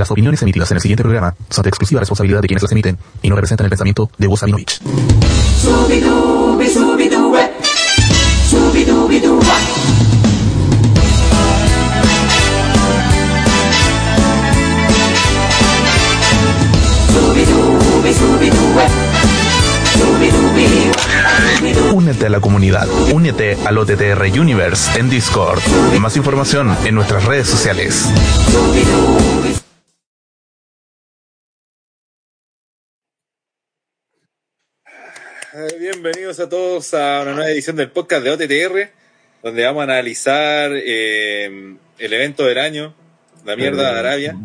Las opiniones emitidas en el siguiente programa son de exclusiva responsabilidad de quienes las emiten y no representan el pensamiento de Woz Sabinovich. Únete a la comunidad. Únete al OTTR Universe en Discord. Más información en nuestras redes sociales. Bienvenidos a todos a una nueva edición del podcast de OTTR, donde vamos a analizar eh, el evento del año, la mierda de Arabia.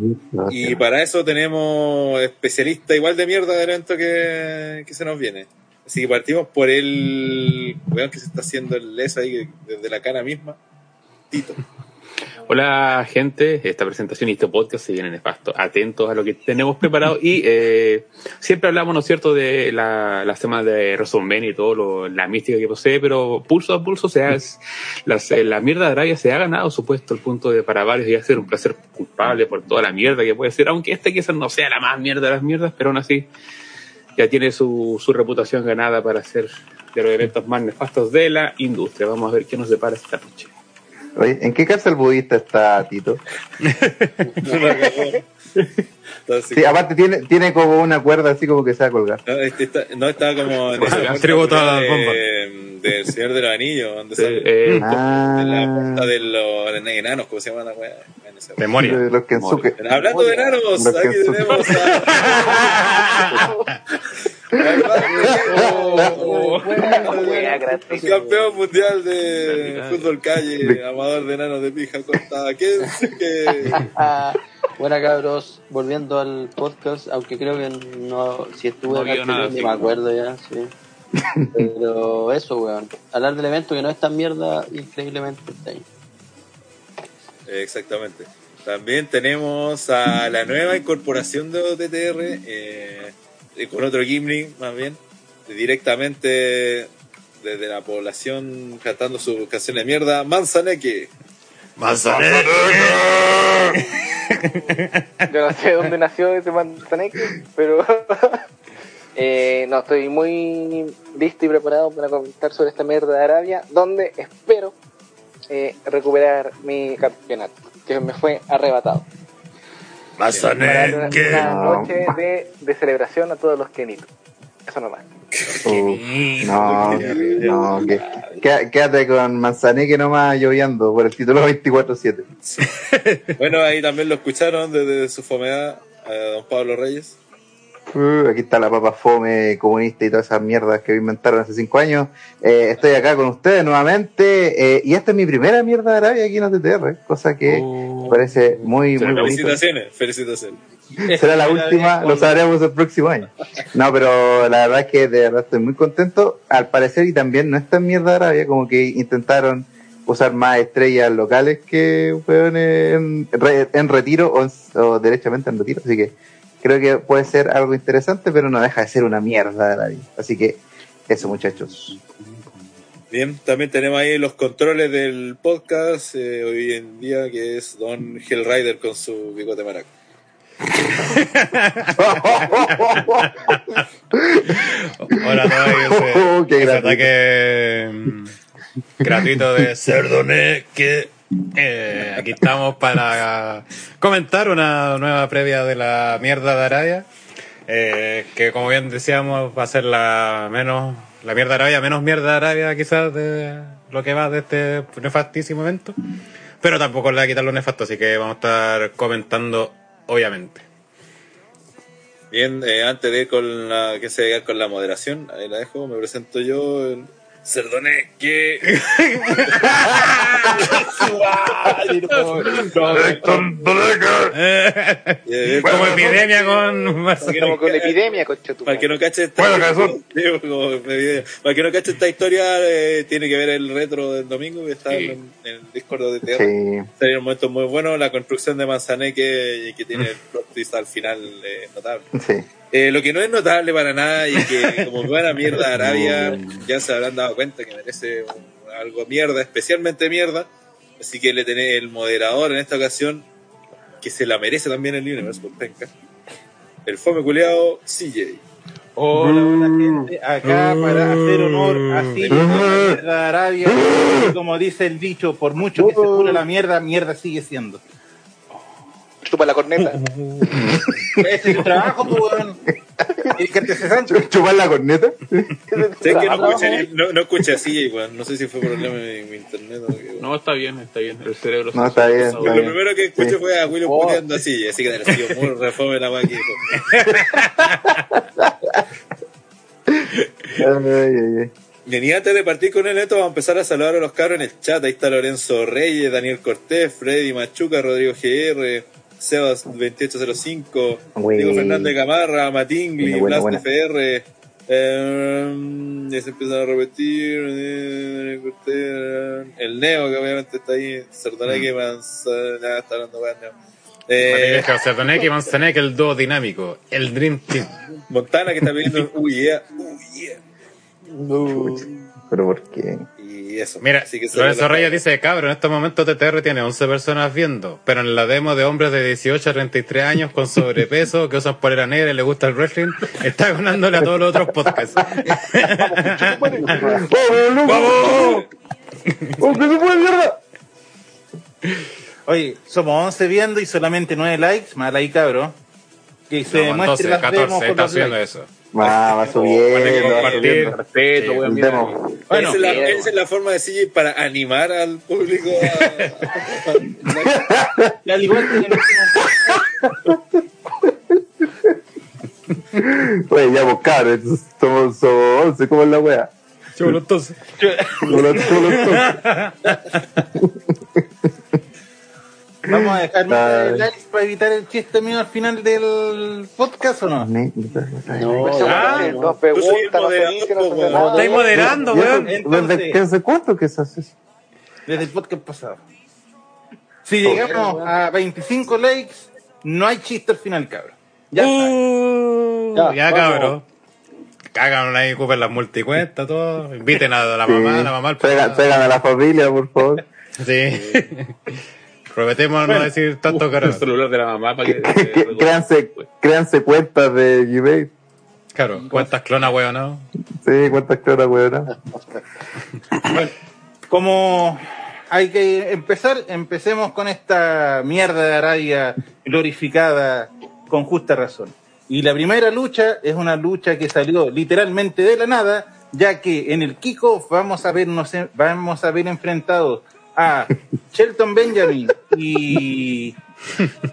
Y para eso tenemos especialista igual de mierda del evento que, que se nos viene. Así que partimos por el weón que se está haciendo el leso ahí desde la cara misma. Tito. Hola gente, esta presentación y este podcast se viene nefasto. Atentos a lo que tenemos preparado y eh, siempre hablamos, ¿no es cierto?, de la, la semana de WrestleMania y todo lo, la mística que posee, pero pulso a pulso se ha, la, mierda de Arabia se ha ganado su puesto al punto de para varios ya ser un placer culpable por toda la mierda que puede ser, aunque este quizás no sea la más mierda de las mierdas, pero aún así ya tiene su, su reputación ganada para ser de los eventos más nefastos de la industria. Vamos a ver qué nos depara esta noche. Oye, ¿en qué cárcel budista está Tito? Entonces, Sí, aparte tiene, tiene como una cuerda así como que se va a colgar. no, este está- no estaba como en esa Ah, de- bomba. del Señor de los Anillos, donde Sí, sale eh, en la Ah, puerta de los enanos, ¿cómo se llama la weá? Memoria. de los Kensuke. Hablando de enanos, Los aquí que- tenemos a... El campeón mundial de fútbol calle, amador de enanos de pija cortada. ¿Qué que Ah, bueno cabros, volviendo al podcast, aunque creo que no, si estuve No acá nada, ni me acuerdo ya, sí. Pero eso, weón, hablar del evento que no es tan mierda, increíblemente. Exactamente. También tenemos a la nueva incorporación de OTTR, eh, con otro Gimli, más bien, directamente desde la población cantando sus canciones de mierda, Manzaneque. Manzanero. Yo no sé dónde nació ese manzaneque, pero eh, no, estoy muy listo y preparado para comentar sobre esta mierda de Arabia, donde espero eh, recuperar mi campeonato, que me fue arrebatado. Para darle una, noche de, de celebración a todos los kenitos. Eso nomás. Uh, no, no, que, qué- quédate con Manzaneque nomás lloviendo por el título 24-7. Bueno, ahí también lo escucharon desde su fomedad a don Pablo Reyes. Uh, aquí está la papa fome comunista y todas esas mierdas que inventaron hace cinco años. Eh, estoy acá con ustedes nuevamente eh, y esta es mi primera mierda de Arabia aquí en OTTR, cosa que me parece muy, muy bonito. Felicitaciones, felicitaciones. Será la última, lo sabremos el próximo año. No, pero la verdad es que de verdad estoy muy contento. Al parecer, y también no es tan mierda de Arabia, como que intentaron usar más estrellas locales que weón, en, re- en retiro o, o derechamente en retiro. Así que creo que puede ser algo interesante, pero no deja de ser una mierda de Arabia. Así que eso, muchachos. Bien, también tenemos ahí los controles del podcast eh, hoy en día, que es Don Hellrider con su bigote maraco. Hola a todos. ese- Oh, ese gratuito. ataque mm, gratuito de Cerdoneque. Eh, aquí estamos para comentar una nueva previa de la mierda de Arabia. eh, que como bien decíamos va a ser la menos la mierda de Arabia, menos mierda de Arabia quizás de lo que va de este nefastísimo evento. Pero tampoco le va a quitar lo nefasto, así que vamos a estar comentando obviamente. Bien, eh, antes de ir con la que se con la moderación, ahí la dejo, me presento yo, el Cerdoneque. Eh, Como epidemia con Estamos con epidemia, Para que no cache esta, como. Para que no cache esta historia, eh, tiene que ver el retro del domingo que está en, el Discord de TR. Sí. Sería un momento muy bueno, la construcción de Manzaneque y que tiene el plot twist al final eh, notable. Sí. Eh, lo que no es notable para nada y que como buena mierda de Arabia ya se habrán dado cuenta que merece un- algo mierda, especialmente mierda. Así que le tenés el moderador en esta ocasión que se la merece también el Universe por penca. El fome culeado CJ. Hola, hola gente, acá para hacer honor a la mierda de Arabia, y como dice el dicho, por mucho que se cure la mierda, mierda sigue siendo. Chupa la corneta. Ese es tu trabajo, pues, weón. Que te. ¿Chupar la corneta? Sé que no escuché, no, no escuché a CJ, weón. No sé si fue problema de mi internet o qué, weón. No, está bien, está bien. El cerebro No, está bien, está Lo bien. primero que escuché Sí. fue a Willow Oh. puteando así, así que de sido muy refome la weá aquí. Ay, ay, ay. Bien, y antes de partir con el neto, vamos a empezar a saludar a los cabros en el chat. Ahí está Lorenzo Reyes, Daniel Cortés, Freddy Machuca, Rodrigo GR, Sebas 2805, Güey. Diego Fernández Gamarra, Matingli, buena. FR. Eh, ya se empiezan a repetir. eh, Cortés, el Neo, que obviamente está ahí. Sardoneque, Manzana, está hablando Neo. Eh, Serdonek y Manzanek, el dúo dinámico, el Dream Team. Montana que está pidiendo, uy, yeah, uy, yeah. ¿Pero por qué? Y eso. Mira, Así que se Lorenzo lo- Reyes dice, cabrón, en estos momentos TTR tiene 11 personas viendo, pero en la demo de hombres de 18 a 33 años con sobrepeso que usan polera negra y le gusta el wrestling, está ganándole a todos los otros podcasts. ¡Vamos! ¡Oh, que se puede mierda! Oye, somos 11 viendo y solamente 9 likes, mal ahí cabro. Que se No, muestre entonces, las demos 14, con está los subiendo likes. eso. Va, va subiendo, va subiendo. Respeto, Sí. Bueno, esa, es la, bien. esa es la forma de CJ para animar al público. al igual que Oye, ya vos cabros, entonces somos, somos 11, ¿cómo es la wea? Chulo, entonces. Somos los- somos los 11. Vamos a dejar likes para evitar el chiste mío al final del podcast o no. No, Ah, no no. Tú pregunta, soy el no. Estáis moderando, ¿Y eso- weón. ¿Desde cuánto que se hace eso? Desde el podcast pasado. Si llegamos a 25 likes, no hay chiste al final, cabrón. Ya está. Uh, Ya, cabrón. Hagan ahí, ocupen las multicuentas, todo. Inviten a la mamá, a la mamá al papá. traigan a la familia, por favor. Sí. Prometemos no decir tanto El carajo. celular de la mamá para que. Que- créanse, créanse cuentas de Gmail. Claro, ¿cuántas clonas, weón, no? Sí, cuántas clonas, weón. Bueno, como hay que empezar, empecemos con esta mierda de Arabia glorificada con justa razón. Y la primera lucha es una lucha que salió literalmente de la nada, ya que en el kickoff vamos a vernos, vamos a ver enfrentados a Shelton Benjamin y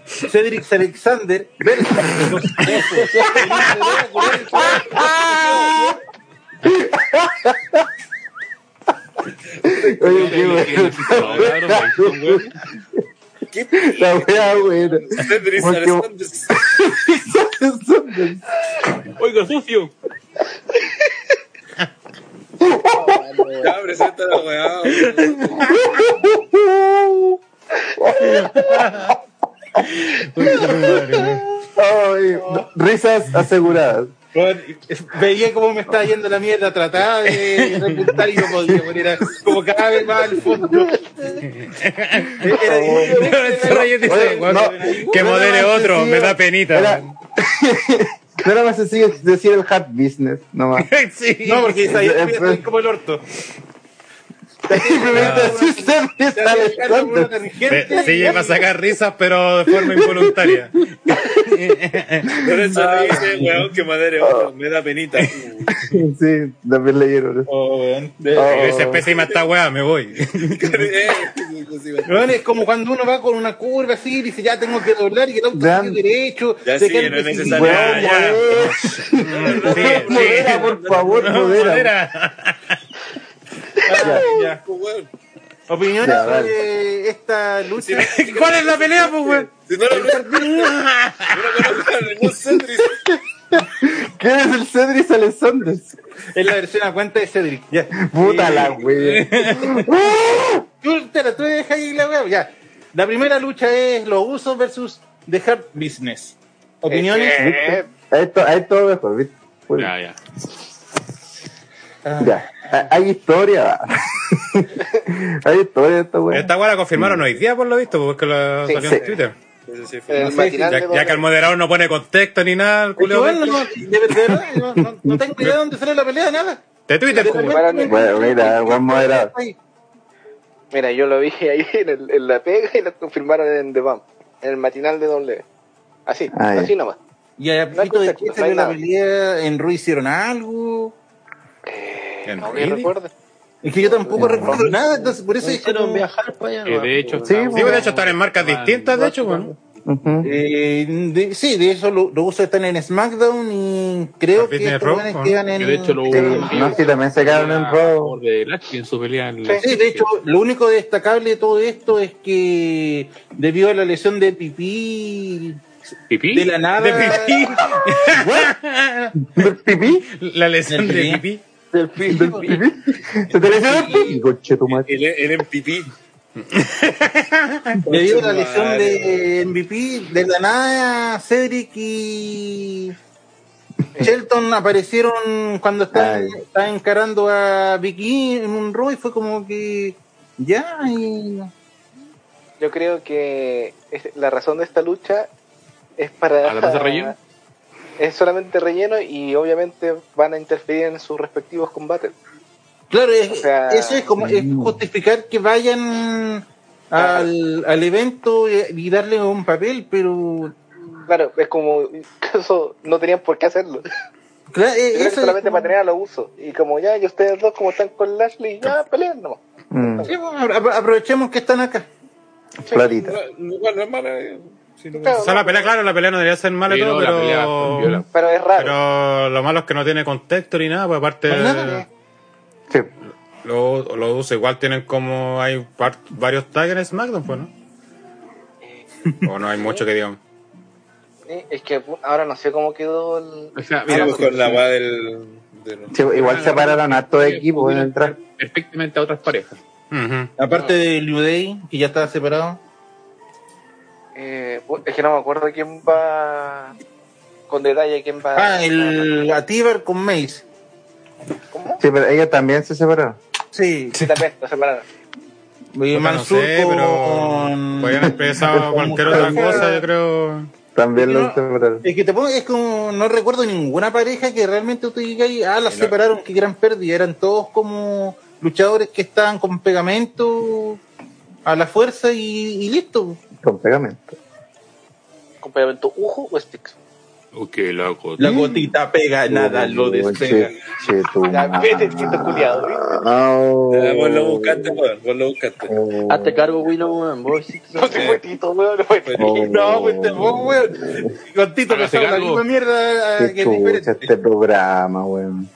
Cedric Alexander versus los osos. Oye, qué weón. ¿Qué La wea, weón. Cedric Alexander? Oiga, sucio. Ya, presenta la weá. Ay, risas aseguradas. Bueno, veía cómo me estaba yendo la mierda, trataba de repuntar y no podía, era como cada vez más al fondo. Que modere otro, me da penita. Era, no era más sencillo decir el hard business, nomás. sí. No, porque esa Eh, ya pues- como el orto. Simplemente Cedric Alexander. Sí, sí, va a sacar risas, pero de forma involuntaria. Lorenzo Reyes dice, weón, que madre otro, me da penita. Sí, también leyeron eso. Oh, weón. Dice, pésima esta weá, me voy. Es como cuando uno va con una curva así y dice, ya tengo que doblar y el auto sigue derecho. Ya se sí, no es necesario. Sí, modera, por favor, No, modera. ya. Opiniones Ya, sobre esta lucha. ¿Cuál es la pelea, pues, weón? Si no lo conozco, no conozco a ningún Cedric. ¿Quién es el Cedric Alexander? Es la versión a cuenta de Cedric. Ya. Puta Eh, la wea. Tú, espera, tú dejas ahí la wea. Ya. La primera lucha es los usos versus The Hard Business. ¿Opiniones? Eh, Ahí to- ahí todo mejor, ¿viste? Pues, Ya, ya. Ya. Hay historia. Hay historia de esta wea. Esta weá la confirmaron hoy día, por lo visto, porque la Sí, salió sí. en Twitter. Sí matinal Ya, que el moderador no pone contexto ni nada, el culo. bueno, no, de verdad, no, no- no tengo idea de dónde sale la pelea, nada. De Twitter, De pues, Bueno, mira, buen moderador. Mira, yo lo vi ahí en, el- en la pega y lo confirmaron en The Bump, en el matinal de doble. Así, Ah, ya. así nomás. Y a No pito de no la nada. pelea, en Ruiz hicieron algo. ¿En No me recuerdo. Es que yo tampoco recuerdo nada, entonces por eso hicieron como... viajar para allá. Que ¿no? de hecho, Sí, Sí, pues, de hecho están en marcas Ah, distintas, de hecho, Eh, de- sí, de eso lo- los usos están en SmackDown y creo Capítulo que de estos Raw, weones ¿no? quedan en... que de hecho lo Sí, no, sí, también se quedaron en Raw. de Lashley en su pelea en la- Sí, de hecho, lo único destacable de todo esto es que debido a la lesión de Pipí, ¿Pipí? de la nada... De pipí. ¿Del pipí? La lesión de pipí. pipí. Del piso. ¿Se te lesionó el pipí, conche tu madre? El, el MVP. A la lesión de MVP, de la nada Cedric y Shelton aparecieron cuando estaban, estaban encarando a Vicky en un Raw y fue como que ya y Yo creo que la razón de esta lucha es para... ¿Además de relleno? Es solamente relleno y obviamente van a interferir en sus respectivos combates. Claro, es- O sea- eso es como es justificar que vayan al, al evento y, y darle un papel, pero Claro, es como... Eso no tenían por qué hacerlo. claro, eh, eso es solamente como- para tener a los usos. Y como ya, y ustedes dos como están con Lashley, ya peleen nomás. Mm, Sí, bueno, apro- aprovechemos que están acá. platita. No, igual no es mala. eh, si no- Claro. O sea, la pelea, claro, la pelea no debería ser mala y Sí, todo, no, la pelea pero... Pero es raro. Pero lo malo es que no tiene contexto ni nada, pues aparte... Nada. Sí. Los los usos igual tienen como... Hay par- varios tags en SmackDown, pues, ¿no? O no hay mucho que digan. Sí, Es que ahora no sé cómo quedó el... O sea, Sí, mira, pues, con la weá del. del- Sí, igual separaron a todo equipo en el track. perfectamente a otras parejas. Aparte de New Day, que ya estaba separado. Eh, es que no me acuerdo quién va... Con detalle quién va... Ah, el Atibar con Mace. ¿Cómo? Sí, pero ellos también se separaron. Sí, Sí, también, lo separaron. y Puta, no sé, pero con... podrían expresar con cualquier otra cosa, yo creo. También No, los separaron. Es que te pongo, es como, no recuerdo ninguna pareja que realmente tú digas, ah, las no- separaron, qué gran pérdida. Eran todos como luchadores que estaban con pegamento a la fuerza y, y listo. Con pegamento. ¿Con pegamento Ujo o Sticks? Ok, loco. La gotita pega, nada lo despega. Che, che, tu vete, chito culiado. Oh. Ah, Vos lo buscaste, weón. Vos lo buscaste. Oh. Hazte cargo, Willow, weón. Vos No se fue Tito, weón, no Tito. Oh. No, pues te pongo, weón. Contito que Hágase son la misma mierda Qué que diferente. este programa, weón.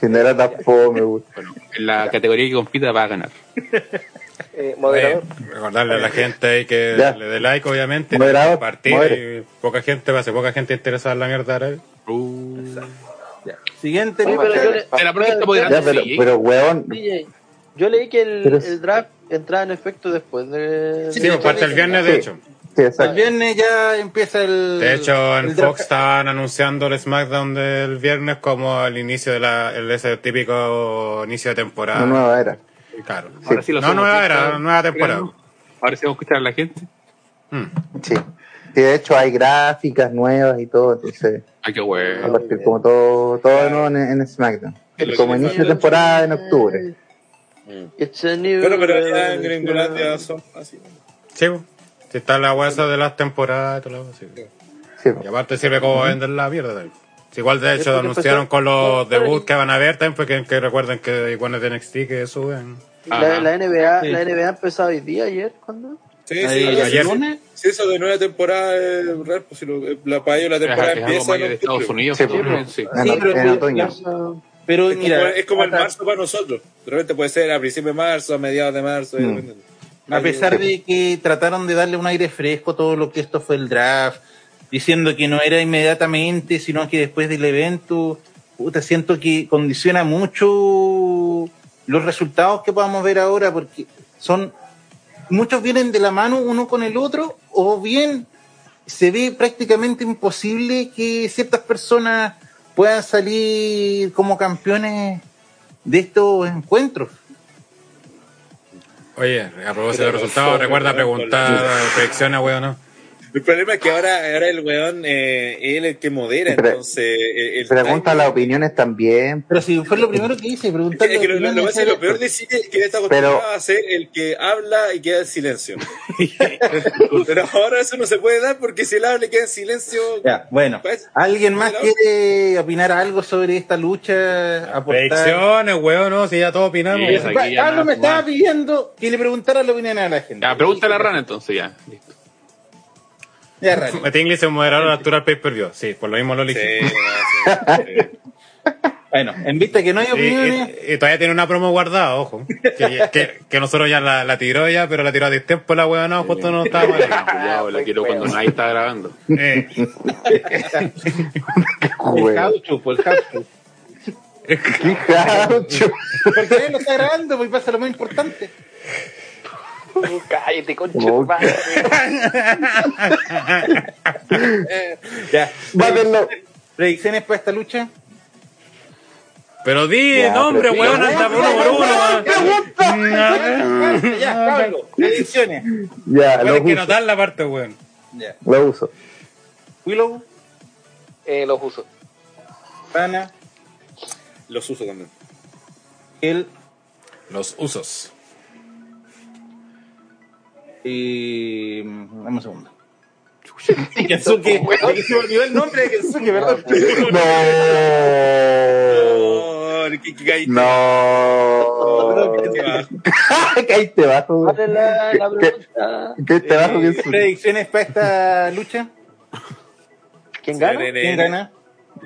Si no era tan fome, weón. Bueno, en la categoría que compita va a ganar. Eh, moderador. Eh, recordarle a la gente ahí que Ya. le dé like, obviamente. Moderador, Compartir. poca gente, va a ser poca gente interesada en la mierda árabe. Uh, Siguiente, Oye, pero yo le- de la próxima espera, moderador, Ya, pero, sí. pero weón, DJ, yo leí que el, Pero es- el draft entraba en efecto después de... Sí, de- pues parte el viernes, de Sí. hecho. sí, El viernes ya empieza el. De hecho, en. Fox estaban anunciando el SmackDown del viernes como el inicio de la, el, ese típico inicio de temporada. Una nueva era. Claro. Ahora sí lo no nueva era, nueva temporada. Ahora sí vamos a escuchar a la gente. Mm. Sí. Sí, de hecho hay gráficas nuevas y todo, entonces Ay, qué va a bueno. partir como todo, todo de nuevo en, en SmackDown. Como inicio de temporada en octubre. It's a new Bueno, pero ya en. Gringolandia son así. Sí, pues. Si está la huesa de las temporadas y todo lo así. Sí, Y aparte sirve como vender la mierda también. Igual de hecho porque anunciaron con los pero- debuts que van a ver también, porque que recuerden que igual de NXT que suben. La, Ajá. la NBA, Sí. la NBA empezó hoy día, ayer, ¿cuándo? Sí, Ahí, sí, ayer- ayer. Si eso de nueva temporada es real, pues si lo, la, para ellos la Es, temporada es algo empieza en de Estados. Unidos. Sí, pues. Sí. Sí, pero-. Eso- Pero Es como, mira, es como el marzo para nosotros. De repente puede ser a principios de marzo, a mediados de marzo. Mm. A pesar de que trataron de darle un aire fresco a todo lo que esto fue el draft, diciendo que no era inmediatamente, sino que después del evento, puta, siento que condiciona mucho los resultados que podamos ver ahora, porque son muchos vienen de la mano uno con el otro, o bien se ve prácticamente imposible que ciertas personas puedan salir como campeones de estos encuentros. Oye, a propósito de resultados, recuerda preguntar predicciones, weón, ¿no? El problema es que ahora, ahora el weón, eh, él es el que modera, entonces. eh, el Pregunta las opiniones también. Pero si fue lo primero que hice, preguntar Es que lo, lo- lo más- lo peor de sí es que está Pero- acostumbrado a ser el que habla y queda en silencio. Pero ahora eso no se puede dar porque si él habla y queda en silencio. Ya, bueno. pues, ¿Alguien más Pero- quiere opinar algo sobre esta lucha? Aportar? Predicciones, weón, no, si ya todos opinamos. Sí, ya me estaba pidiendo que le preguntara la opinión a la gente. Ya, pregúntale a Rana entonces, ya. Listo. Ya, Rani. Tingley se moderaron a altura pay per view. Sí, por lo mismo lo sí, elegí. sí. Bueno, en vista que no hay opiniones, y- y todavía tiene una promo guardada, ojo. Que, que- que nosotros ya la, la tiró ya, pero la tiró a tiempo la weón, no, justo no estábamos ahí. Cuidado, la quiero cuando nadie está grabando. Eh, el caucho, pues el caucho. ¡Qué gaucho! Porque él lo está grabando, pues pasa lo más importante. Cállate, concha. Oh. Ya. Mátenlo. ¿Predicciones para esta lucha? pero di Ya, nombre, pero- weón, anda uno por uno. Ya, Pablo, predicciones. Ya, Tienes lo que uso. notar la parte, weón. Ya. Lo uso. Willow, Eh, los uso. Rana, Los uso también. él Los usos. Y. Dame un segundo. Kensuke. Se me olvidó el nombre de Kensuke, perdón. No. Qué caíste. No. Qué bajo. Caíste bajo. ¿Cuál es la, la pregunta? Caíste bajo. Eh, que ¿Predicciones para esta lucha? ¿Quién gana? ¿Quién gana?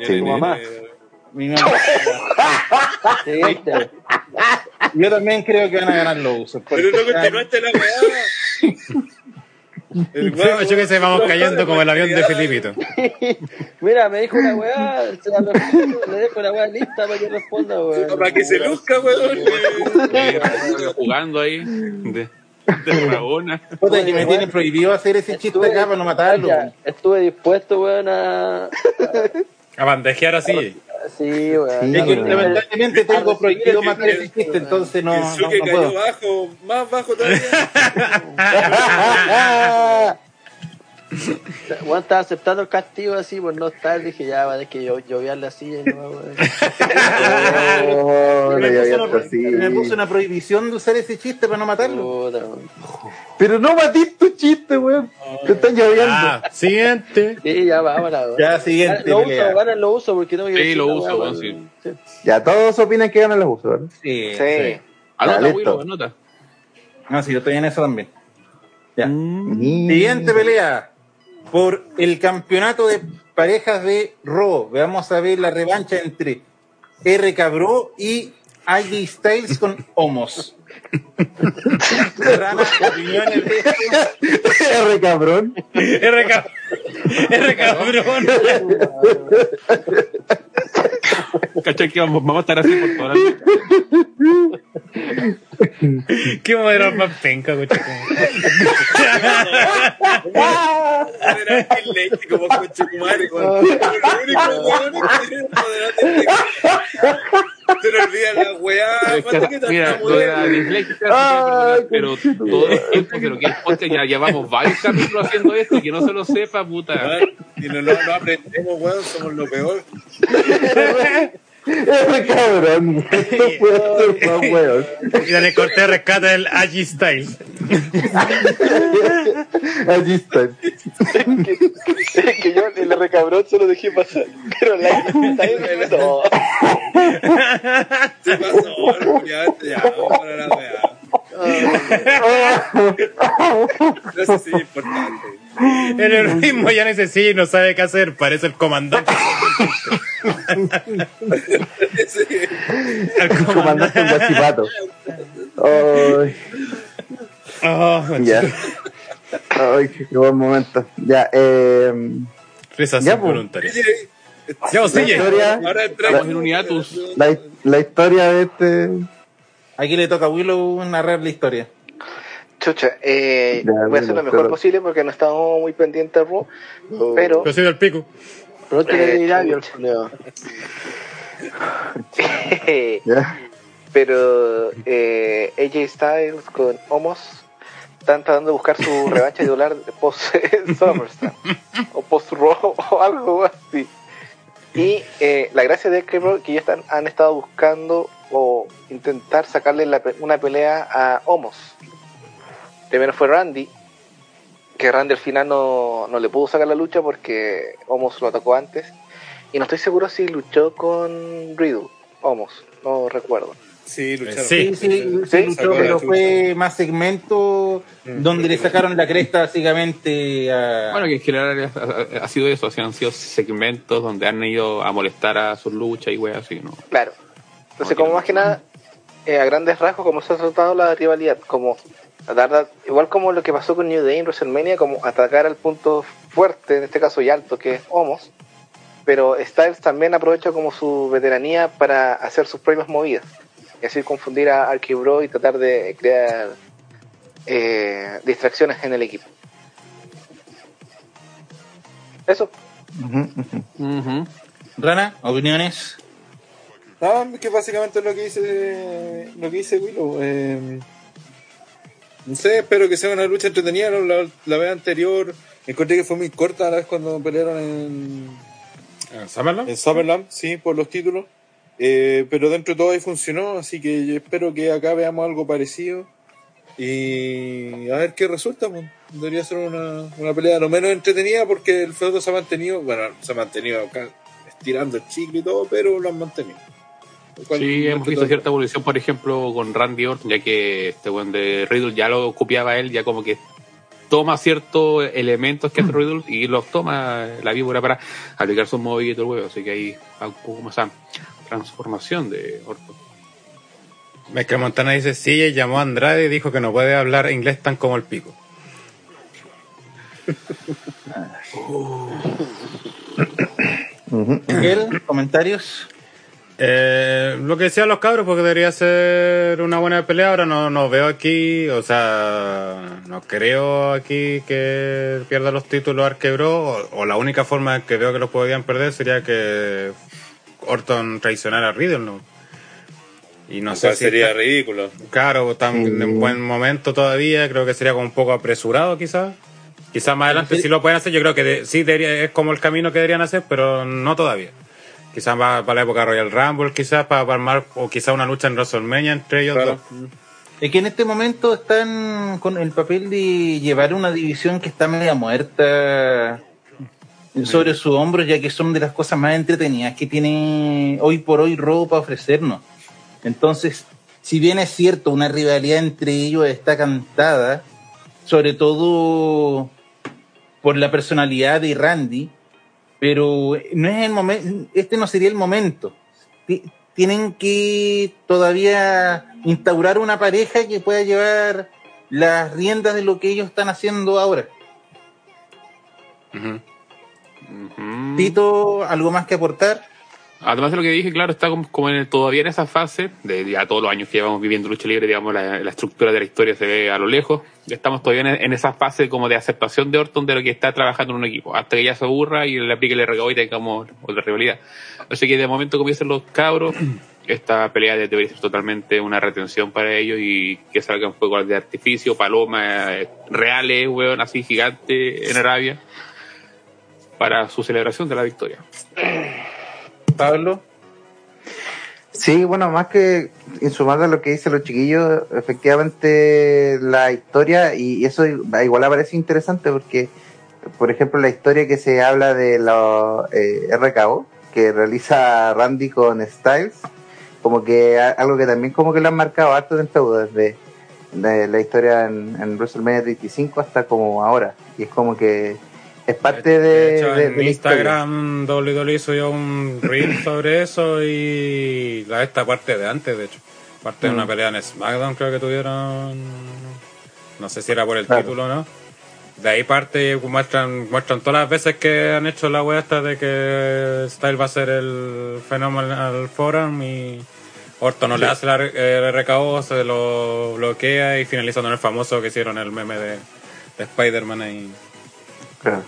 Sí, mamá. Mi mamá. Sí, viste. Yo también creo que van a ganar los usos. Pero no continuaste la weá. El Se me echó que se vamos cayendo como el avión de Filipito. Mira, me dijo una weá, se la le dejo la weá lista para que responda, weón. Para que se luzca, weón. Jugando ahí de, de Rabona. Puta, que me tienen prohibido hacer ese chiste acá para no matarlo. Ya, estuve dispuesto, weón, a... A bandejear así. Sí, weón. Lamentablemente tengo prohibido matar ese chiste, entonces no, El no, Suke no cayó puedo. bajo, más bajo todavía. Weón estaba aceptando el castigo así por no estar, dije ya, va a tener que yo, lloviar la silla y no. Oh, me, no, ya puso una, así. Me puso una prohibición de usar ese chiste para no matarlo. Pero no matís tu chiste, weón. Te están lloviendo. Ah, siguiente. Sí, ya vámonos. Ya, siguiente Lo pelea. uso, ganan lo uso porque tengo que Sí, lo uso, weón. sí. Ya todos opinan que ganan los usos, ¿verdad? Sí, Sí. Anota, listo. Willow, anota. No, sí, yo estoy en eso también. Ya. Ni- Siguiente pelea. Por el campeonato de parejas de Raw. Vamos a ver la revancha entre R. Cabró y AJ Styles con Homos. Rana. R cabrón. R cab- R cabrón. ¿Cachai que vamos, vamos a estar así por toda la noche? Qué modelo más penca, coche. Era el leite como coche madre. Lo único, que tiene poder Se le olvida la weá. Que, que Mira, lo perdonar, pero todo el tiempo que lo que es podcast, ya llevamos varios capítulos haciendo esto y que no se lo sepa, puta. Y no, no, no aprendemos, weón, somos lo peor. R cabrón. Esto puede ser más weón. Y dale corte de rescate del AG Styles. Allí está. Es que yo el R cabrón se lo dejé pasar. Pero ahí, no. Se pasó, ya, ya, vamos para la weá. Eso sí es importante. El ritmo ya necesita y no sabe qué hacer. Parece el comandante. El Comandante un guachipato. Ay, Oh, ya. Ay, qué buen momento. Ya, eh. Risas Ya, pues. involuntarias. Ya, sigue. historia, Ahora entramos en un hiatus. la, la historia de este. Aquí le toca a Willow narrar la historia. Chucha, eh, Ya, voy a hacer lo mejor pero- posible porque no estamos muy pendientes de Raw, pero Yo soy del pico. Pero no tiene Eh, ni labio. Ya. pero eh, AJ Styles con Homos están tratando de buscar su revancha titular post SummerSlam o post Raw o algo así. Y eh, la gracia de que que ya están, han estado buscando o intentar sacarle la una pelea a Homos. Primero fue Randy, que Randy al final no, no le pudo sacar la lucha porque Homos lo atacó antes. Y no estoy seguro si luchó con Riddle, Homos, no recuerdo. Sí, lucharon. Sí. Sí, sí, sí, Sí, luchó, pero fue más segmento Mm. donde le sacaron la cresta básicamente a... Bueno, que en general ha, ha sido eso, o sea, han sido segmentos donde han ido a molestar a sus luchas y weas así, ¿no? Claro. Entonces, como más que nada, eh, a grandes rasgos, como se ha tratado la rivalidad, como tratar, igual como lo que pasó con New Day en WrestleMania, como atacar al punto fuerte, en este caso y alto, que es Homos, pero Styles también aprovecha como su veteranía para hacer sus propias movidas, y así confundir a Archie Bro y tratar de crear eh, distracciones en el equipo. Eso. Rana, opiniones. No, que básicamente es lo que dice lo que dice Willow. eh, no sé, espero que sea una lucha entretenida. La, la vez anterior encontré que fue muy corta la vez cuando pelearon en, ¿En Summerland? en Summerland, sí, por los títulos. Eh, pero dentro de todo ahí funcionó, así que yo espero que acá veamos algo parecido. Y a ver qué resulta. pues. Debería ser una, una pelea lo menos entretenida porque el feudo se ha mantenido, bueno, se ha mantenido acá estirando el chicle y todo, pero lo han mantenido. Sí, hemos visto todo- cierta evolución, por ejemplo, con Randy Orton, ya que este buen de Riddle ya lo copiaba él, ya como que toma ciertos elementos que hace Riddle y los toma la víbora para aplicar sus movimientos el huevo, así que ahí va un poco más esa transformación de Orton. Michael Montana dice, sí, llamó a Andrade y dijo que no puede hablar inglés tan como el pico. Ujú. Miguel, comentarios. Eh, lo que decían los cabros, porque debería ser una buena pelea. Ahora no, no veo aquí, o sea, no creo aquí que pierda los títulos Arquebro. O, o la única forma que veo que los podían perder sería que Orton traicionara a Riddle, ¿no? Y no sé si. sería está- ridículo. Claro, tan Sí. en buen momento todavía, creo que sería como un poco apresurado quizás. Quizás más adelante sí lo pueden hacer, yo creo que de- sí debería, es como el camino que deberían hacer, pero no todavía. Quizás va para la época Royal Rumble, quizás para, para armar, o quizás una lucha en WrestleMania entre ellos Claro. dos. Es que en este momento están con el papel de llevar una división que está media muerta sobre sus hombros, ya que son de las cosas más entretenidas que tiene hoy por hoy Raw para ofrecernos. Entonces, si bien es cierto, una rivalidad entre ellos está cantada, sobre todo por la personalidad de Randy, pero no es el momento, este no sería el momento. Ti- Tienen que todavía instaurar una pareja que pueda llevar las riendas de lo que ellos están haciendo ahora. Tito, ¿algo más que aportar? Además de lo que dije, claro, está como, todavía en esa fase de ya todos los años que llevamos viviendo lucha libre, digamos, la, estructura de la historia se ve a lo lejos. Estamos todavía en, esa fase como de aceptación de Orton de lo que está trabajando en un equipo, hasta que ya se aburra y le aplique el regalo y tengamos otra rivalidad. Así que de momento, como dicen los cabros, esta pelea debería ser totalmente una retención para ellos y que salgan fuegos de artificio, palomas eh, reales, weón, así gigantes en Arabia, para su celebración de la victoria. Pablo. Sí, bueno, más que en sumar a lo que dicen los chiquillos, efectivamente la historia, y eso igual aparece interesante porque, por ejemplo, la historia que se habla de los eh, RKO, que realiza Randy con Styles, como que algo que también como que lo han marcado harto en feudo, desde de la historia en, en WrestleMania 35 hasta como ahora, y es como que es parte de, hecho, de- en de historia. Instagram WWE subió un reel sobre eso y la esta parte de antes, de hecho. Parte de Mm. una pelea en SmackDown creo que tuvieron. No sé si era por el Claro. título o no. De ahí parte muestran, muestran todas las veces que han hecho la wea esta de que Style va a ser el Phenomenal Forum y Orton no le hace la, el RKO, se lo bloquea y finaliza con el famoso que hicieron el meme de, de Spider-Man ahí. Claro.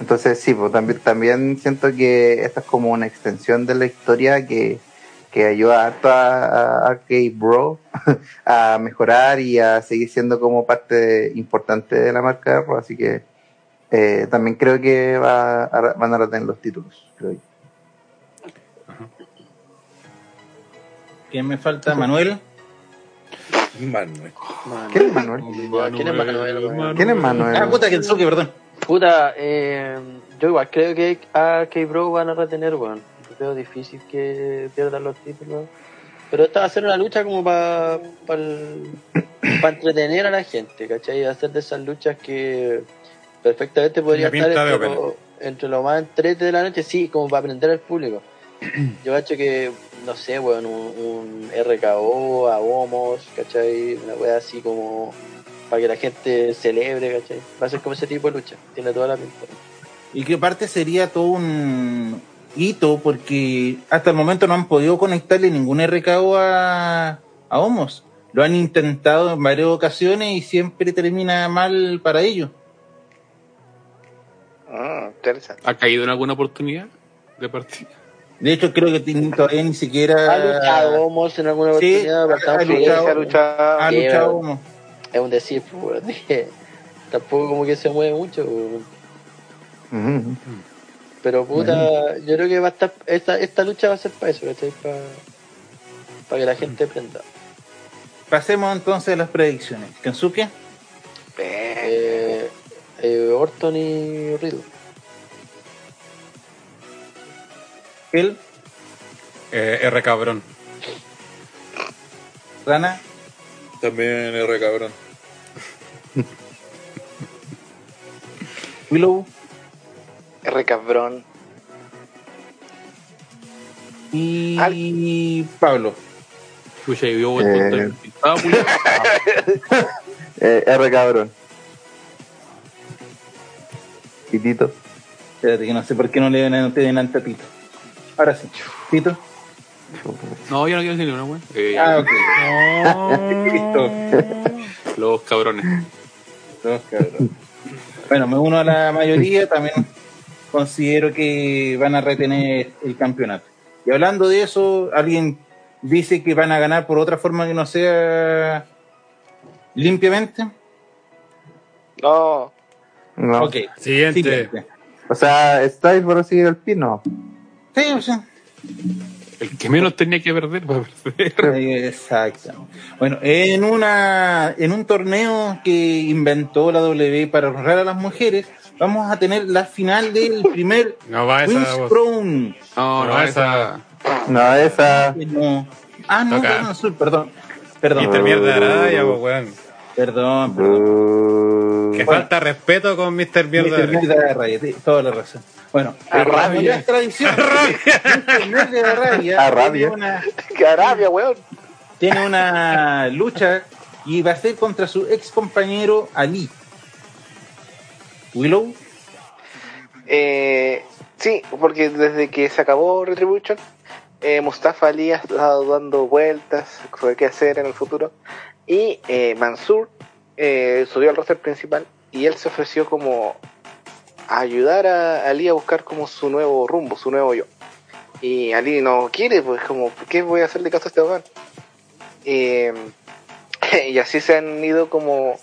Entonces sí, pues también, también siento que esta es como una extensión de la historia que, que ayuda harto a, a Arcade Bro a mejorar y a seguir siendo como parte importante de la marca de Raw, así que eh, también creo que va a- van a retener los títulos. Creo yo. ¿Quién me falta? Manuel. Manuel. ¿Quién es Manuel? ¿Quién es Manuel? ¿Quién es Manuel? Ah, puta, Kensuke, perdón. Puta, eh, yo igual creo que a K-Bro van a retener, weón. Yo Creo difícil que pierdan los títulos. Pero esta va a ser una lucha como para entretener a la gente, ¿cachai? Va a ser de esas luchas que perfectamente podría estar entre lo, entre lo más entrete de la noche, sí, como para aprender al público. Yo cacho que, no sé, weón, un, un RKO, a Homos, ¿cachai? Una wea así como para que la gente celebre, ¿cachai? Va a ser como ese tipo de lucha, tiene toda la pinta. Y que aparte sería todo un hito porque hasta el momento no han podido conectarle ningún RKO a, a Homos. Lo han intentado en varias ocasiones y siempre termina mal para ellos. Ah, interesante. ¿Ha caído en alguna oportunidad de partida? De hecho, creo que todavía ni siquiera ¿Ha luchado Homos en alguna Sí, oportunidad? Bastante ha luchado. Ha luchado. ha Sí, luchado pero- Homos. Es un decir, pues, Tampoco como que se mueve mucho. Ujú. Pero puta, yo creo que va a estar, esta, esta lucha va a ser para eso, ¿cachai? Para, para que la gente aprenda. Pasemos entonces a las predicciones. Kensuke, Eh, eh, Orton y Riddle. él, Eh, R cabrón. Rana, También R cabrón. Willow R cabrón. y Pablo. Escucha, y yo Eh. Ah, Eh, R cabrón. ¿Y Tito? Espérate que no sé por qué no le dan delante a Tito. Ahora sí. Tito. No, yo no quiero decir una, weón. Eh, Ah, ok. Listo. Los cabrones. Dos cabros. Bueno, me uno a la mayoría, también considero que van a retener el campeonato. Y hablando de eso, alguien dice que van a ganar por otra forma que no sea limpiamente. No. No. Ok. Siguiente. Siguiente. O sea, Styles para seguir el pin, no. Sí, o sea, El que menos tenía que perder va a perder. Exacto. Bueno, en una en un torneo que inventó la W para honrar a las mujeres, vamos a tener la final del primer No va esa. Crown. No, no, No, esa. No, esa. No. Ah, no, Toca. perdón, azul, perdón. Perdón, Mister Mierda de Araya, pues, weón. perdón, perdón. Que falta respeto con Mr. Mierda de Mr. Araya. Mierda de sí, toda la razón. Bueno, A como rabia. tradición. Mr. Mierda de Araya A rabia. tiene una- ¡Qué Arabia, weón! tiene una lucha y va a ser contra su ex compañero Ali. Willow, Eh, sí, porque desde que se acabó Retribution, eh, Mustafa Ali ha estado dando vueltas sobre qué hacer en el futuro. Y eh, Mansur eh, subió al roster principal y él se ofreció como a ayudar a Ali a buscar como su nuevo rumbo, su nuevo yo. Y Ali no quiere, pues como, ¿por qué voy a hacerle caso a este weón? Eh, y así se han ido como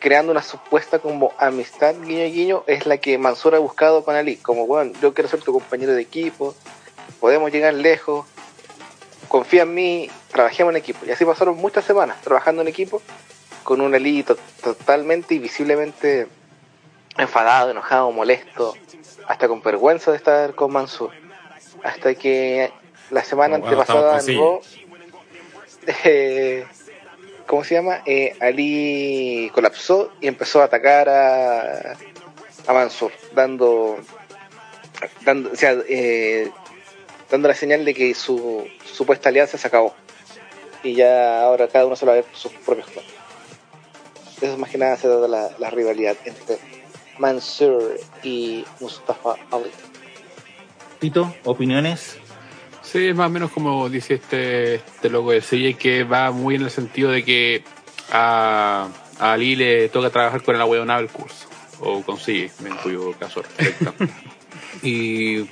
creando una supuesta como amistad guiño guiño es la que Mansur ha buscado con Ali como bueno yo quiero ser tu compañero de equipo podemos llegar lejos confía en mí trabajemos en equipo y así pasaron muchas semanas trabajando en equipo con un Ali to- totalmente y visiblemente enfadado enojado molesto hasta con vergüenza de estar con Mansur hasta que la semana Bueno, antepasada en Raw, eh, ¿cómo se llama? Eh, Ali colapsó y empezó a atacar a, a Mansur, dando, dando, o sea, eh, dando la señal de que su supuesta alianza se acabó. Y ya ahora cada uno se ver por sus propios Eso más que nada se da la, la rivalidad entre Mansur y Mustafa Ali. Tito, opiniones. Sí, es más o menos como dice este, este loco de CJ, que va muy en el sentido de que a, a Ali le toca trabajar con el ahueonado el curso, o consigue, en cuyo caso respecta. y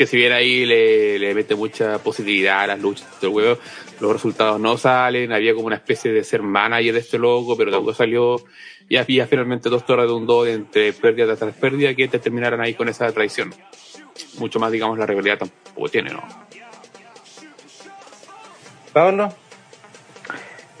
que si bien ahí le, le mete mucha positividad a las luchas huevo, los resultados no salen, había como una especie de ser manager de este loco, pero tampoco salió, y había finalmente dos torres de un dos entre pérdida tras pérdida que te terminaran ahí con esa traición. Mucho más, digamos, la rivalidad tampoco tiene, ¿no? Pablo.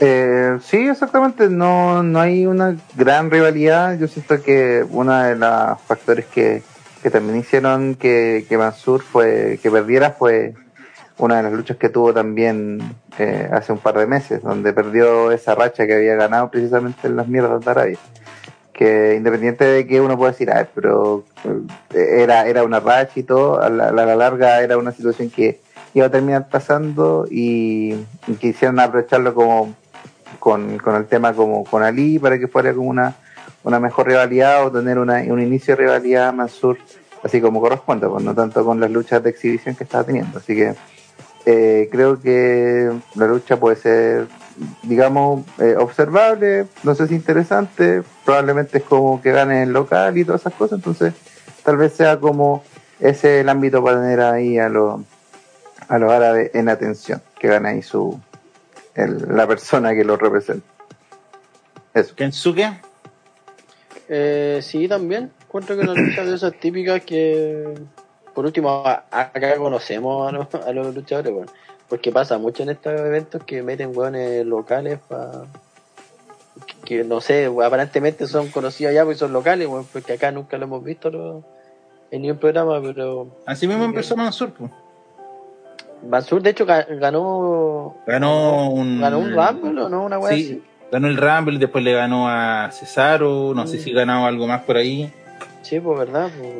Eh, sí, exactamente. No, no hay una gran rivalidad. Yo siento que uno de los factores que, que también hicieron que, que Mansur fue, que perdiera fue una de las luchas que tuvo también eh, hace un par de meses, donde perdió esa racha que había ganado precisamente en las mierdas de Arabia. Que independiente de que uno pueda decir, ah, pero eh, era, era una racha y todo, a la, a la larga era una situación que iba a terminar pasando y, y quisieron aprovecharlo como con, con el tema como con Ali para que fuera como una, una mejor rivalidad o tener una, un inicio de rivalidad Mansur así como corresponde, pues no tanto con las luchas de exhibición que estaba teniendo. Así que eh, creo que la lucha puede ser, digamos, eh, observable, no sé si interesante, probablemente es como que gane el local y todas esas cosas, entonces tal vez sea como ese el ámbito para tener ahí a los a los árabes en atención, que gane ahí su la persona que lo representa. Eso. Kensuke. Eh, sí, también. Encuentro que una lucha de esas típicas que, por último, acá conocemos a los, a los luchadores, bueno, porque pasa mucho en estos eventos que meten hueones locales para. Que no sé, aparentemente son conocidos allá porque son locales, weón, porque acá nunca lo hemos visto en ningún programa, pero. Así mismo empezó Mansur. pues. Mansur, de hecho, ga- ganó. Ganó un. Ganó un Rumble, ¿o no? Una Sí, así. Ganó el Rumble, después le ganó a Cesaro, no sé Mm. si ganó algo más por ahí. Sí, pues, verdad, pues.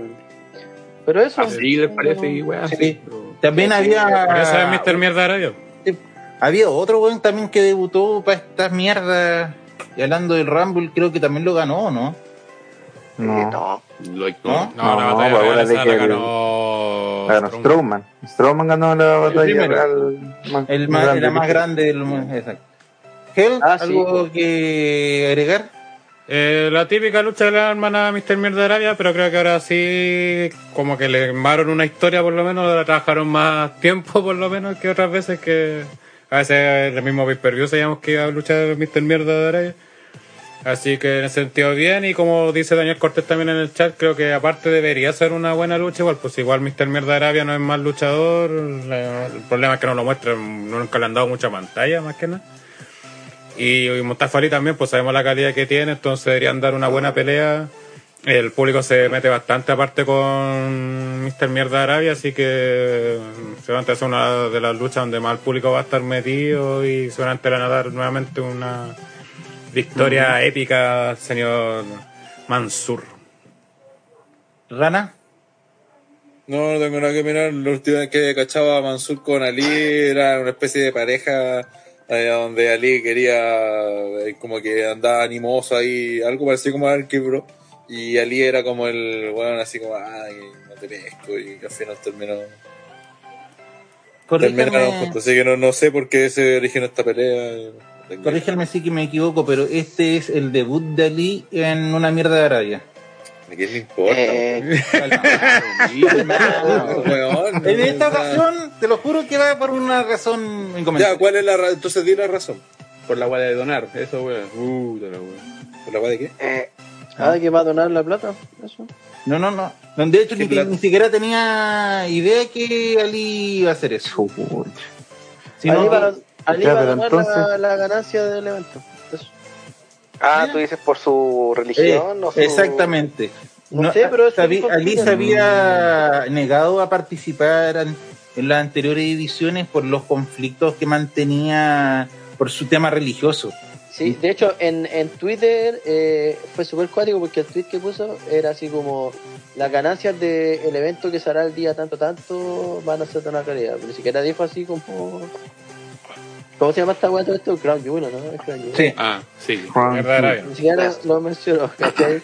Pero eso. Así les parece, y Sí. También había. Mr. Mierda Arabia. Había otro weón también que debutó para estas mierdas. Y hablando del Rumble, creo que también lo ganó, ¿no? Eh, No, no. ¿No? No, la No, batalla pues, que la el- ganó. ganó Strowman. Strowman. Ganó la batalla primero. real más- El más más, grande del Exacto. Ah, sí, ¿algo pues. que agregar? Eh, la típica lucha de la hermana Mr. Mierda Arabia, pero creo que ahora sí, como que le armaron una historia por lo menos, la trabajaron más tiempo por lo menos que otras veces que a veces el mismo pay-per-view sabíamos que iba a luchar Mr. Mierda de Arabia. Así que en ese sentido bien, y como dice Daniel Cortés también en el chat, creo que aparte debería ser una buena lucha, igual pues igual Mr. Mierda de Arabia no es más luchador, el problema es que no lo muestran, nunca le han dado mucha pantalla más que nada. Y, y Mustafa Ali también, pues sabemos la calidad que tiene, entonces deberían dar una buena pelea. El público se mete bastante aparte con Mr. Mierda Arabia, así que seguramente es una de las luchas donde más el público va a estar metido y seguramente le van a dar nuevamente una victoria épica al señor Mansur. Rana. No, no tengo nada que mirar. La última vez que cachaba a Mansur con Ali era una especie de pareja eh, donde Ali quería, eh, como que andaba animoso ahí, algo parecido como Arky Bro. Y Ali era como el, bueno, así como, ay, no te pesco. Y al final terminó, terminaron juntos. Así que no, no sé por qué se originó esta pelea. Tengo corrígeme si que me equivoco, pero este es el debut de Ali en una mierda de Arabia. ¿A quién le importa? Eh, weón, En esta ocasión, te lo juro que va por una razón Ya, inconveniente. ¿cuál es la razón? Entonces di la razón. Por la weá de donar, eso weón. Uh, la weá. ¿Por la weá de qué? eh, Ah, que va a donar la plata. Eso. No, no, no. De hecho, ¿Qué ni, ni siquiera tenía idea que Ali iba a hacer eso. Sino Ali va a- Ali Ya, va a pero donar entonces- la, la ganancia del evento. Ah, tú dices por su Eh, religión o su... exactamente. No sé, pero dijo Ali se había negado a participar en, en las anteriores ediciones por los conflictos que mantenía por su tema religioso. Sí, de hecho, en, en Twitter eh, fue súper cuático porque el tweet que puso era así como las ganancias del evento que se hará el día tanto tanto van a ser de una calidad. Ni siquiera dijo así como... ¿Cómo se llama esta weá todo esto? Crown Jewel, ¿no? Crown Jewel. Sí. Ah, sí. Arabia. Ni siquiera lo mencionó, ¿cachai?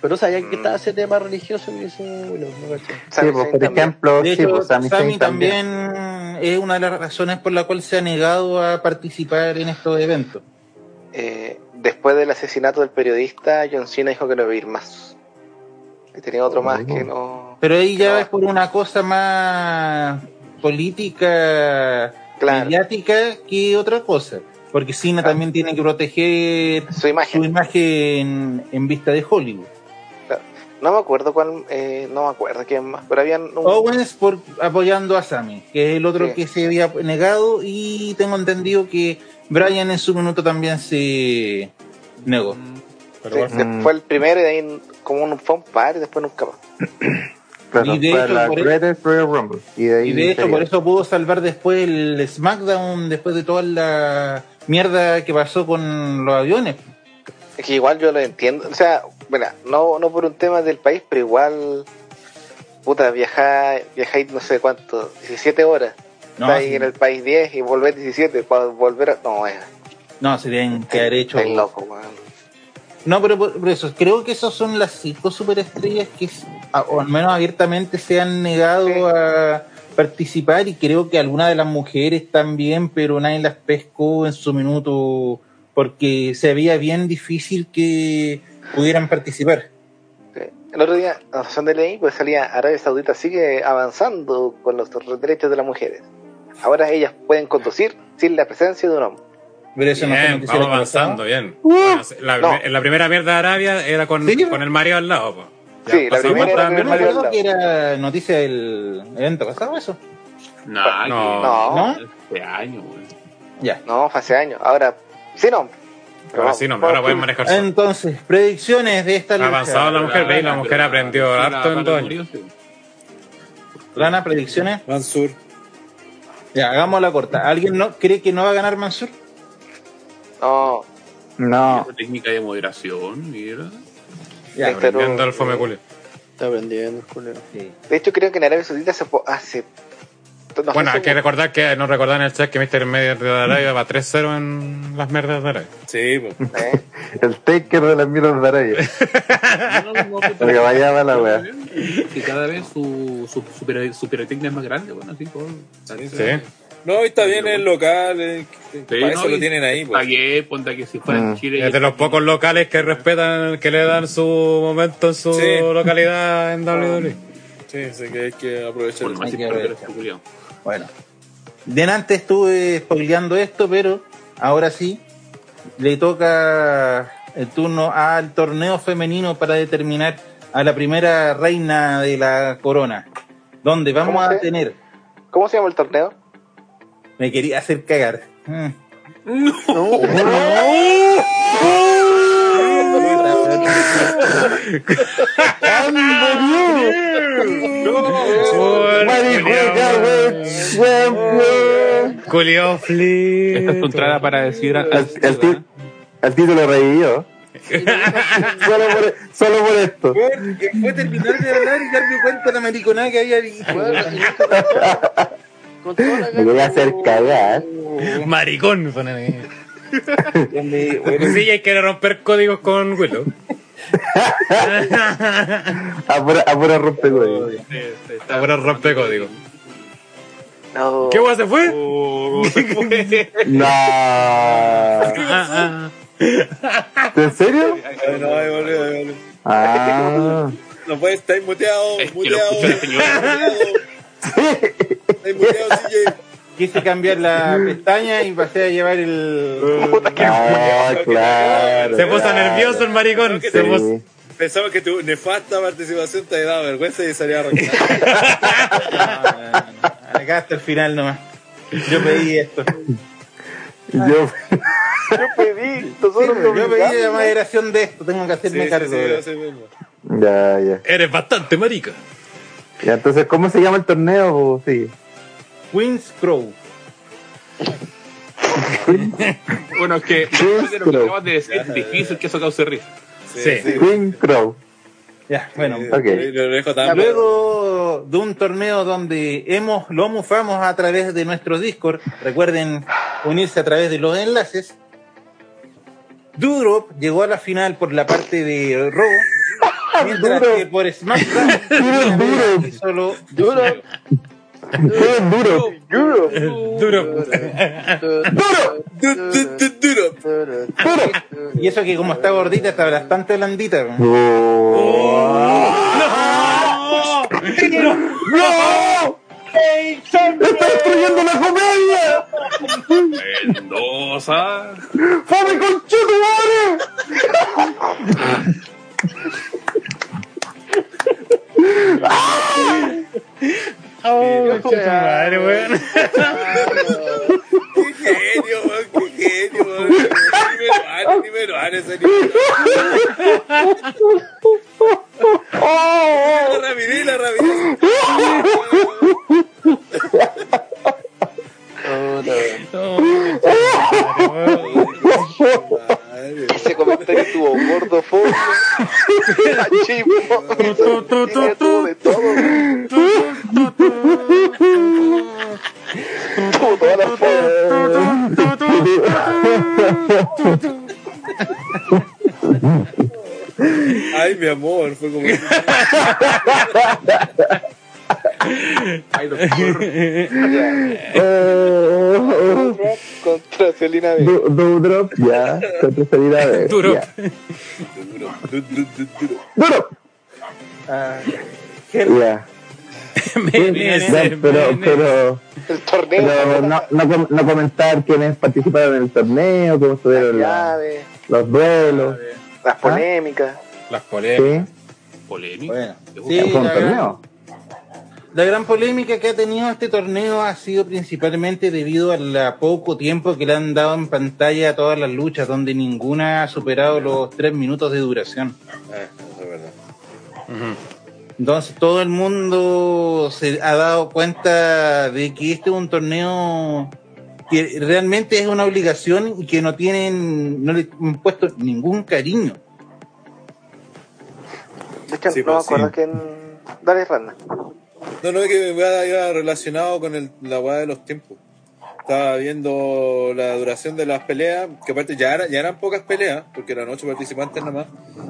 Pero sabía que estaba ese tema religioso y eso, bueno, no caché. Sí, pues, por ejemplo, De sí, hecho, pues, Sami Sami Zayn también. también es una de las razones por la cual se ha negado a participar en estos eventos. Eh, después del asesinato del periodista, John Cena dijo que no iba a ir más. Y tenía otro más Oh. que no... Pero ahí ya es por una cosa más política, Claro. mediática que otra cosa. Porque Cena también tiene que proteger Su imagen. su imagen en vista de Hollywood. No me acuerdo cuál, eh, no me acuerdo quién más, pero habían un, Owens por apoyando a Sammy, que es el otro Sí. que se había negado y tengo entendido que Brian en su minuto también se negó. Pero sí, bueno, fue el primero y de ahí como un, fue un par y después nunca más. Claro, Y de hecho, la por- Greatest Royal Rumble. Y de ahí Y de hecho sería. por eso pudo salvar después el SmackDown, después de toda la mierda que pasó con los aviones. Es que igual yo lo entiendo, o sea, bueno, no, no por un tema del país, pero igual, puta, viajar, viajáis no sé cuánto, 17 horas, No, estáis sí. en el país 10 y volver 17 para volver a... No, es... No, se tienen que haber hecho. Loco, weón. No, pero por, por eso, creo que esos son las cinco superestrellas que, o al menos abiertamente, se han negado Sí. a participar y creo que algunas de las mujeres también, pero nadie las pescó en su minuto porque se veía bien difícil que pudieran participar. Sí. El otro día, en la sesión de ley, pues salía Arabia Saudita sigue avanzando con los derechos de las mujeres. Ahora ellas pueden conducir sin la presencia de un hombre. Pero eso no bien, noticia vamos avanzando, bien. Bueno, la, no. en la primera mierda de Arabia era con, Sí, con el marido al lado. po. Ya Sí, la primera era con el Mario al que era noticia del evento pasado eso. Nah, No. No, ¿No? Este año, güey. Ya. no, fue hace años. Ahora, sí, no. Ahora sí, no, ahora pueden manejar solo. Entonces, predicciones de esta Ha lucha. avanzado la mujer, veis, la mujer aprendió harto la- en años. Lana, predicciones. Mansur. Ya, hagamos la corta. ¿Alguien no cree que no va a ganar Mansur? No, No, Esa técnica de moderación, mira. Ya, Sí, pero- Aprendiendo al fome culio. Está aprendiendo el culero. sí. de hecho creo que en Arabia Saudita se po- hace... no Bueno, hay que recordar que nos recordaban en el chat que Mr. Media de Arabia va 3-0 en las mierdas de Arabia. Sí, pues. ¿eh? el taker de las mierdas de Arabia. No, no, no, pero- Porque vaya va la wea. Que cada vez su, su, su, su pirotecnia es más grande, bueno, así todo. Sí. No, y está bien el local. eh, Sí, para eso no, lo tienen ahí. Pues. bien, ponte que si fuera en Mm. Chile. Es de los pocos locales que respetan, que le dan su momento en su Sí. localidad en WWE. Sí, sí que hay que aprovechar. Más Hay que. Bueno. Delante estuve spoileando esto, pero ahora sí le toca el turno al torneo femenino para determinar a la primera reina de la corona. Donde vamos ¿Cómo a tener. ¿Cómo se llama el torneo? Me quería hacer cagar. Mm. Culio Flip. Esta es tu entrada para decir. al- el, ti- el título revivió. solo, por, solo por esto. Que fue terminar de hablar y darme cuenta de la mariconada que había dicho. Con toda la Me voy a hacer cagar. Maricón, ponen ahí. Sí, hay que romper códigos con Willow. A pura, a pura rompecódigo. Ahora rompe código. No. ¿Qué guay se fue? No. ¿En serio? Ay, no, ay, boludo, ay, boludo. Ah. No puedes estar muteado, Es que lo muteado. escuchó el CJ. quise cambiar la pestaña y pasé a llevar el. Ah, claro. Se puso nervioso el maricón. Sí. Pensaba que tu nefasta participación te daba vergüenza y salía a arrancar. Acá hasta el final nomás. Yo pedí esto. Yo, Yo pedí, nosotros lo Yo pedí la moderación de esto, tengo que hacerme Sí, cargo. sí, sí, ya, ya. Eres bastante marica. Ya, entonces, ¿cómo se llama el torneo? Sí. Queen's Crow. Bueno, es que lo que acabas de decir, es difícil que eso cause risa. Sí. Queen Crow. Ya, bueno. Sí, ok. Lo dejo tan Luego de un torneo donde hemos, lo mufamos a través de nuestro Discord, recuerden unirse a través de los enlaces. Doudrop llegó a la final por la parte de Raw, mientras Duro. que por SmackDown Duro. solo Duro, duro. duro. Duro. Du- du- du- duro. y eso que como está gordita está bastante blandita. Oh. ¡No! ¡Está destruyendo la comedia! Mendoza. ¡Fome concheto, madre! Oh, madre, weón. ¡Qué genio, weón! ¡Qué genio, weón! Dímelo, Ana, dímelo, Ana, ese niño. La rapidez, la rapidez. Madre. Ese comentario estuvo gordofobia, machismo, tuvo de todo. Tuvo todas las formas. Ay, mi amor, fue como. Ay, doctor. Contra Celina B. Du- Dudrop, ya. Contra salida de. Duro. ya. Duro, du- du- du- duro. Duro. Ah, Ya. Pero, pero, El torneo. pero no, no, com- no comentar quiénes participaron en el torneo, cómo estuvieron la- los duelos. las polémicas. Las polémicas. ¿Sí? Polémica. bueno. Sí, Fue un gran, torneo. La gran polémica que ha tenido este torneo ha sido principalmente debido al poco tiempo que le han dado en pantalla a todas las luchas, donde ninguna ha superado los tres minutos de duración. Ah, eso es verdad. Entonces todo el mundo se ha dado cuenta de que este es un torneo que realmente es una obligación y que no tienen, no le han puesto ningún cariño. De hecho, Sí, no me pues, acuerdo sí. quién. Dale, Rana. No, no, es que iba, relacionado con el, la weá de los tiempos. Estaba viendo la duración de las peleas, que aparte ya, era- ya eran pocas peleas, porque eran ocho participantes nomás.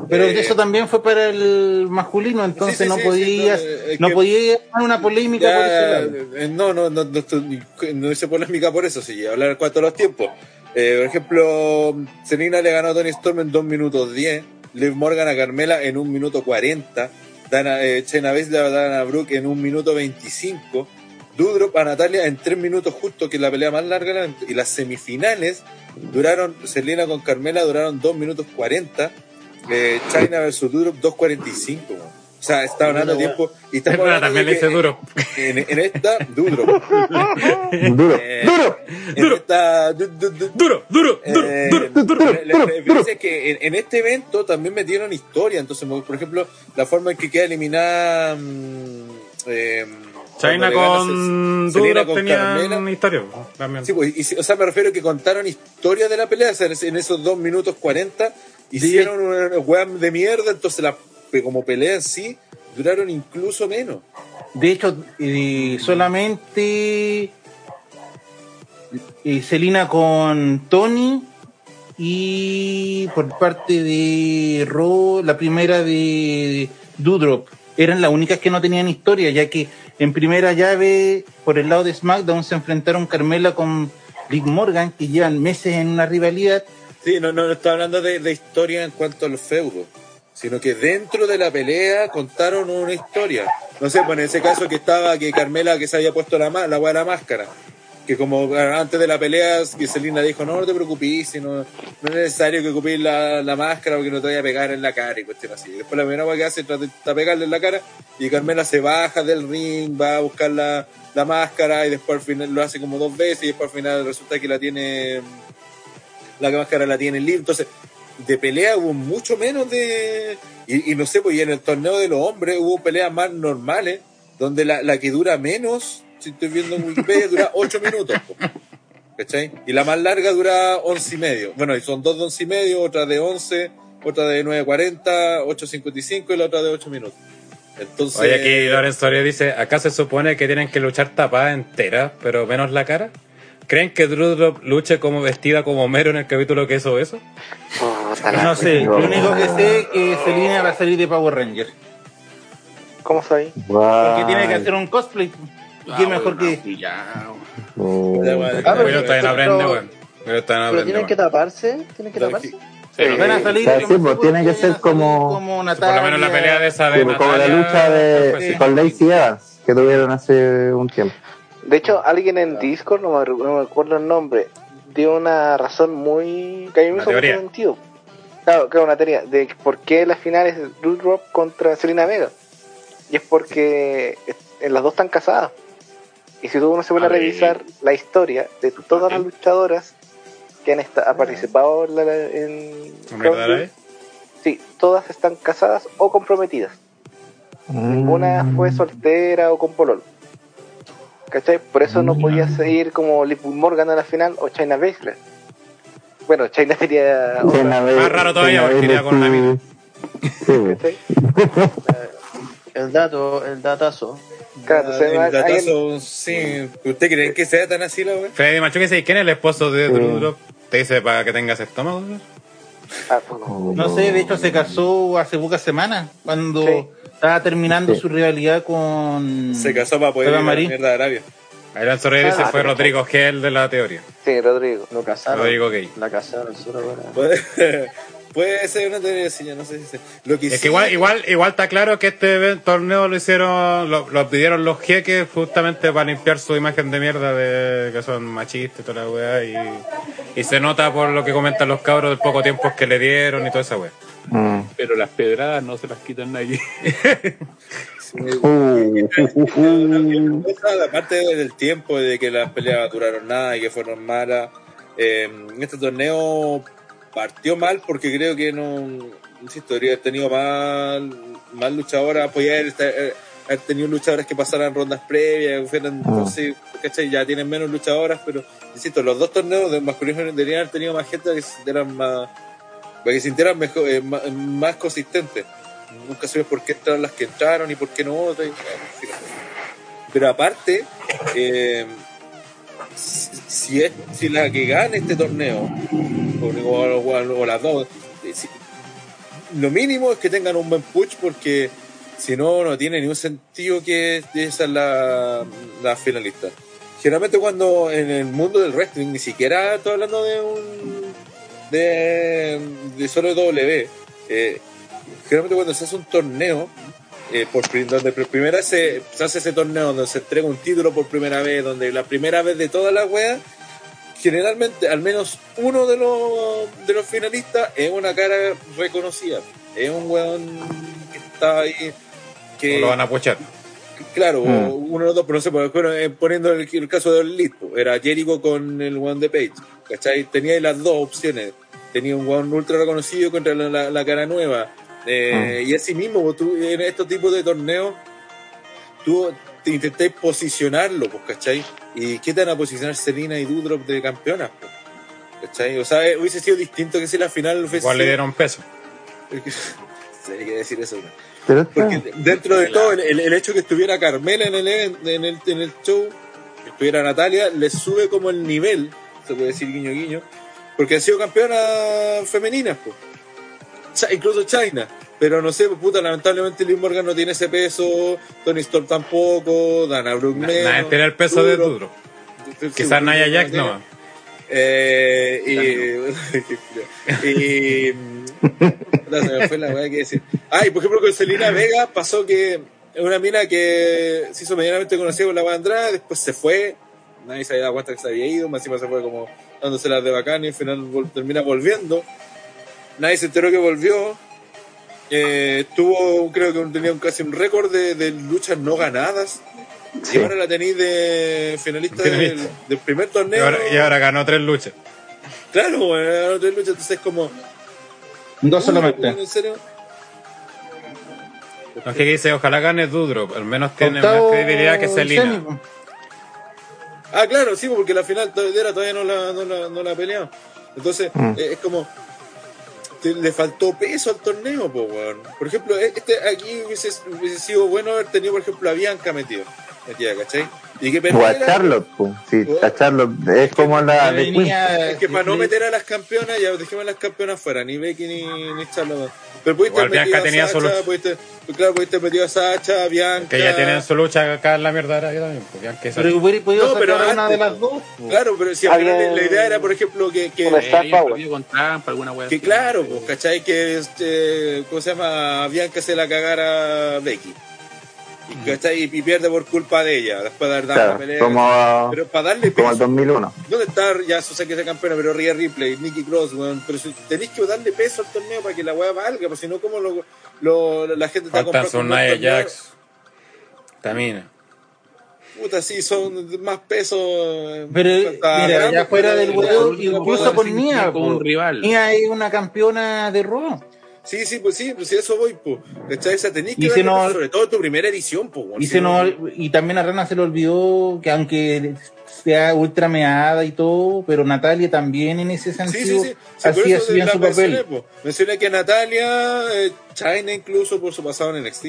Pero Eh, eso también fue para el masculino, entonces sí, no sí, podías, no, es que- una polémica por eh, no, no, no, no, no hice polémica por eso, sí, hablar en cuanto a los tiempos. Eh, por ejemplo, Selena le ganó a Tony Storm en 2 minutos 10, Liv Morgan a Carmela en 1 minuto 40, Dana, eh, Shayna Baszler a Dana Brooke en 1 minuto 25, Dudrop a Natalia en 3 minutos justo, que es la pelea más larga, y las semifinales duraron, Selena con Carmela duraron 2 minutos 40, eh, China versus Dudrop 2.45, weón. O sea, está hablando de tiempo y estamos Pero hablando también de le dice duro. en, en esta, Dudrop. Duro, Eh, duro. En esta, du- du- du- Duro, duro, duro, eh, duro. duro, la- la- duro, la diferencia es que en, en este evento también metieron historia. Entonces, por ejemplo, la forma en que queda eliminada. eh, China con Selena Duro con tenían historia. También. Sí, pues, y o sea, me refiero a que contaron historia de la pelea. O sea, en esos 2 minutos 40 hicieron una weá de mierda. Entonces, la, como pelea en sí, duraron incluso menos. De hecho, eh, solamente eh, Selina con Tony y por parte de Ro, la primera de Dudrop, eran las únicas que no tenían historia, ya que en primera llave, por el lado de SmackDown, se enfrentaron Carmela con Liv Morgan, que llevan meses en una rivalidad, Sí, no, no, no estoy hablando de, de historia en cuanto a los feudos, sino que dentro de la pelea contaron una historia. No sé, pues en ese caso que estaba que Carmela que se había puesto la, la de la máscara, que como antes de la pelea que Selina dijo, no, no te preocupes, si no, es necesario que ocupes la, la máscara porque no te vaya a pegar en la cara y cuestión así. Después la primera weá que hace es tratar de pegarle en la cara y Carmela se baja del ring, va a buscar la, la máscara y después al final lo hace como dos veces y después al final resulta que la tiene la máscara la tiene Liv. Entonces, de pelea hubo mucho menos de. Y, y no sé, pues y en el torneo de los hombres hubo peleas más normales, donde la, la que dura menos, si estoy viendo en Wikipedia, dura 8 minutos. ¿Cachai? Y la más larga dura 11 y medio. Bueno, y son dos de 11 y medio, otra de 11, otra de 9.40, 8.55 y la otra de 8 minutos. Entonces. Oye, aquí Lorenzo Soria dice, acá se supone que tienen que luchar tapada entera, pero menos la cara. ¿Creen que Drudrop luche como vestida como Mero en el capítulo que hizo eso? La no sé, lo único que sé es que Selina va a salir de Power Ranger, ¿Cómo sabes? porque tiene que hacer un cosplay, y Ah, qué mejor bueno, que... ya. Bueno, Ah, Bueno, todavía no aprende, pero- weón. Pero todavía Pero tienen que taparse, tienen que Pero taparse. Sí, Van a salir, O sea, yo sí, pues, tiene que ser como- como Por lo menos la pelea de esa de pues, como la Natalia, lucha de, sí. con Lacey Evans que tuvieron hace un tiempo. De hecho, alguien en Discord, no me, no me acuerdo el nombre, dio una razón muy. que a mí me hizo mucho sentido. Claro, claro, una teoría de por qué la final es Doudrop contra Selena Vega. Y es porque las dos están casadas. Y si uno se pone a, revisar la historia de todas las luchadoras que han, esta- ha participado en, la- en sí, todas están casadas o comprometidas. Ninguna fue soltera o con pololo. ¿Cachai? Por eso no podía seguir como Liv Morgan a la final o China Baszler. Bueno, China sería China Más raro todavía, China porque iría con la mina. sí, sí. ¿cachai? El dato, el datazo. Claro, el hay- datazo, sí. ¿Usted cree que sea tan así la wea? Freddy Machuque dice, ¿y quién es el esposo de Sí. Drew Drop? Te dice para que tengas estómago. ¿no? ah, pues no. No sé, de hecho se casó hace pocas semanas, cuando Sí. Estaba terminando Sí. su rivalidad con... Se casó para poder ir a la mierda de Arabia. Alonso Reyes Ah, fue Rodrigo Gel de la teoría. Sí, Rodrigo. Lo casaron. Rodrigo Gay. La casaron solo para. Puede, puede ser una teoría así, yo no sé si se... Lo que Es sí- que igual, igual, igual está claro que este torneo lo hicieron, lo, lo pidieron los jeques justamente para limpiar su imagen de mierda de que son machistas y toda la weá y, y se nota por lo que comentan los cabros del poco tiempo que le dieron y toda esa weá. Mm. Pero las pedradas no se las quitan nadie. Uh, uh, uh. Aparte del tiempo, de que las peleas duraron nada y que fueron malas, eh, este torneo partió mal porque creo que no, insisto, debería haber tenido más, más luchadoras, podía haber, haber- tenido luchadoras que pasaran rondas previas, que fueran, no sé, ¿cachai? ya tienen menos luchadoras, pero insisto, los dos torneos de masculino deberían haber tenido más gente que sintieran más, para que sintieran mejor, eh, más, más consistentes. Nunca sabes por qué entraron las que entraron y por qué no otras. Pero aparte, eh, si, si es, si la que gane este torneo, o, o- o- o las dos, eh, si- lo mínimo es que tengan un buen push porque si no, no tiene ningún sentido que esa es la, la finalista. Generalmente cuando en el mundo del wrestling, ni siquiera estoy hablando de un de, de solo W, eh, generalmente cuando se hace un torneo, eh, por, donde por primera vez se, se hace ese torneo donde se entrega un título por primera vez, donde la primera vez de todas las weas, generalmente al menos uno de los, de los finalistas es una cara reconocida. Es un weón que está ahí. Que, O lo van a puchar. Claro, Mm. o uno de los dos, pero no sé, por ejemplo, eh, poniendo el, el caso de Elite, pues, era Jericho con el One de Page, ¿cachai? Tenía las dos opciones. Tenía un one ultra reconocido contra la, la- la cara nueva. Eh, Y así mismo, pues, tú, en estos tipos de torneos, tú te intentáis posicionarlo, pues, ¿cachai? ¿Y qué te van a posicionar Selena y Dudrop de campeonas, pues? ¿Cachai? O sea, eh, hubiese sido distinto que si la final hubiese Igual le dieron peso. Hay que decir eso, ¿no? Pero está- Porque dentro de todo, el, el- hecho que estuviera Carmela en el, en el, en el show, que estuviera Natalia, le sube como el nivel, se puede decir guiño guiño, porque han sido campeonas femeninas, pues. Incluso China. Pero no sé, puta, lamentablemente Liv Morgan no tiene ese peso, Tony Storm tampoco, Dana Brooke Na- menos, Nadie tiene el peso de. Sí, Quizás Naya Jack no. Eh, y, y no, se me fue la weá que decir. Ah, y por ejemplo con Selena Vega pasó que es una mina que se hizo medianamente conocida por la Andrade, después se fue, nadie se había dado cuenta que se había ido, más encima se fue como dándose las de bacán y al final vol- termina volviendo. Nadie se enteró que volvió. Eh, tuvo, creo que tenía un- casi un récord de, de luchas no ganadas. Sí. Y ahora la tenéis de finalista, Del, Finalista. del primer Y torneo. ahora, y ahora ganó tres luchas. Claro, bueno, no tiene lucha, entonces es como. Dos solamente. ¿En serio? No es que dice, ojalá gane Dudro. Al menos tiene más credibilidad que semi, Selina. Ah, claro, sí, porque la final todavía, todavía no la, no la, no la ha peleado. Entonces, Mm. eh, es como. te- le faltó peso al torneo, po, weón. Por ejemplo, eh, este aquí hubiese, hubiese sido bueno haber tenido, por ejemplo, a Bianca metido. Metida, ¿cachai? Y que O a Charlotte, po. sí, a Charlotte es como la de. Venía- Es que para no meter a las campeonas, ya dejemos a las campeonas fuera, ni Becky ni, ni Charlotte. Pero pudiste Igual Bianca tenía su Sacha, lucha. pudiste, claro, pudiste metido a Sacha, Bianca. Que ya tienen su lucha acá en la mierda ahora también. Pues Bianca Sacha. Pero hubiera podido No, pero sacar una antes, de las dos. po. Claro, pero si al final la idea era, por ejemplo, que, que, Eh, con trampa, alguna wea que así. claro, pues, ¿cachai? Que, este, ¿cómo se llama? Bianca se la cagara a Becky. Y, ¿cachai? Y pierde por culpa de ella, después de haber dado la Claro, pelea. como, Pero para darle como el peso, 2001. ¿dónde está ya sé que es campeona? Pero Rhea Ripley, Nikki Cross, weón. Pero si tenéis que darle peso al torneo para que la weá valga, porque si no, ¿cómo lo, lo- la gente está comprando? torneo? Jax. Tamina. Puta, sí, son más peso. eh, Pero hasta mira, ya fuera pero- del huevo, incluso decir- Nia, con un rival. Nia es una campeona de Raw. Sí, sí, pues sí, pues sí, eso voy, pues. ¿Cachai? Esa tenéis que Y se nos- peso, sobre todo tu primera edición, pues. Y, Si se no- nos, y también a Rana se le olvidó que aunque sea ultra meada y todo, pero Natalia también en ese sentido sí, sí. Sí, hacía su mencioné, papel. Mencioné que Natalia, eh, China incluso por su pasado en NXT,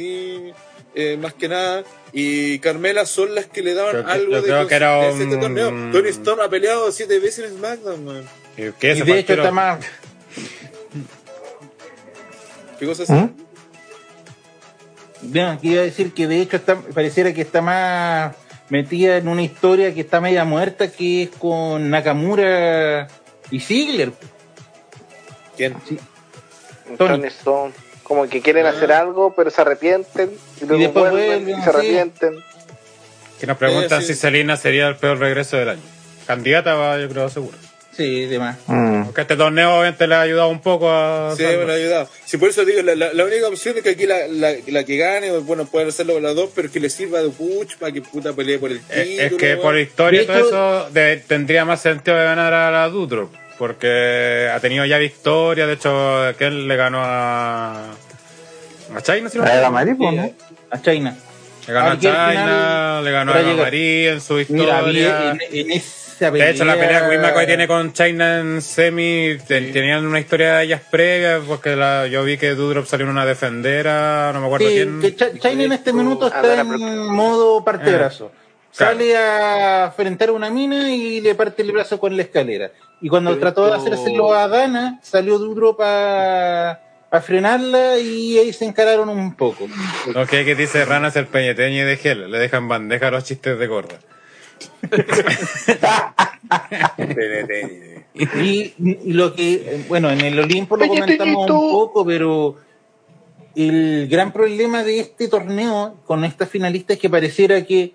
eh, más que nada, y Carmela son las que le daban que- algo yo de creo que era este torneo. Tony Storm ha peleado siete veces en SmackDown, man. ¿Y qué Y de hecho está más, ¿Qué cosa así? ¿Mm? Bien, aquí iba a decir que de hecho está, pareciera que está más metida en una historia que está media muerta, que es con Nakamura y Ziggler. Tony Stone. Como que quieren hacer algo, pero se arrepienten. Y luego después vuelven vuelven, y se arrepienten. Que nos preguntan Eh, sí. si Selina sería el peor regreso del año. Candidata va, yo creo, seguro. Sí, demás. Mm. Porque este torneo obviamente le ha ayudado un poco a... Sí, Sandro. me ha ayudado. Sí, por eso digo, la, la, la única opción es que aquí la, la, la que gane, o bueno, pueden hacerlo con las dos, pero que le sirva de push para que puta pelee por el título. Es, es que por historia y De todo eso de- tendría más sentido de ganar a la Dutro. Porque ha tenido ya victoria. De hecho, que él le ganó a. A China, si no me La de. Maripo, ¿no? A China. Le ganó a China, final, le ganó a. María en su Mira, historia. había en, en pelea. De hecho, la pelea que tiene con China en semi te- tenían una historia de ellas previas, porque la, yo vi que Dudrop salió en una defendera, no me acuerdo Sí, quién. que Cha- China en este minuto Ah, está en modo partebrazo. claro. Sale a enfrentar a una mina y le parte el brazo con la escalera. Y cuando Pero trató de hacérselo a Dana, salió duro para frenarla y ahí se encararon un poco. Ok, que dice Rana es el peñeteño de gel, le dejan bandeja los chistes de gorda. Y, y lo que, bueno, en el Olimpo lo comentamos un poco, pero el gran problema de este torneo con esta finalista es que pareciera que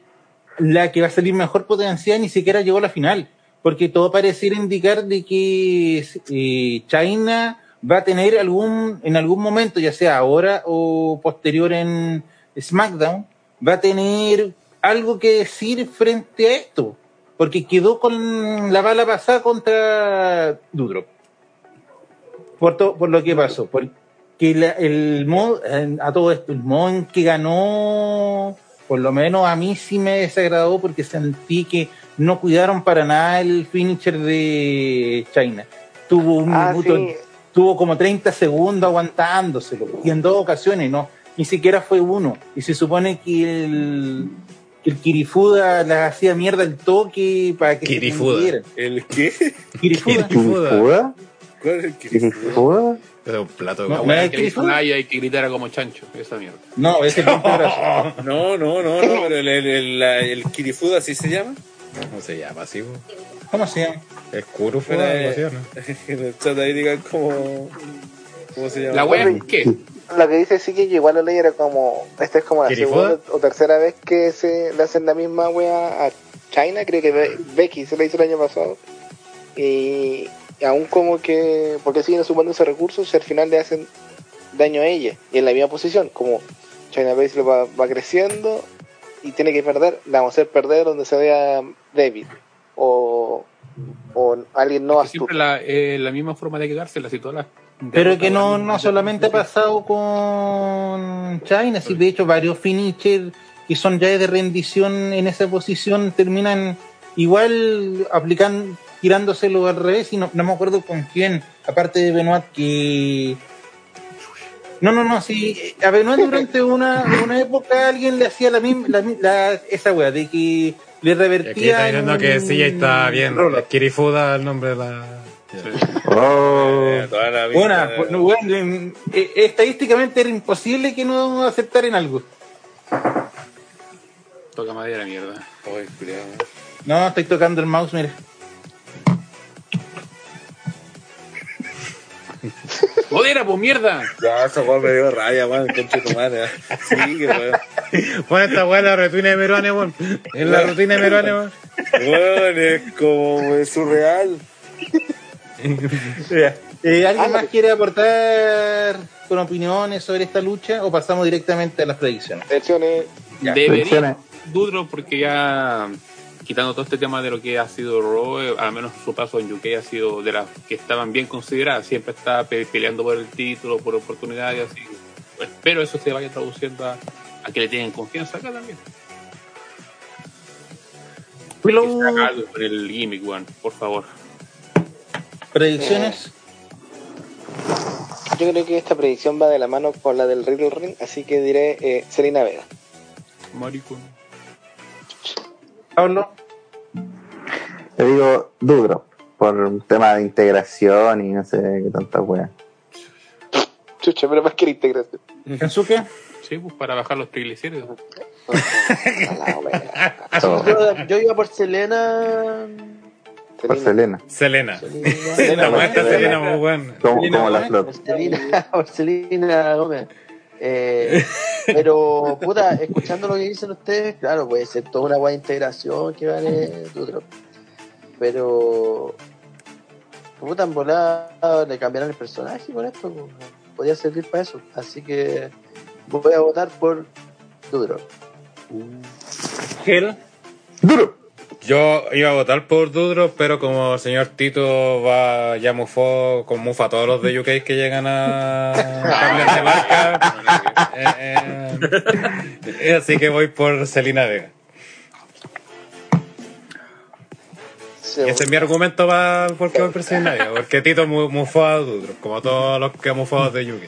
la que va a salir mejor potenciada ni siquiera llegó a la final, porque todo pareciera indicar de que eh, China va a tener algún, en algún momento, ya sea ahora o posterior en SmackDown, va a tener algo que decir frente a esto, porque quedó con la bala pasada contra Dudrop. Por, to- por lo que pasó, porque la- el modo, eh, a todo esto, el modo en que ganó, por lo menos a mí sí me desagradó porque sentí que no cuidaron para nada el finisher de China. Tuvo un Ah, minuto, sí. tuvo como 30 segundos aguantándoselo, y en dos ocasiones, no, ni siquiera fue uno. Y se supone que el, que el Kirifuda le hacía mierda el toque para que Kirifuda. se. ¿El qué? Kirifuda. ¿Kirifuda? ¿Cuál es el ¿Kirifuda? Es un plato de No, La gorda. weá ¿me que Kirifuda? Y gritara como chancho, esa mierda. No, ese es el. No, no, no, no, pero el, el, el, el Kirifuda, ¿así se llama? ¿Cómo se llama? ¿Así? ¿Cómo se llama? ¿Es Kurufuda? Eh, no? en el chat ahí digan cómo, cómo se llama. La wea es qué? Lo que dice sí que yo igual lo leí era como, esta es como la segunda o tercera vez que se le hacen la misma wea a China, creo que Be- Becky se la hizo el año pasado. Y, y aún como que, porque siguen sumando esos recursos y al final le hacen daño a ella. Y en la misma posición, como China Baszler va, va creciendo y tiene que perder, la vamos a hacer perder donde se vea David. O, o alguien no Que astuto. siempre la, eh, la misma forma de quedarse, la todas las Pero que no, no solamente ha pasado con China, sí, de hecho varios finishers que son ya de rendición en esa posición terminan igual aplicando, tirándoselo al revés y no, no me acuerdo con quién, aparte de Benoit que... No, no, no, sí, a Benoit durante una, una época alguien le hacía la misma, la, esa wea, de que le Y aquí revertía... está diciendo que sí, ya está bien. Kirifuda el nombre de la. Oh. Eh, toda la vida, Una, eh, pues, no, bueno, en- eh, estadísticamente era imposible que no aceptaran algo. Toca madera, mierda. Ay, culiao. No, estoy tocando el mouse, mira. ¡Modera, pues mierda! Ya, esa weón me dio raya, weón, concha de tu madre. Sí, que weón. Pon esta weá en la rutina de Meruane, weón. En la rutina de Meruane, weón. Weón, es como weón, surreal. Eh, ¿Alguien Ándale. más quiere aportar con opiniones sobre esta lucha o pasamos directamente a las predicciones? Elecciones. Ya. Debería Predicciones. Dudro porque ya quitando todo este tema de lo que ha sido Raw, eh, al menos su paso en UK ha sido de las que estaban bien consideradas, siempre está pe- peleando por el título, por oportunidades, así. Pues, espero eso se vaya traduciendo a, a que le tienen confianza acá también. Algo con el gimmick, weón, por favor. ¿Predicciones? Yo creo que esta predicción va de la mano con la del Riddle Ring, así que diré eh, Selena Vega. Maricón. Pablo. Te digo Dudro, por un tema de integración y no sé qué tanta wea. Chucha, pero más que la integración. ¿Kensuke? Sí, pues para bajar los triglicéridos. Yo iba por Selena. Por Selena, Selena. Selena. La muestra Selena, muy weón. como, Selena como la Gómez. flor. Por Selena, Selena Gómez. Eh, pero, puta, escuchando lo que dicen ustedes, claro, puede ser toda una buena integración que vale Dudrop. Pero, puta, en volada le cambiaron el personaje con esto, pues, podía servir para eso. Así que voy a votar por Dudrop. Gel. Duro. Yo iba a votar por Dudro, pero como el señor Tito va ya mufó, con mufa a todos los de UK que llegan a cambiar de marca, eh, eh, así que voy por Selena Vega. Sí, Y ese es mi argumento para por qué voy por Selena Vega, porque Tito mu- mufó a Dudro, como todos los que mufó de UK.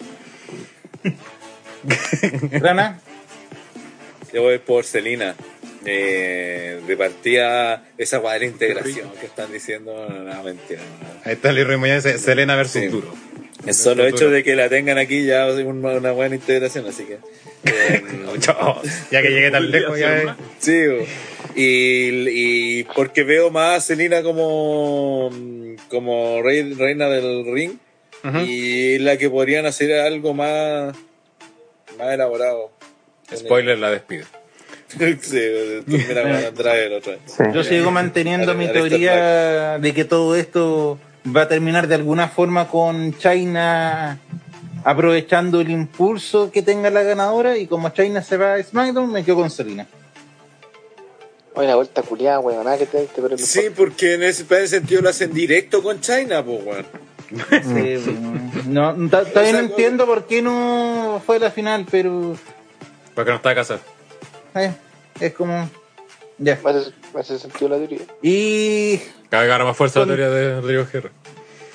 Rana. Yo voy por Celina. Eh, de partida, esa weá de la integración que están diciendo, no, no, mentira. no. Ahí está Luis Muñoz, dice Selena versus Sí. Duro. El solo hecho de que la tengan aquí ya es una, una buena integración, así que. eh. Ya que llegué tan lejos, ya sí, bo. y, y porque veo más a Selina como, como rey- reina del ring Ujú. y la que podrían hacer algo más, más elaborado. Spoiler, la despido. sí, otra. Sí. Yo sigo manteniendo mi teoría de que todo esto va a terminar de alguna forma con China aprovechando el impulso que tenga la ganadora y como China se va a SmackDown me quedo con Selena. Oye, la vuelta culiada, weón, nada que te diste, pero Sí, porque en ese, en ese sentido lo hacen directo con China, pues, weón. Sí, no, ta- también O sea, entiendo por qué no fue la final, pero Porque no está casado. Eh, es como ya. Me hace, me hace sentido la teoría. Y Cada vez más fuerza la Con- teoría de Rodrigo Guerra.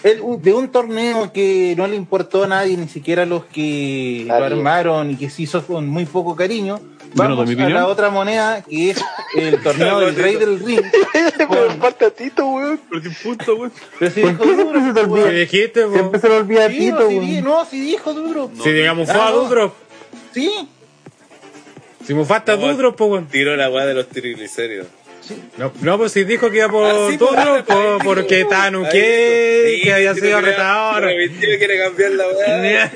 el- de un torneo que no le importó a nadie, ni siquiera a los que lo armaron y que se hizo con muy poco cariño, vamos mi a opinión. la otra moneda que es el torneo del Rey del Ring. pero falta Tito, weón. Porque puto, weón. Pero si ¿Por dijo qué duro, se te olvida? Siempre se le olvida a Sí, Tito, no, si weón. no, si dijo duro. Si digamos fue Ah, a no. Dudro. Sí, Si mufaste a No, Dudro, pues weón. Tiro la weá de los triglicéridos. No, no, pues si dijo que iba por Ah, sí, pues, Dudro, dijo, porque ahí estaba dijo. Nuque, Sí, que había sí, sido no retador. Revirtió, quiere cambiar la weá.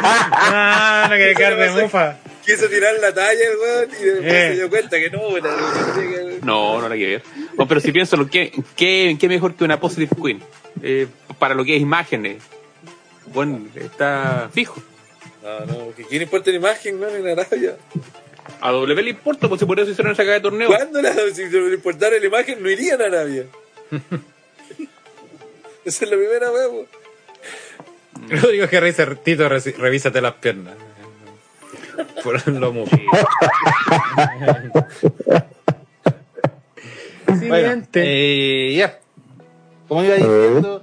ah, no quiere quedar de mufa. Quiso tirar la talla el weón y después Eh. se dio cuenta que no, weón. la- No, no hay que ver. No, pero si pienso, lo que, ¿qué, qué mejor que una Positive Queen? Eh, para lo que es imágenes. Bueno, está fijo. No, no, que quién importa la imagen, weón, en Arabia. A W le importa, pues si por eso hicieron esa caga de torneo. ¿Cuándo la, si le importara la imagen no irían a Arabia? Esa es la primera weá, weón. Rodrigo Guerra dice, Tito, reci- revísate las piernas. Por lo mufa. Bueno, eh, ya. Como iba diciendo,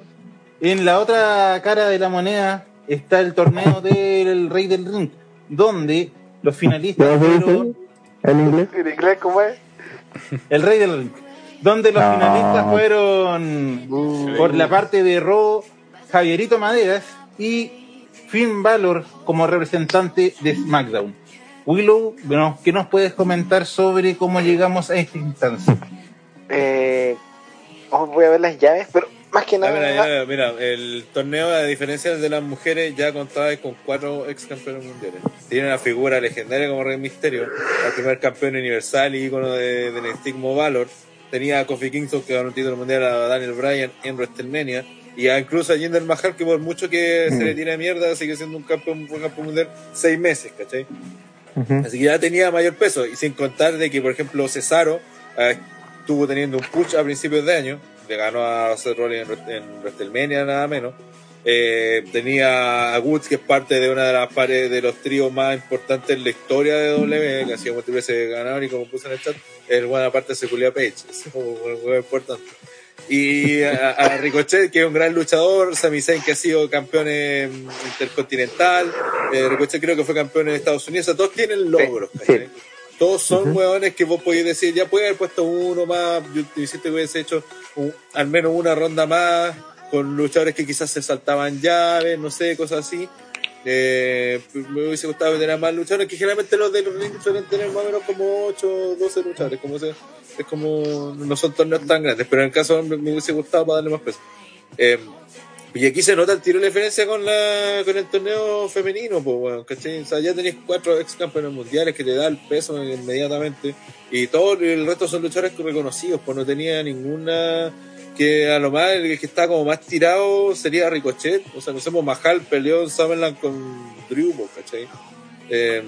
en la otra cara de la moneda está el torneo del Rey del Ring, donde los finalistas ¿Qué vas a fueron? ¿En inglés? ¿En inglés cómo es? el Rey del Ring, donde los No. finalistas fueron por la parte de Raw, Javierito Maderas y Finn Balor como representante de SmackDown. Willow, bueno, ¿qué nos puedes comentar sobre cómo llegamos a esta instancia? Eh, oh, voy a ver las llaves, pero más que Ah, nada. mira, ya, mira, el torneo, a diferencia de las mujeres, ya contaba con cuatro ex campeones mundiales. Tiene una figura legendaria como Rey Misterio, el primer campeón universal y ícono de, de NXT como Valor. Tenía a Kofi Kingston que ganó un título mundial a Daniel Bryan en WrestleMania. Y a incluso a Jinder Mahal, que por mucho que se le tire mierda, sigue siendo un campeón, un campeón mundial seis meses, ¿cachai? Así que ya tenía mayor peso. Y sin contar de que, por ejemplo, Cesaro eh, estuvo teniendo un push a principios de año. Le ganó a Seth Rollins en, en WrestleMania, nada menos. Eh, tenía a Woods, que es parte de una de las pares de los tríos más importantes en la historia de W, que ha sido múltiples veces ganador y como puse en el chat, el buena parte de Julia Page. Es muy importante. Y a, a Ricochet, que es un gran luchador, Sami Zayn, que ha sido campeón intercontinental, eh, Ricochet creo que fue campeón en Estados Unidos, o sea, todos tienen logros, ¿cachai? Todos son hueones que vos podéis decir, ya puede haber puesto uno más, yo te hiciste que hubiese hecho un- al menos una ronda más, con luchadores que quizás se saltaban llaves, no sé, cosas así. Eh, me hubiese gustado tener más luchadores, que generalmente los de los rings suelen tener más o menos como 8 12 luchadores, como se, es como, no son torneos tan grandes, pero en el caso me, me hubiese gustado para darle más peso. Eh, y aquí se nota el tiro de diferencia con la con el torneo femenino, pues bueno, ¿cachai? O sea, ya tenéis cuatro ex campeones mundiales que te da el peso inmediatamente. Y todo el resto son luchadores reconocidos, pues no tenía ninguna que a lo más el que está como más tirado sería Ricochet. O sea, no sé, pues, Mahal peleó en Summerland con Drew, pues, ¿cachai? Eh,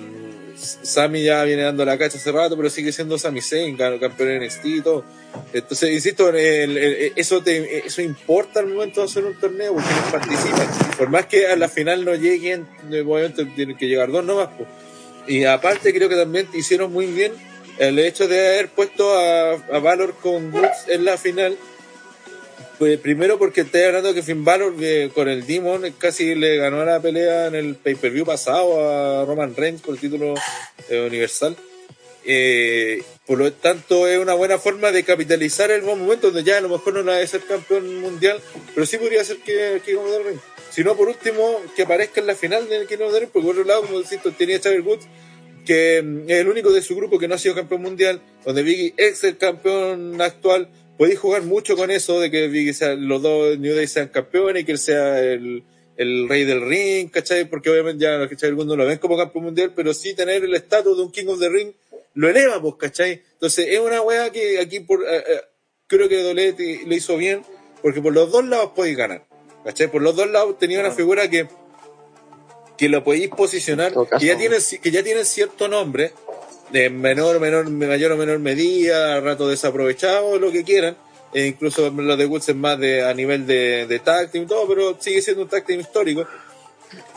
Sami ya viene dando la cacha hace rato, pero sigue siendo Sami Zayn, campeón en NXT y todo. Entonces, insisto, el- eso te, eso importa al momento de hacer un torneo, porque ellos participan. Por más que a la final no lleguen, eh, obviamente tienen que llegar dos nomás. pues. Y aparte creo que también hicieron muy bien el hecho de haber puesto a, a Valor con Woods en la final. Pues primero porque estoy hablando que Finn Balor eh, con el Demon casi le ganó la pelea en el pay-per-view pasado a Roman Reigns por el título eh, universal. Eh, por lo tanto, es una buena forma de capitalizar el buen momento donde ya a lo mejor no la de ser campeón mundial, pero sí podría ser que, que the Ring. Si no, por último, que aparezca en la final del the Ring, porque por otro lado, como decís, tenía Xavier Woods, que mm, es el único de su grupo que no ha sido campeón mundial, donde Biggie es el campeón actual. Podéis jugar mucho con eso de que los dos New Day sean campeones y que él sea el, el rey del ring, ¿cachai? Porque obviamente ya Xavier Woods no lo ven como campeón mundial, pero sí tener el estatus de un King of the Ring lo eleva, pues, ¿cachai? Entonces es una wea que aquí por, eh, eh, creo que Dolete lo hizo bien, porque por los dos lados podéis ganar, ¿cachai? Por los dos lados tenía una figura que que lo podéis posicionar, que ya tiene, que ya tiene cierto nombre, de menor, menor, mayor o menor medida, rato desaprovechado, lo que quieran, e incluso lo de Woods más de, a nivel de, de tag team y todo, pero sigue siendo un tag histórico.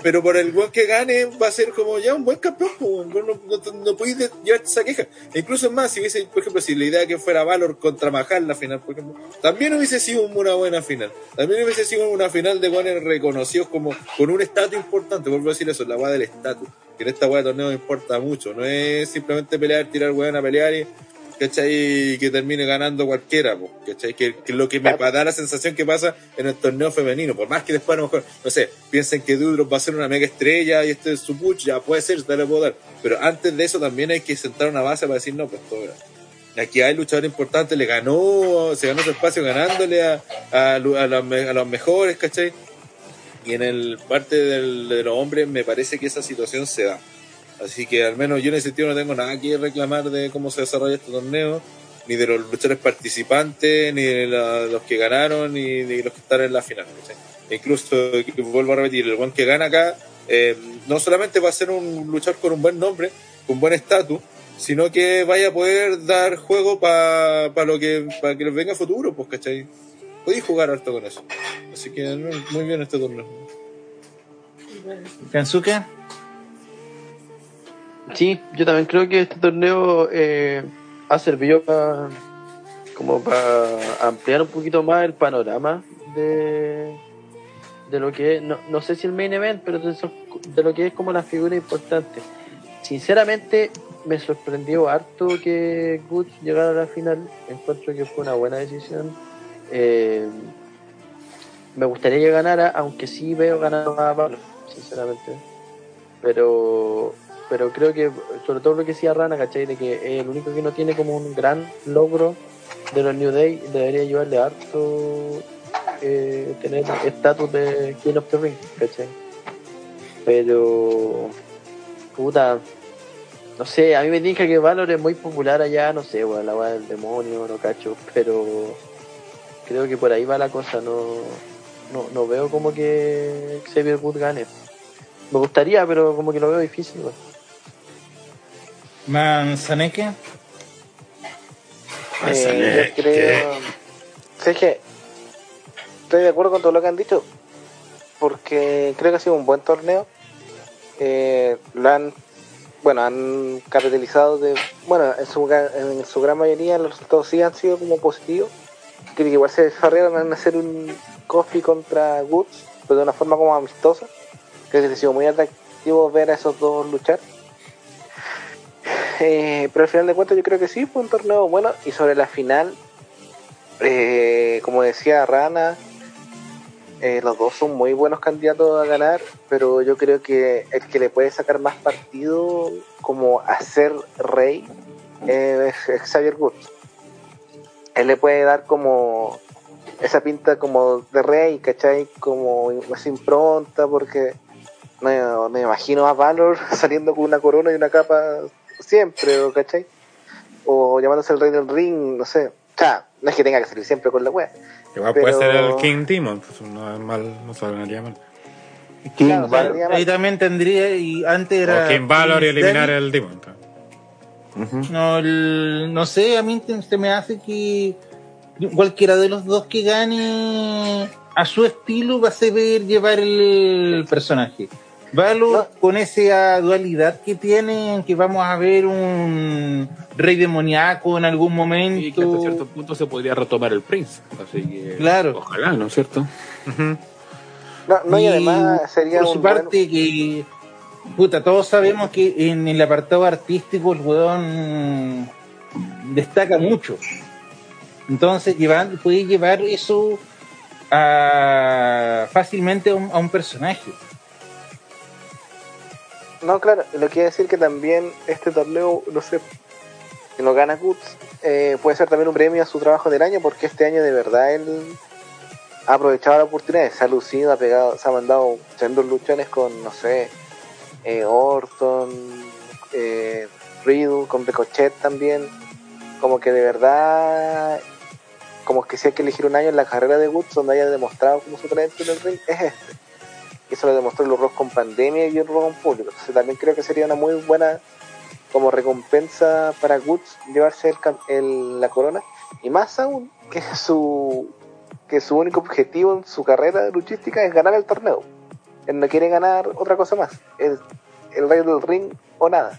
Pero por el buen que gane va a ser como ya un buen campeón, no, no, no, podéis llevarte esa queja. E incluso más, si hubiese, por ejemplo, si la idea que fuera Valor contra Mahal la final, por ejemplo, también hubiese sido una buena final. También hubiese sido una final de buenos reconocidos como con un estatus importante, vuelvo a decir eso, la weá del estatus. Que en esta weá de torneo importa mucho, no es simplemente pelear, tirar weón a pelear y ¿cachai? Que termine ganando cualquiera, po, ¿cachai? Que, que lo que me pa- da la sensación que pasa en el torneo femenino, por más que después a lo mejor, no sé, piensen que Dudrop va a ser una mega estrella y este es su push, ya puede ser, te lo puedo dar. Pero antes de eso también hay que sentar una base para decir, no, pues todo. Aquí hay luchadores importantes, le ganó, se ganó su espacio ganándole a, a, a los, a los mejores, ¿cachai? Y en el parte del- de los hombres me parece que esa situación se da. Así que al menos yo en ese sentido no tengo nada que reclamar de cómo se desarrolla este torneo, ni de los luchadores participantes, ni de la- los que ganaron, ni de los que están en la final. E incluso, vuelvo a repetir, el buen que gana acá, eh, no solamente va a ser un luchador con un buen nombre, con buen estatus, sino que vaya a poder dar juego para lo que para que venga futuro, pues, ¿cachai? Podéis jugar harto con eso. Así que muy bien este torneo. Kensuke, Sí, yo también creo que este torneo eh, ha servido pa- como para ampliar un poquito más el panorama de, de lo que es, no, no sé si el main event, pero de, de lo que es como la figura importante. Sinceramente, me sorprendió harto que Guts llegara a la final. Encuentro que fue una buena decisión. Eh, me gustaría que ganara, aunque sí veo ganar a Pablo, sinceramente. Pero pero creo que, sobre todo lo que decía Rana, ¿cachai? De que el único que no tiene como un gran logro de los New Day, debería llevarle harto eh, tener estatus de King of the Ring, ¿cachai? Pero, puta, no sé, a mí me dije que Valor es muy popular allá, no sé, bueno, la weá del demonio, no cacho, pero creo que por ahí va la cosa, no, no, no veo como que Xavier Wood gane. Me gustaría, pero como que lo veo difícil, weón. Manzaneque. Eh, yo creo. Sí, es que estoy de acuerdo con todo lo que han dicho, porque creo que ha sido un buen torneo. Eh, lo han, bueno, han capitalizado de, bueno, en su, en su gran mayoría los resultados sí han sido como positivos. Creo que igual se desarrollaron en hacer un coffee contra Woods, pero de una forma como amistosa. Creo que ha sido muy atractivo ver a esos dos luchar. Eh, pero al final de cuentas yo creo que sí, fue un torneo bueno. Y sobre la final, eh, como decía Rana, eh, los dos son muy buenos candidatos a ganar, pero yo creo que el que le puede sacar más partido como a ser rey es Xavier Woods. Él le puede dar como esa pinta como de rey, ¿cachai? Como esa impronta, porque me imagino a Valor saliendo con una corona y una capa siempre, ¿o ¿cachai? O llamándose el rey del ring, no sé. O sea, no es que tenga que salir siempre con la wea. Igual Pero- puede ser el King Demon, pues no es mal, no sonaría mal. King Claro, Valor. saldría mal. Ahí también tendría, y antes era. O King Valor y eliminar el Demon. No, el- no sé, a mí se me hace que cualquiera de los dos que gane a su estilo va a saber llevar el personaje. Valor con esa dualidad que tiene, que vamos a ver un rey demoníaco en algún momento. Y que hasta cierto punto se podría retomar el Prince. Así que, Claro. ojalá, ¿no es cierto? No, no, y, Y además sería por su buen- parte que puta todos sabemos que en el apartado artístico el weón destaca mucho entonces llevar, puede llevar eso a, fácilmente a un, a un personaje No, claro, lo quiere decir que también este torneo, no sé, si lo gana Guts, eh, puede ser también un premio a su trabajo del año, porque este año de verdad él ha aprovechado la oportunidad, se ha lucido, ha pegado, se ha mandado sendos luchones con, no sé, eh, Orton, eh, Riddle, con Ricochet también, como que de verdad, como que si hay que elegir un año en la carrera de Woods donde haya demostrado como su talento en el ring, es este. Eso lo demostró el horror con pandemia y el horror con público. Entonces también creo que sería una muy buena como recompensa para Woods llevarse el, la corona. Y más aún que su que su único objetivo en su carrera luchística es ganar el torneo. Él no quiere ganar otra cosa más. El, el rey del ring o nada.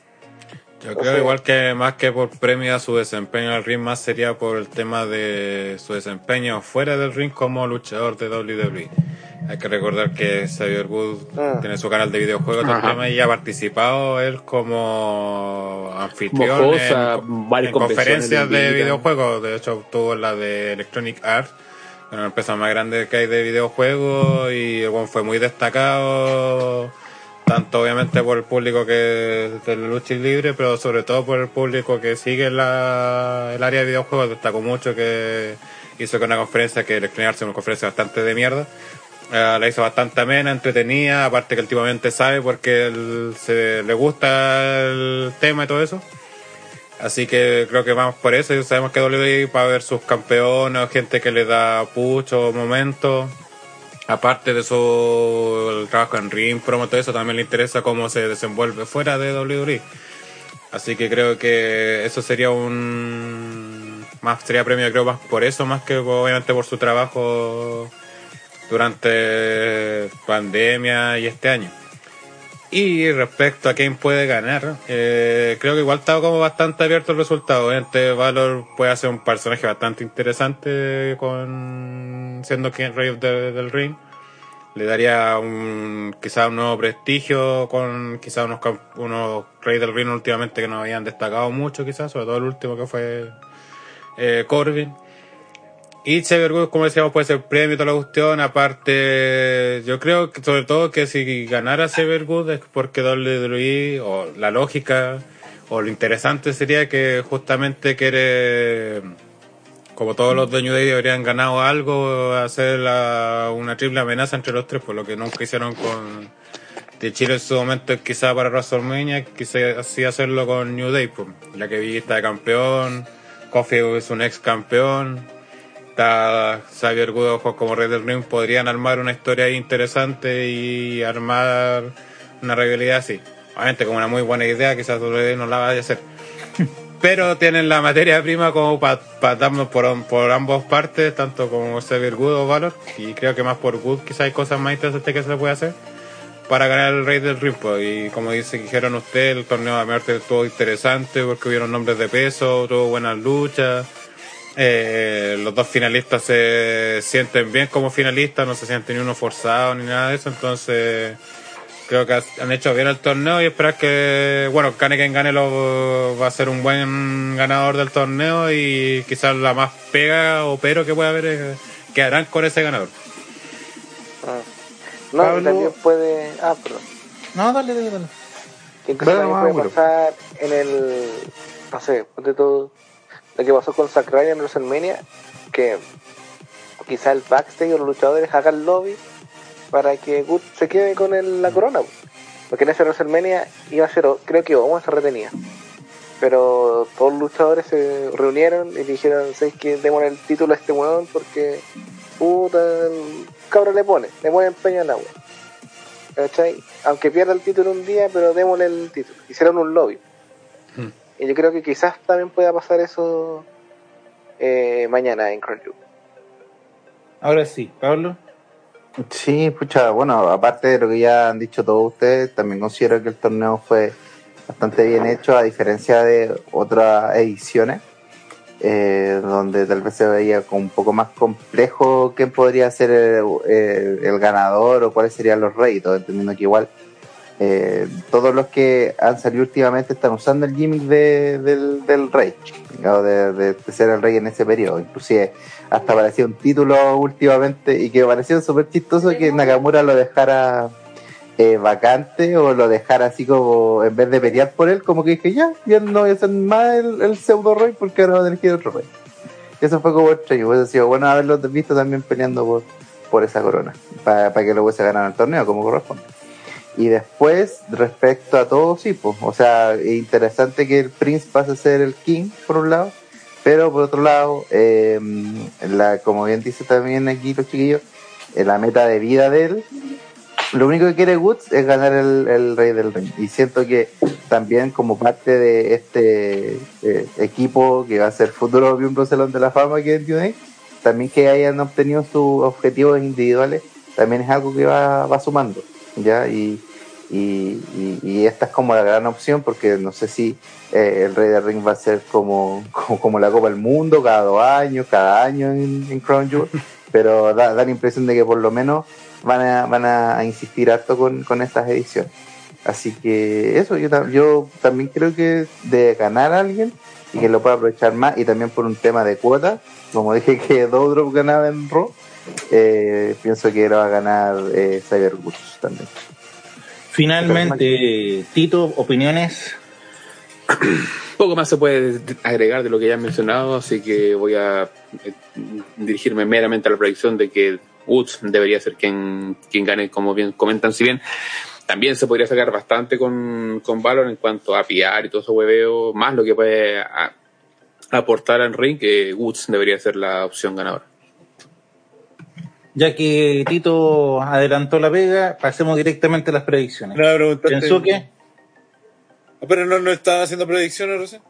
Yo O creo sea- igual que más que por premio a su desempeño en el ring, más sería por el tema de su desempeño fuera del ring como luchador de WWE. Hay que recordar que Xavier Wood Ah. tiene su canal de videojuegos tema, y ha participado él como anfitrión Como cosa, en, varias en conferencias de videojuegos. De hecho, tuvo la de Electronic Arts, una empresa más grande que hay de videojuegos y bueno, fue muy destacado tanto obviamente por el público que de lucha libre, pero sobre todo por el público que sigue la, el área de videojuegos. Destacó mucho que hizo que una conferencia que Electronic Arts es una conferencia bastante de mierda. Eh, la hizo bastante amena, entretenida, aparte que últimamente sabe porque se, le gusta el tema y todo eso. Así que creo que vamos por eso. Y sabemos que WWE para ver sus campeones, gente que le da pucho, momentos. Aparte de su trabajo en ring, promo, todo eso, también le interesa cómo se desenvuelve fuera de WWE. Así que creo que eso sería un más sería premio creo más por eso más que obviamente por su trabajo durante pandemia y este año. Y respecto a quién puede ganar, eh, creo que igual está como bastante abierto el resultado. Obviamente Valor puede ser un personaje bastante interesante con siendo quien rey de- del ring. le daría un quizá un nuevo prestigio con quizá unos unos Reyes del Reino últimamente que no habían destacado mucho quizás, sobre todo el último que fue eh, Corbin. Y Xavier Woods, como decíamos, puede ser premio toda la cuestión. Aparte, yo creo que sobre todo que si ganara Xavier Woods es porque WWE, o la lógica, o lo interesante sería que justamente quiere, como todos los de New Day deberían ganado algo, hacer la- una triple amenaza entre los tres, por lo que nunca hicieron con de Chile en su momento quizá para WrestleMania, quizá así hacerlo con New Day, pues, ya que Biggie está de campeón, Kofi es un ex campeón, está Xavier Woods como Rey del Ring, podrían armar una historia interesante y armar una rivalidad así. Obviamente como una muy buena idea, quizás WWE no la vaya a hacer. Pero tienen la materia prima como para darnos por, por ambas partes, tanto como Xavier Wood o Valor, y creo que más por Wood quizás hay cosas más interesantes que se puede hacer para ganar el Rey del pues. Y como dice, dijeron ustedes, el torneo de Marte estuvo interesante porque hubieron nombres de peso, tuvo buenas luchas. Eh, los dos finalistas se sienten bien como finalistas, no se sienten ni uno forzado ni nada de eso, entonces creo que han hecho bien el torneo y esperar que, bueno, gane quien gane lo, va a ser un buen ganador del torneo y quizás la más pega o pero que pueda haber es que harán con ese ganador. Ah. No, Pablo- también puede. Ah, perdón. No, dale, dale, dale. Que incluso Dale, también puede pasar en el. No sé, de todo. Lo que pasó con Ryder en WrestleMania. Que quizá el backstage o los luchadores hagan lobby para que Good se quede con el- la corona. po. Porque en ese WrestleMania iba a ser, creo que Omos se retenía. Pero todos los luchadores se reunieron y dijeron, ¿sabes qué? Demos el título a este weón porque puta, el cabro le pone, le pone empeño al agua. ¿Cachai? Aunque pierda el título un día, pero démosle el título. Hicieron un lobby. Hmm. Y yo creo que quizás también pueda pasar eso eh, mañana en Jewel. Ahora sí, Pablo. Sí, pucha, bueno, aparte de lo que ya han dicho todos ustedes, también considero que el torneo fue bastante bien hecho, a diferencia de otras ediciones, eh, donde tal vez se veía como un poco más complejo quién podría ser el, el- ganador o cuáles serían los réditos, entendiendo que igual eh, todos los que han salido últimamente están usando el gimmick de- del, rey, de, ser el rey en ese periodo, inclusive hasta parecía un título últimamente y que pareció súper chistoso que Nakamura lo dejara eh, vacante o lo dejara así como en vez de pelear por él, como que dije ya, ya no voy a ser más el, pseudo rey porque ahora voy a elegir otro rey. Eso fue como extraño, hubiese sido bueno haberlo visto también peleando por, por esa corona, para que lo hubiese ganado el torneo como corresponde. Y después, respecto a todo, sí, pues, o sea, es interesante que el Prince pase a ser el King, por un lado, pero por otro lado, eh, la, como bien dice también aquí los chiquillos, eh, la meta de vida de él, lo único que quiere Woods es ganar el, Rey del Ring. Y siento que también como parte de este eh, equipo que va a ser futuro miembro Salón de la Fama que es Day, también que hayan obtenido sus objetivos individuales, también es algo que va, va sumando. ¿ya? Y, y, y- y esta es como la gran opción porque no sé si eh, el Rey del Ring va a ser como, como, como la Copa del Mundo, cada dos años, cada año en, en Crown Jewel, pero da, da la impresión de que por lo menos van a, van a insistir harto con, con estas ediciones. Así que eso, yo, yo también creo que de ganar a alguien y que lo pueda aprovechar más y también por un tema de cuota, como dije que Doudrop ganaba en Raw, eh, pienso que lo va a ganar eh, Cyber Woods también. Finalmente, Tito, opiniones. Poco más se puede agregar de lo que ya han mencionado, así que voy a eh, dirigirme meramente a la predicción de que Woods debería ser quien, quien gane, como bien comentan. Si bien también se podría sacar bastante con, con Valor en cuanto a PR y todo eso hueveo, más lo que puede a- aportar en ring, que Woods debería ser la opción ganadora. Ya que Tito adelantó la pega, pasemos directamente a las predicciones. No, Kensuke, Ah, Pero no, no estaban haciendo predicciones recién.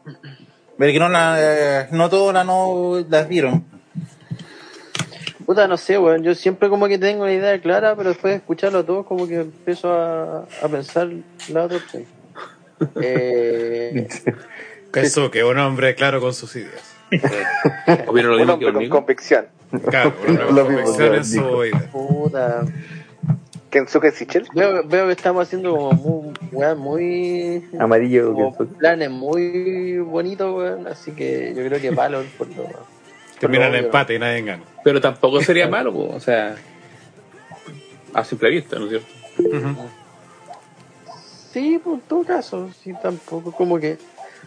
ve que no, la, no todas la no las vieron. Puta, no sé, weón. Yo siempre como que tengo una idea clara, pero después de escucharlo a todos, como que empiezo a, a pensar la otra opción. Eh, que un hombre claro con sus ideas. Opino lo mismo que hombre con conmigo. convicción. Claro, mismo, convicción en digo. su puta. Kensuke Sichel. Veo, veo que estamos haciendo como muy, weón, muy Amarillo. como planes muy bonitos, weón. Así que yo creo que Valor por lo Termina en obvio. empate y nadie gana. Pero tampoco sería malo, po, o sea, a simple vista, ¿no es cierto? Sí, pues en todo caso, sí, tampoco como que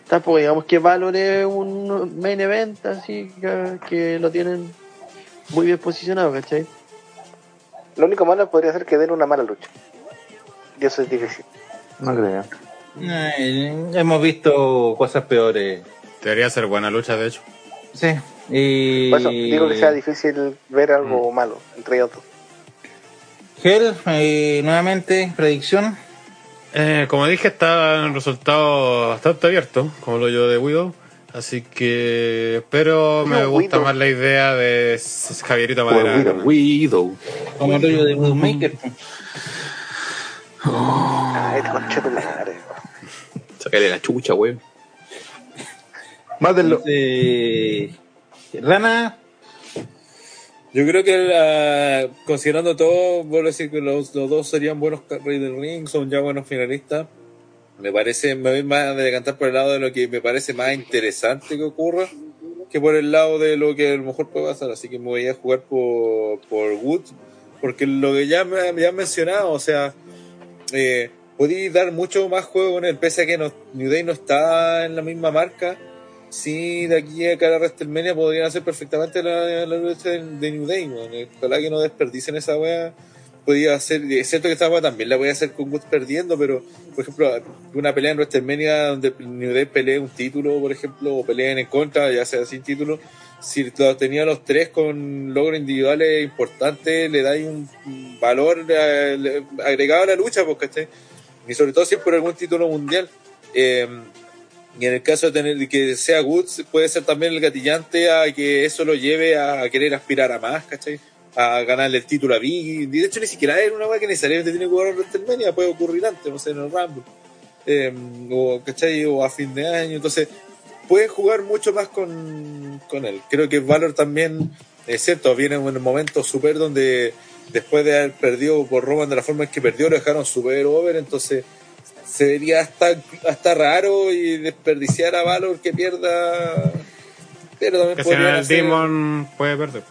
tampoco digamos que Valor es un main event así que, que lo tienen muy bien posicionado, ¿cachai? Lo único malo podría ser que den una mala lucha. Y eso es difícil. No creo. Eh, hemos visto cosas peores. Debería ser buena lucha, de hecho. Sí. Y... Por eso digo que sea difícil ver algo malo entre ellos. Gel, eh, nuevamente, predicción. Eh, como dije, está un resultado bastante abierto, como lo yo de Widow. Así que. Pero me No, gusta Widow. más la idea de Javierito Por Madera. Widow. Widow. Como el rollo de Widowmaker. Ay, este concheto de madre. Sácale la chucha, weón. Mátenlo. Rana, Yo creo que la- considerando todo, vuelvo a decir que los, dos serían buenos reyes del ring, son ya buenos finalistas. Me parece, me voy más a decantar por el lado de lo que me parece más interesante que ocurra que por el lado de lo que a lo mejor puede pasar. Así que me voy a jugar por, por Wood, porque lo que ya me han mencionado, o sea, eh, podéis dar mucho más juego con él, pese a que no, New Day no está en la misma marca. Sí, de aquí a cara a WrestleMania podrían hacer perfectamente la, lucha de, New Day. Ojalá que no desperdicen esa wea. Podía hacer, es cierto que esta wea también la voy a hacer con Woods perdiendo, pero por ejemplo, una pelea en WrestleMania donde New Day pelee un título, por ejemplo, o peleen en contra, ya sea sin título, si los tenía los tres con logros individuales importantes, le dais un valor agregado a la lucha, porque y sobre todo si es por algún título mundial. Eh, y en el caso de tener que sea Woods, puede ser también el gatillante a que eso lo lleve a querer aspirar a más, ¿cachai? A ganarle el título a Biggie. De hecho, ni siquiera es una weá que necesariamente tiene que jugar en WrestleMania, puede ocurrir antes, no sé, en el Rumble. Eh, o, ¿cachai? O a fin de año. Entonces, pueden jugar mucho más con, con él. Creo que Valor también, es cierto, viene en un momento súper donde después de haber perdido por Roman de la forma en que perdió, lo dejaron súper over, entonces se vería hasta, hasta raro y desperdiciar a Valor que pierda. Pero también Que si no podrían el hacer, Demon puede perder.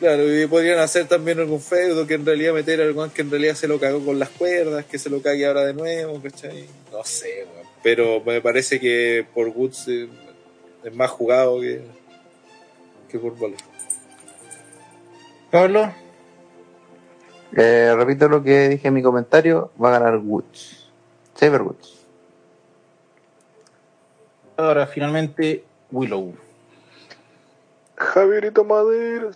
claro, y podrían hacer también algún feudo que en realidad meter al que en realidad se lo cagó con las cuerdas, que se lo cague ahora de nuevo, ¿cachai? No sé, weón. Pero me parece que por Woods es más jugado que, que por Valor. Pablo, Eh, repito lo que dije en mi comentario. Va a ganar Woods. Woods. ahora finalmente Willow. Javierito Madera.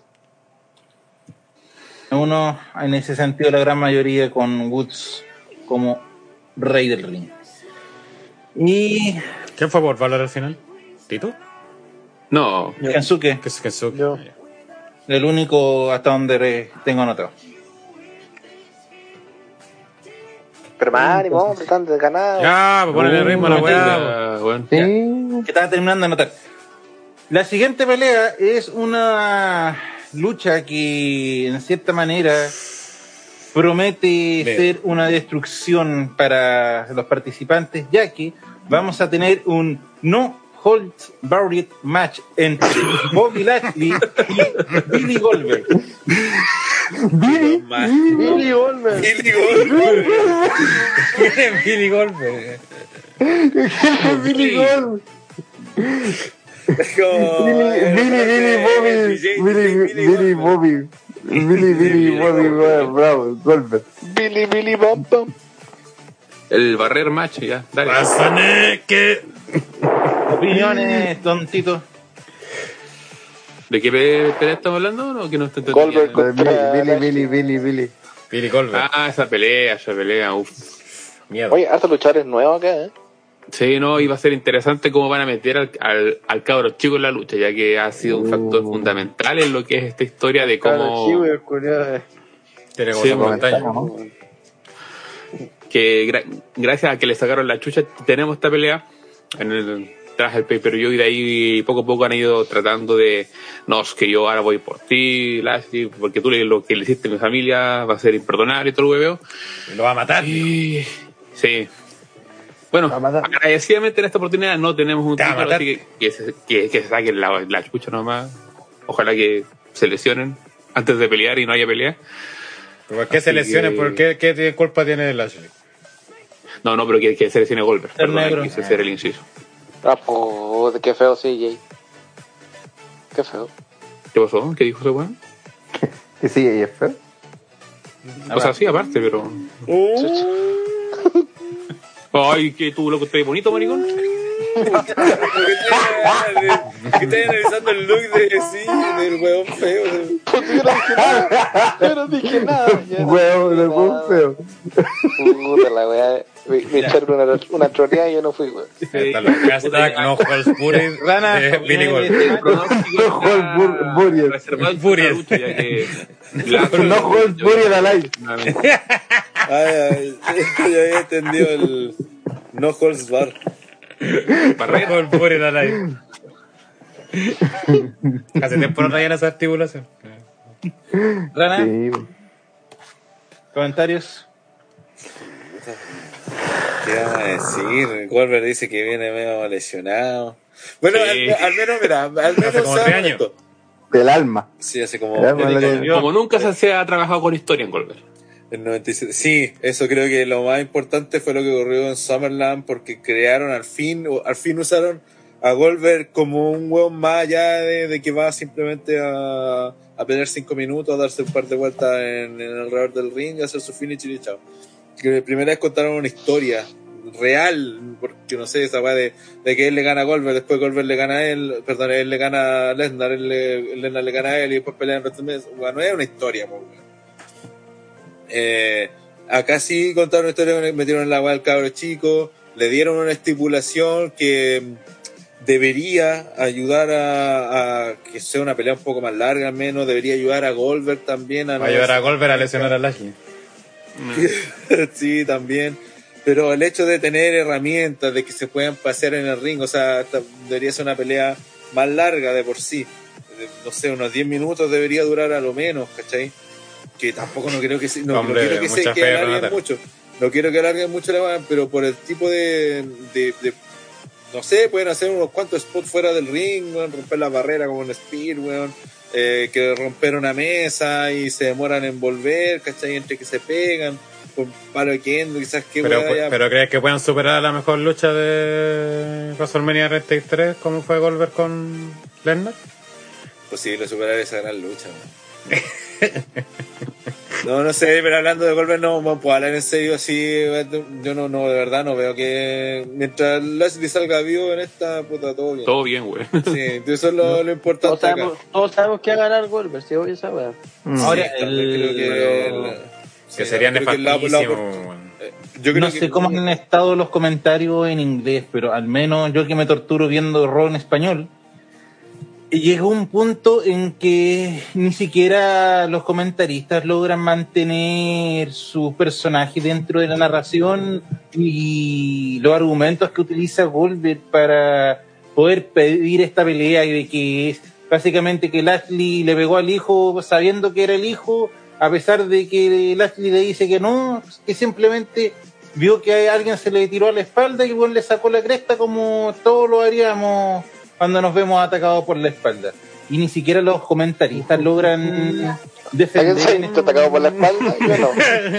Uno, en ese sentido, la gran mayoría con Woods como rey del ring. Y ¿Quién fue por Valor al final? ¿Tito? No, Kensuke, ¿Qué es Kensuke? Yo. el único hasta donde tengo anotado. Pero más ánimo, desganados. Ya, pues ponen el ritmo a la Uh, weá. weón. Sí. que estaba terminando de anotar. La siguiente pelea es una lucha que en cierta manera promete Bien. ser una destrucción para los participantes, ya que vamos a tener un no holds barred match entre Bobby Lashley y Billy Goldberg. Billy Billy Goldberg. Billy Goldberg. ¿Quién es Billy Goldberg? Billy Gold. Es Billy, Billy, Billy, Bobby. Billy, Billy, Goldberg. Bobby. Billy, Billy, Bobby, bravo, Goldberg. Billy, Billy, Bam. El barrer match, ya, dale. Que. Opiniones, don Tito. ¿De qué pe- pelea estamos hablando? No, que no entendiendo. Goldberg con- Billy, Billy, Billy, Billy, Billy. Billy Goldberg. Ah, esa pelea, esa pelea, uff. Miedo. Oye, hartos luchadores nuevos acá, ¿eh? Sí, no, iba a ser interesante cómo van a meter al, al, al cabro chico en la lucha, ya que ha sido un factor fundamental en lo que es esta historia de cómo. Tiene como Sí, su pantalla. ¿no? que gra- gracias a que le sacaron la chucha tenemos esta pelea en el tras el pay-per-view y de ahí poco a poco han ido tratando de, no, es que yo ahora voy por ti, Lashley, porque tú le- lo que le hiciste a mi familia va a ser imperdonable y todo el hueveo. Y lo va a matar. Y, sí. Bueno, agradecidamente en esta oportunidad no tenemos un título, así que, que, se, que, que se saquen la, la chucha nomás. Ojalá que se lesionen antes de pelear y no haya pelea. ¿Por qué se Así que- ¿Por qué, culpa tiene Lashley? No, no, pero que, que se lesione Goldberg. Perdón, quise hacer el inciso. Ah, puta, qué feo, sí, Jay. Qué feo. ¿Qué pasó? ¿Qué dijo ese weón? Que sí, y es feo. O sea, sí, aparte, pero. Ay, que tú loco estás bonito, maricón. ¿Por qué estás analizando el look de sí, del huevón feo? Pues yo no dije nada. Yo no dije nada. yo no Huevo, dije de buen nada. feo. Puta la weá. Me, me echaron una, una troleada y yo no fui, weón. El hashtag no Buried Rana, pronóstico No, Buried. reservado Buried. para lucha, ya que. No Hulk Buried alive. Ay, ay, yo había entendido el no holds bar. Barrera. Halls Buried alive. Hace tiempo no traían esa articulación. Rana, Sí, comentarios. ¿Qué van a decir? Goldberg dice que viene medio lesionado. Bueno, Sí. al, al menos, mira, al menos Hace como seamos tres años. del alma. Sí, hace como Como nunca se, se ha trabajado con historia en Goldberg. el 97. Sí, eso creo que lo más importante fue lo que ocurrió en Summerland porque crearon al fin, o al fin usaron a Goldberg como un hueón más allá de, de que va simplemente a, a pelear cinco minutos, a darse un par de vueltas en, en alrededor del ring, a hacer su finish y chao. Que la primera vez contaron una historia real, porque no sé, esa weá de, de que él le gana a Goldberg, después Goldberg le gana a él, perdón, él le gana a Lesnar, él le, Lesnar le gana a él y después pelean en WrestleMania. Bueno, no es una historia, po. Eh, acá sí contaron una historia, metieron en la weá al cabro chico, le dieron una estipulación que debería ayudar a, a que sea una pelea un poco más larga al menos, debería ayudar a Goldberg también a Va a no ayudar a Goldberg a lesionar a Lashley. sí, también. Pero el hecho de tener herramientas, de que se puedan pasear en el ring, o sea, debería ser una pelea más larga de por sí. De- No sé, unos 10 minutos debería durar a lo menos, ¿cachai? Que tampoco no creo que se, no, no Hombre, quiero que se que alarguen mucho. No quiero que alarguen mucho la pero por el tipo de, de, de- no sé, pueden hacer unos cuantos spots fuera del ring, weón, romper la barrera como un spear, weón, eh, que romper una mesa y se demoran en volver, ¿cachai? Entre que se pegan, con palo de kendo, quizás qué Pero, pero ¿crees que puedan superar la mejor lucha de WrestleMania 33 como fue Goldberg con Lesnar? posible superar esa gran lucha. No, no sé, pero hablando de Goldberg no, no puedo hablar en serio así. Yo no, no, de verdad no veo que mientras Lashley salga vivo en esta puta todo bien. Todo bien, güey. Sí, eso es lo, lo Todos importante acá. todos sabemos que va a ganar Goldberg, si obvio esa weá. Mm. Ahora, Sí, el- creo que, el- sí, sería creo que la- la- nefastísimo. eh, yo creo no que- sé cómo han estado los comentarios en inglés, pero al menos yo que me torturo viendo Raw en español, llegó un punto en que ni siquiera los comentaristas logran mantener su personaje dentro de la narración y los argumentos que utiliza Goldberg para poder pedir esta pelea y de que es básicamente que Lashley le pegó al hijo sabiendo que era el hijo, a pesar de que Lashley le dice que no, que simplemente vio que alguien se le tiró a la espalda y le sacó la cresta como todos lo haríamos cuando nos vemos atacados por la espalda. Y ni siquiera los comentaristas logran ¿Alguien defender. se ha visto atacado por la espalda? Yo no.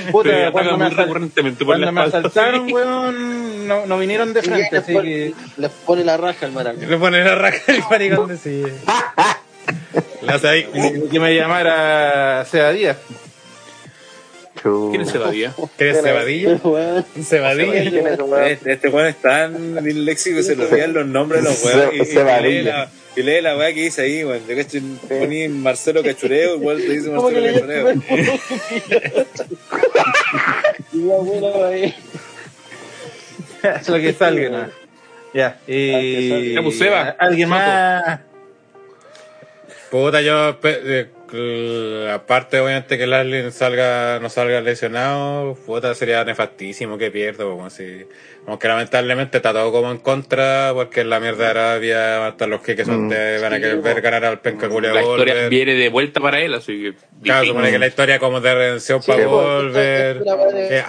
Puta, cuando me, asal- recurrentemente por la cuando me asaltaron, weón, no, no vinieron de frente, les, así pone, que... les pone la raja al maraco. Le pone la raja el maricón de sí. Ahí. que me llamara Sea Díaz. ¿Quién es cebadilla? Weón. ¿Un cebadilla? ¿Quién es ese weón? Este, este weón es tan disléxico que se le olvidan los nombres de los weones. Y, y- lee la, y lee la weá que dice ahí, weón. Yo cacho, poní Marcelo Cachureo, igual te dice ¿Cómo que Marcelo Cachureo. Y la abuela ahí. Es lo que salga, ¿no? Ya, y... Pues. ¿Alguien más? Puta, yo eh, aparte obviamente que Lashley salga, no salga lesionado, puta, sería nefastísimo que pierda, como si, aunque lamentablemente está todo como en contra, porque en la mierda de Arabia hasta los que son Mm. de, van a querer ver ganar al penca La historia viene de vuelta para él, así que. Claro, supone que la historia como de redención Sí, para esta- Eh.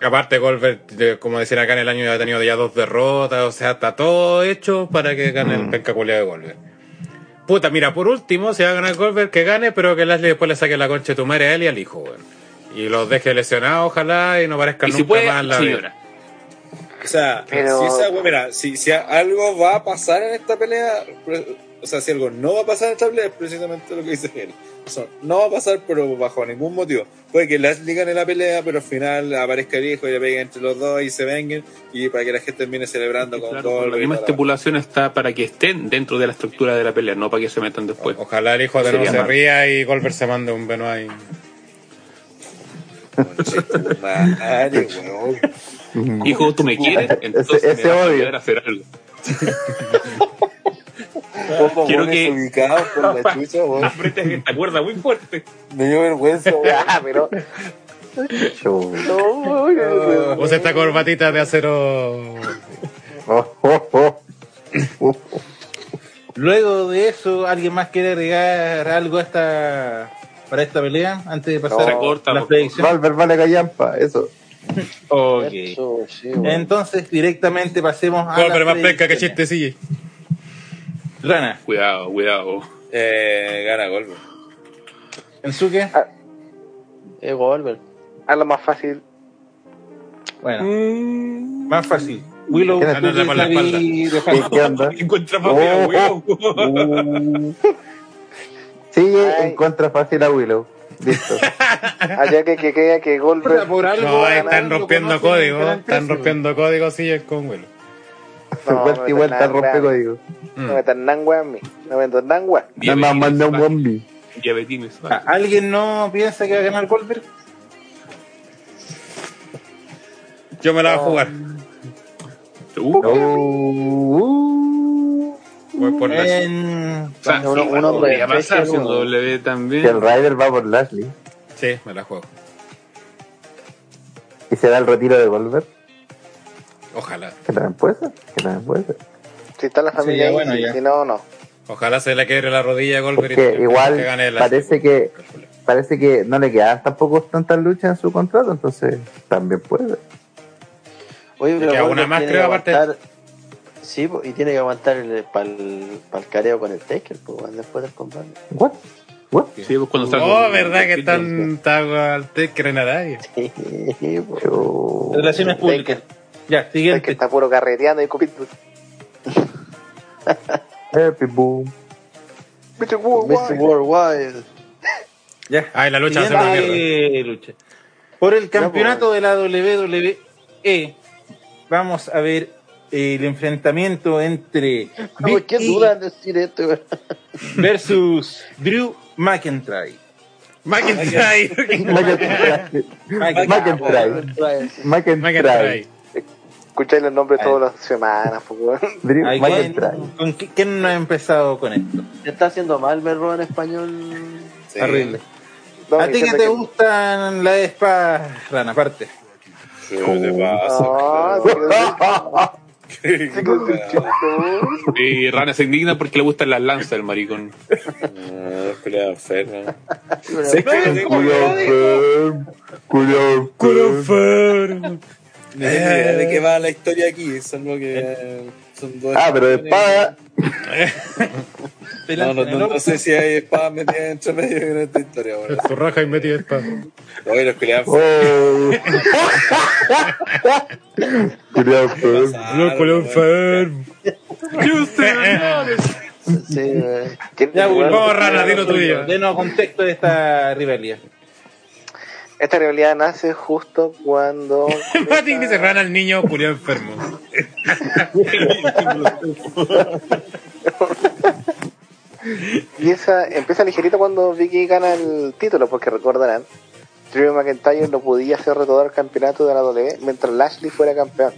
Aparte, Goldberg, como decían acá en el año, ya ha tenido ya dos derrotas, o sea, está todo hecho para que gane el penca culiao de Goldberg. Puta, mira, por último, si va a ganar Goldberg, que gane, pero que Lashley después le saque la concha de tu madre a él y al hijo, weón. Y los deje lesionados, ojalá, y no parezcan Y nunca si puede, más en la vida. O sea, Pero- si esa, mira, si, si algo va a pasar en esta pelea, o sea, si algo no va a pasar en esta pelea, es precisamente lo que dice él. O sea, no va a pasar, pero bajo ningún motivo. Puede que Lashley gane la pelea, pero al final aparezca el hijo y le pegue entre los dos y se vengan, y para que la gente termine celebrando con Claro, Goldberg la misma estipulación está para que estén dentro de la estructura de la pelea, no para que se metan después. Ojalá el hijo de no se mal. ría y Goldberg se mande un Benoit. Madre. Hijo, tú me quieres, entonces ese me vas odio. a hacer algo. Quiero que- ubicados por la chucha, weón. Esta cuerda muy fuerte. Me dio vergüenza, weón. Ah, pero. No, uy. Usa esta corbatita de acero. Luego de eso, ¿alguien más quiere agregar algo a esta, para esta pelea antes de pasar No, a corta, por predicciones? Valver vale callampa, eso. Ok. Eso, sí. Entonces, directamente pasemos a. Goldberg las más penca que chiste, sí. Rana, Cuidado, cuidado. Eh, gana Goldberg. Ensuke. Es Goldberg. A lo más fácil. Bueno, más fácil. Willow, la espalda. y de ¿Qué, Fantasma. qué onda? Encuentra Oh, familia, oh, Ay. en contra fácil a Willow. Listo. Allá que, que queda que Goldberg. No, están rompiendo gran Están rompiendo códigos, sí, con Willow. No, vuelta y me vuelta rompe código. No metan nangua en mí. No metan nangua. Nada más un bombi. Diabetines. Ah, ¿Alguien no piensa que va a ganar Goldberg? Yo me la voy a jugar. Uh, Oh, uh. Voy por la. En... o sea, Uno- sí, uno podría pasar uno. W Si el también. Ryder va por Lashley Sí, me la juego. y se da el retiro de Goldberg, Ojalá. que también puede ser, que también puede ser. Si está la familia ya, ahí, bueno, sí. ya. si no, no. Ojalá se le quiebre la rodilla a Goldberg Porque y igual que gane la- parece que parece que no le quedan tampoco tantas luchas en su contrato, entonces también puede ser. Oye, pero una más, tiene creo, que aparte. aguantar- Sí, y tiene que aguantar para el, careo con el Taker, pues, después del combate. What? What? Sí, pues cuando Oh, verdad que están está al Taker en Arabia. Sí. Yo- Relaciones públicas. Ya, Es que siguiente. está puro carreteando y cupito. Happy boom. Mr. Mr. Worldwide. Worldwide. Ya. Ay, la lucha va a ser una mierda. Siguiente lucha. Por el campeonato de la WWE, vamos a ver el enfrentamiento entre ¿Por Big qué E dudas en decir esto, versus Drew McIntyre. McIntyre. McIntyre. McIntyre. McIntyre. Escucháis los nombres todas las semanas, pues, Ay. ¿quién, con qui- quién no ha empezado con esto? Se está haciendo mal verlo en español. Sí. Horrible. No, ¿A ti que te que- gustan las espadas, Rana, aparte? Y Rana se indigna porque le gustan las lanzas del maricón. Ah. Sí, pero- Culiao enfermo. Idea de qué va la historia aquí, salvo que eh, son dos. Ah, pero de espada. No, no, no, no sé si hay espadas metidas entre medio en esta historia, bueno. Tu raja y metí espada. Oye, los pelean Oh. Culiao enfermo. Loco, lo enfermo. sí, weón. ¿Quién- Ya, weón? Vamos, Rana, dilo tuyo. Denos contexto de esta rivalidad. Esta rivalidad nace justo cuando. Mati dice rana al niño culiao enfermo. empieza, empieza ligerito cuando Vicky gana el título, porque recordarán, Drew McIntyre no podía hacer retomar el campeonato de la W mientras Lashley fuera campeón.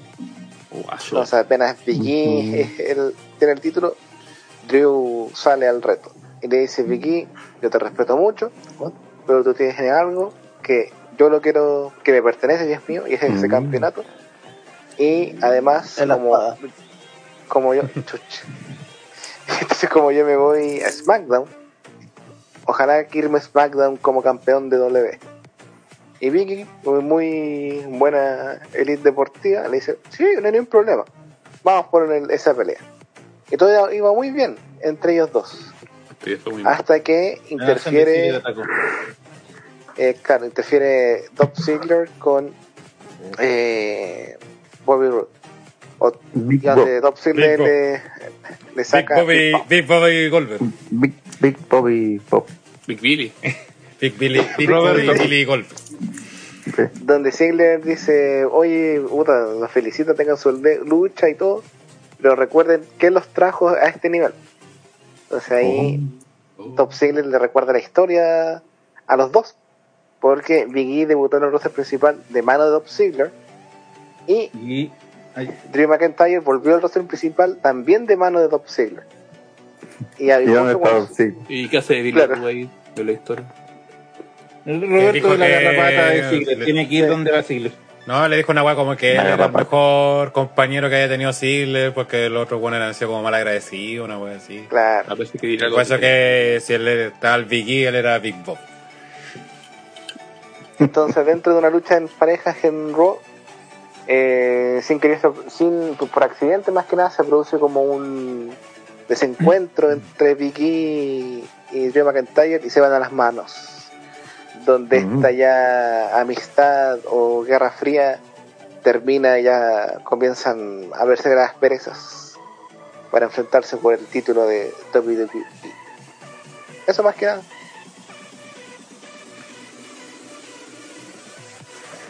O sea, apenas Vicky el- tiene el título, Drew sale al reto. Y le dice, Vicky, yo te respeto mucho, pero tú tienes algo que yo lo quiero, que me pertenece y es mío, y es ese Mm. campeonato. Y además, En como, como yo, entonces como yo me voy a SmackDown, ojalá que irme a SmackDown como campeón de W. Y Vicky, muy, buena elite deportiva, le dice, sí, no hay ningún problema, vamos por el- esa pelea. Y todo iba muy bien entre ellos dos, hasta que interfiere, eh, claro, interfiere Dolph Ziggler con eh, Bobby Roode. O, Big, donde Bob, Dolph Ziggler Big Bob. le, le Big saca Bobby, Big Bobby Goldberg. Big, Big Bobby Pop. Big Billy. Big Billy, Big Robert Bobby Billy Goldberg. Sí. donde Ziggler dice, oye, puta, los felicito, tengan su lucha y todo, pero recuerden que los trajo a este nivel. Entonces ahí Top Ziggler le recuerda la historia a los dos, porque Big E debutó en el roster principal de mano de Top Ziggler y Y ay, Drew McIntyre volvió al roster principal también de mano de Top Ziggler. Y ¿Y avisó dónde que está cuando- sí. ¿Y qué hace Billy Claro. Ahí de la historia? el Roberto de la garrapata de Ziggler le- tiene que ir donde va Ziggler. No, le dijo una weá como que él era el mejor compañero que haya tenido Ziggler, porque el otro bueno eran sido como mal agradecido, una weá así. Claro. A veces que dirá algo Por eso que si él estaba el Big E, él era Big Bob. Entonces, dentro de una lucha en parejas en Raw, eh, sin querer, sin, por accidente más que nada, se produce como un desencuentro entre Vicky y Drew McIntyre y se van a las manos. Donde Mm. esta ya amistad o guerra fría termina y ya comienzan a verse las perezas para enfrentarse por el título de WWE. Eso más que nada.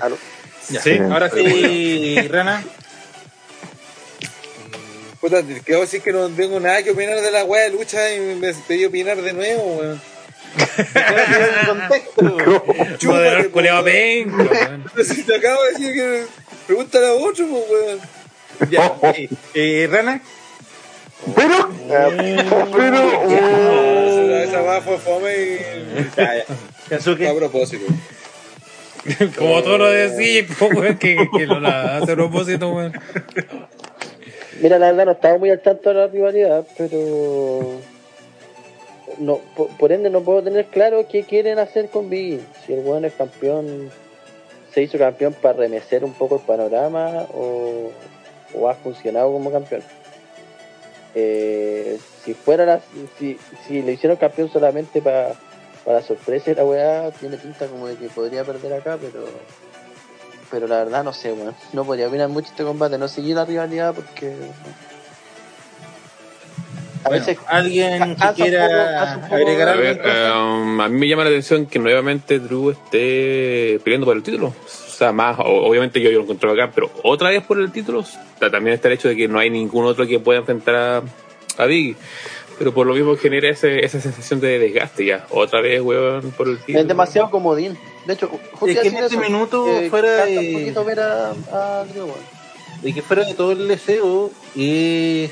¿Aló? Sí, Ahora sí, Rana. Puta, te quiero decir que no tengo nada que opinar de la weá de lucha y me pedí opinar de nuevo, weón. Joder, el culeado penca, weón. Si te acabo de decir que pregúntale a otro, pues, weón. Ya, eh, eh, Rana. Pero, pero, Esa- fue fome y. Ya, ya. A propósito. Como tú lo decís, weón, que, que la hace a propósito, weón. Mira, la verdad no estaba muy al tanto de la rivalidad, pero no, por, por ende no puedo tener claro qué quieren hacer con Biggie. Si el weón es campeón, se hizo campeón para remecer un poco el panorama o, o ha funcionado como campeón. Eh, si fuera la, si, si le hicieron campeón solamente para para sorpresa la weá, tiene pinta como de que podría perder acá, pero pero la verdad no sé, weón. No podría opinar mucho este combate, no seguí la rivalidad porque a Bueno, veces alguien que quiera poco, agregar A algo. ver, entonces? um, a mí me llama la atención que nuevamente Drew esté peleando por el título. O sea, más, o- obviamente yo, yo lo encontré acá, pero otra vez por el título. Ta- También está el hecho de que no hay ningún otro que pueda enfrentar a, a Biggie. Pero por lo mismo genera ese, esa sensación de desgaste ya. Otra vez, weón, por el título. es demasiado comodín. De hecho, justo Es que en este eso, minuto que fuera de- un poquito ver a, a de que fuera de todo el deseo es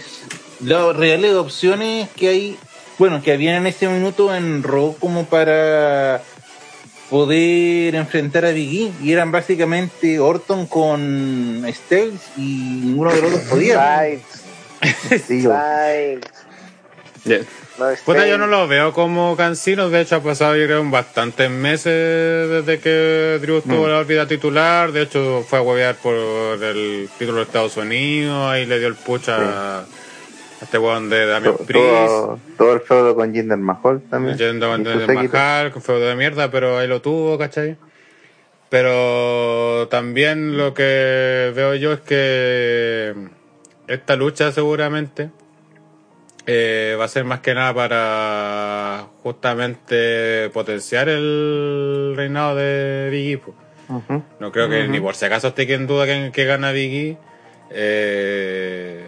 las reales opciones que hay, bueno, que habían en este minuto en Raw como para poder enfrentar a Big E y eran básicamente Orton con Styles y ninguno de los dos podía. Styles, sí, no Puta, Styles. yo no lo veo como cansinos. De hecho, ha pasado, yo creo, bastantes meses desde que Drew estuvo en la órbita titular. De hecho, fue a huevear por el título de Estados Unidos. Ahí le dio el push a, a este weón de Damian Priest. todo, todo el feudo con Jinder Mahal también. Séquito. Mahal, con feudo de mierda, pero ahí lo tuvo, ¿cachai? Pero también lo que veo yo es que esta lucha seguramente eh, va a ser más que nada para justamente potenciar el reinado de Biggie. No creo que ni por si acaso esté en duda que, que gana Biggie. Eh,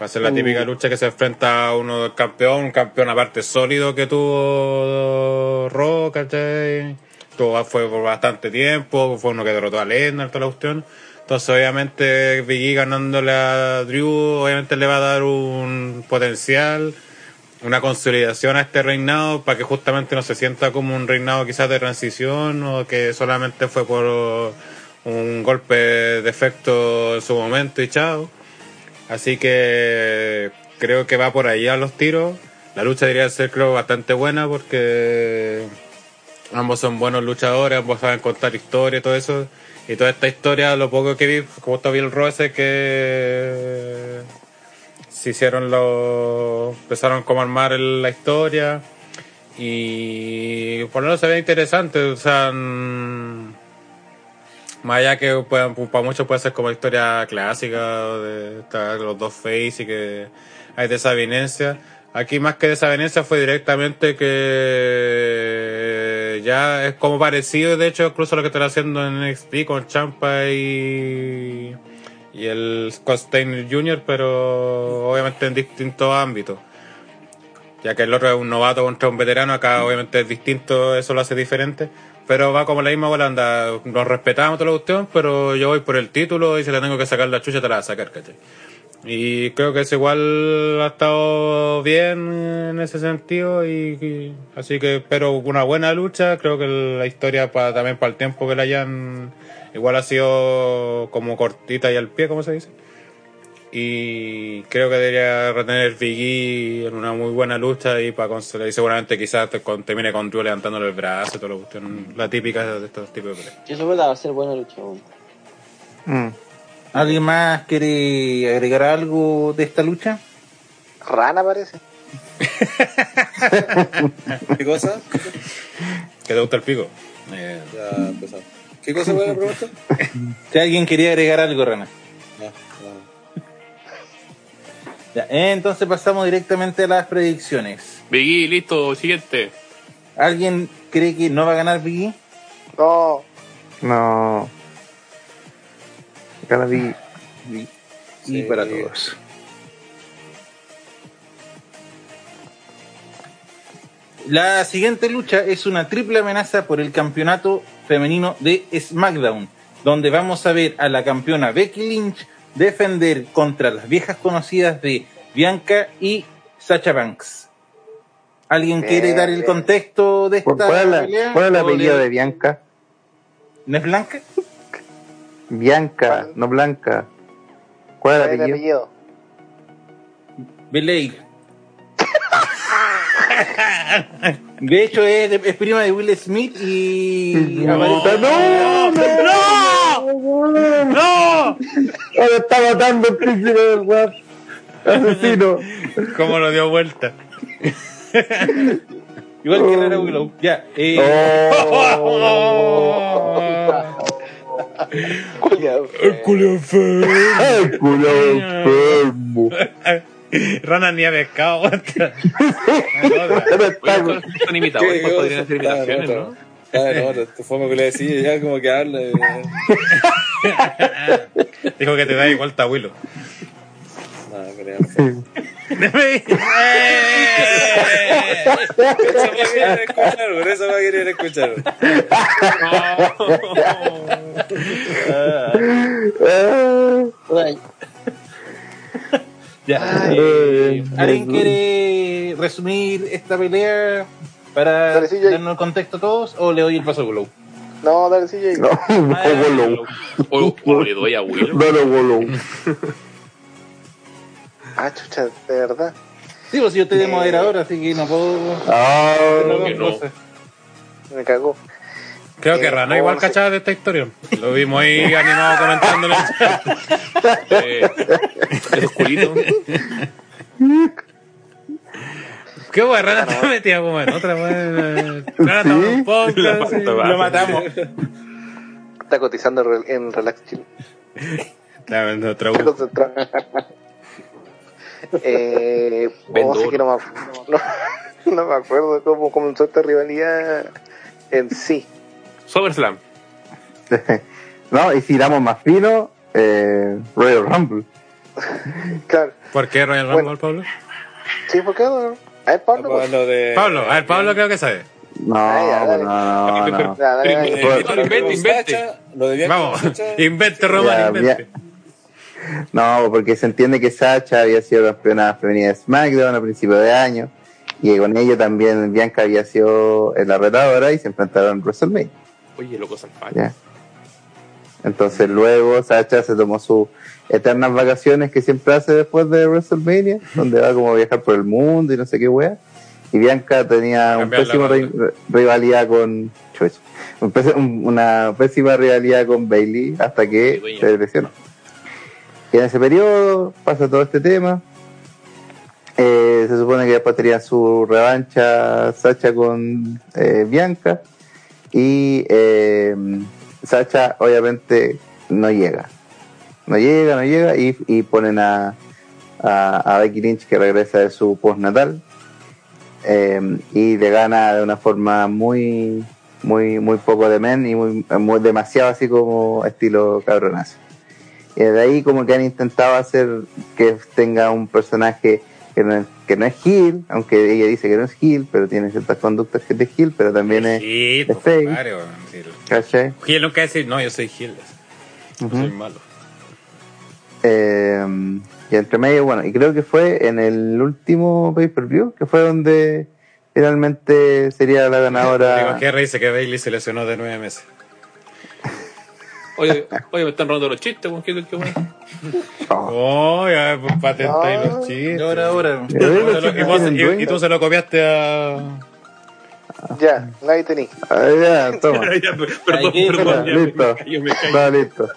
va a ser la típica lucha que se enfrenta a uno del campeón, un campeón aparte sólido que tuvo ¿cachai? Tuvo, fue por bastante tiempo, fue uno que derrotó a Lesnar, toda la cuestión. Entonces, obviamente, Biggie ganándole a Drew, obviamente le va a dar un potencial una consolidación a este reinado para que justamente no se sienta como un reinado quizás de transición o que solamente fue por un golpe de efecto en su momento y chao. Así que creo que va por ahí a los tiros. La lucha debería ser creo bastante buena porque ambos son buenos luchadores, ambos saben contar historia y todo eso. Y toda esta historia, lo poco que vi, como todavía el roce que se hicieron los. empezaron como a armar la historia. Y por lo menos se ve interesante, o sea. mm, Más allá que puedan, para muchos puede ser como historia clásica de los dos face y que hay desavenencia. Aquí más que desavenencia fue directamente que ya es como parecido, de hecho, incluso lo que están haciendo en NXT con Champa y, el Scott Steiner Jr., pero obviamente en distintos ámbitos. Ya que el otro es un novato contra un veterano, acá obviamente es distinto, eso lo hace diferente. Pero va como la misma bola, anda, nos respetamos toda la cuestión, pero yo voy por el título y si le tengo que sacar la chucha te la voy a sacar, ¿cachai? Y creo que es igual ha estado bien en ese sentido y, y- así que espero una buena lucha, creo que la historia para también para el tiempo que la hayan igual ha sido como cortita y al pie, como se dice. Y creo que debería retener Big E en una muy buena lucha y para consolar. Y seguramente quizás te- con- termine con Drew levantándole el brazo y toda la cuestión, la típica de estos tipos de peleas. Eso verdad, va a ser buena lucha. Mm. ¿Alguien más quiere agregar algo de esta lucha? Rana parece. ¿Qué cosa? ¿Qué te gusta el pico? Eh, Ya empezamos. ¿Qué cosa fue la pregunta? Si alguien quería agregar algo, Rana. No, no. Ya, entonces pasamos directamente a las predicciones. Biggie, listo, siguiente. ¿Alguien cree que no va a ganar Biggie? No. No. Acá la vi. Y Sí. para todos. La siguiente lucha es una triple amenaza por el campeonato femenino de SmackDown, donde vamos a ver a la campeona Becky Lynch defender contra las viejas conocidas de Bianca y Sacha Banks. ¿Alguien quiere Bien, dar el bien. contexto de esta ¿Cuál es, la- pelea? cuál es el ¿O apellido de Bianca? ¿No es Blanca? Bianca, ¿Cuál? no Blanca. ¿Cuál ¿Cuál el apellido? apellido? Belair. De hecho, es, de- es prima de Will Smith y. No, aparece- no, no, no. Ahora está matando el príncipe del rap. Asesino. ¿Cómo lo dio vuelta? Igual que Rara Willow. Ya. Eh, Oh. Culiao. El culo enfermo. Rana ni ha pescado. Son imitadores, ¿Qué pues podrían hacer imitaciones, Ah, ¿no? Ah, no, no, tu forma que le decía, ya como que habla. eh. Dijo que te da igual Willow. No, creo. Eso va a querer escuchar, por eso va a querer escuchar. Ah. Ay, ya. Eh, ¿Alguien quiere resumir esta pelea para darnos el contexto a todos o le doy el paso a Willow? No, dale, CJ. No, no. O, o le doy a Willow. No, no, Golou. Ah, chucha, de verdad. Sí, pues yo estoy de moderador, así que no puedo. Ah, las que no. Me cagó. Creo que Eh, Rana oh, igual no sé. cachaba de esta historia. Lo vimos ahí animado comentando en el chat. Eh, esos culitos. ¿Qué weón? Rana está metida como en otra weón. Rana un podcast. Lo matamos. Está cotizando en rel- en Relax Chill. Está viendo otra Qué. Eh, oh, sí que no, me, no, no me acuerdo cómo comenzó esta rivalidad en sí. SummerSlam. No, y si damos más fino, eh, Royal Rumble. Claro. ¿Por qué Royal Rumble, Bueno. Pablo? Sí, ¿por qué? A ver, Pablo. pues. Pablo de. Pablo, a ver, Pablo creo que sabe. No, Ay, dale. no, no, no. Ya, dale, dale. Invente, invente, Vamos, invente, Roman, Ya, invente. No, porque se entiende que Sacha había sido campeona femenina de SmackDown a principios de año Y con ello también Bianca había sido la retadora y se enfrentaron en WrestleMania. Oye, loco salvaje. ¿ya? Entonces luego Sacha se tomó sus eternas vacaciones que siempre hace después de WrestleMania, donde va como a viajar por el mundo y no sé qué wea. Y Bianca tenía un pésimo ri- rivalidad con un una pésima rivalidad con Bailey hasta que Sí, se lesionó. Y en ese periodo pasa todo este tema. Eh, se supone que después tenía su revancha Sacha con eh, Bianca. Y eh, Sacha obviamente no llega. No llega, no llega. Y, ponen a, a, Becky Lynch que regresa de su postnatal. Eh, y le gana de una forma muy muy muy poco de men y muy, muy- demasiado así como estilo cabronazo. Y de ahí como que han intentado hacer que tenga un personaje que no es, que no es Gil, aunque ella dice que no es Gil, pero tiene ciertas conductas que es de Gil, pero también es, Gil, es fake. ¿cachai? Gil nunca decir, no, yo soy Gil. Yo soy malo. Eh, y entre medio, bueno, y creo que fue en el último pay-per-view, que fue donde finalmente sería la Digo, ganadora. Henry dice que Bailey se lesionó de nueve meses. Oye, oye, me están robando los chistes, weón. ¿Qué, qué, weón? Oh, Oh, ya, pues patentáis Ah, los chistes. Y ahora, ahora. y Y y tú se lo copiaste a. Ya, nadie tenía. Ah, ya, toma. Ya, perdón, Ahí, perdón, ya, listo. me callo, me callo. Está listo.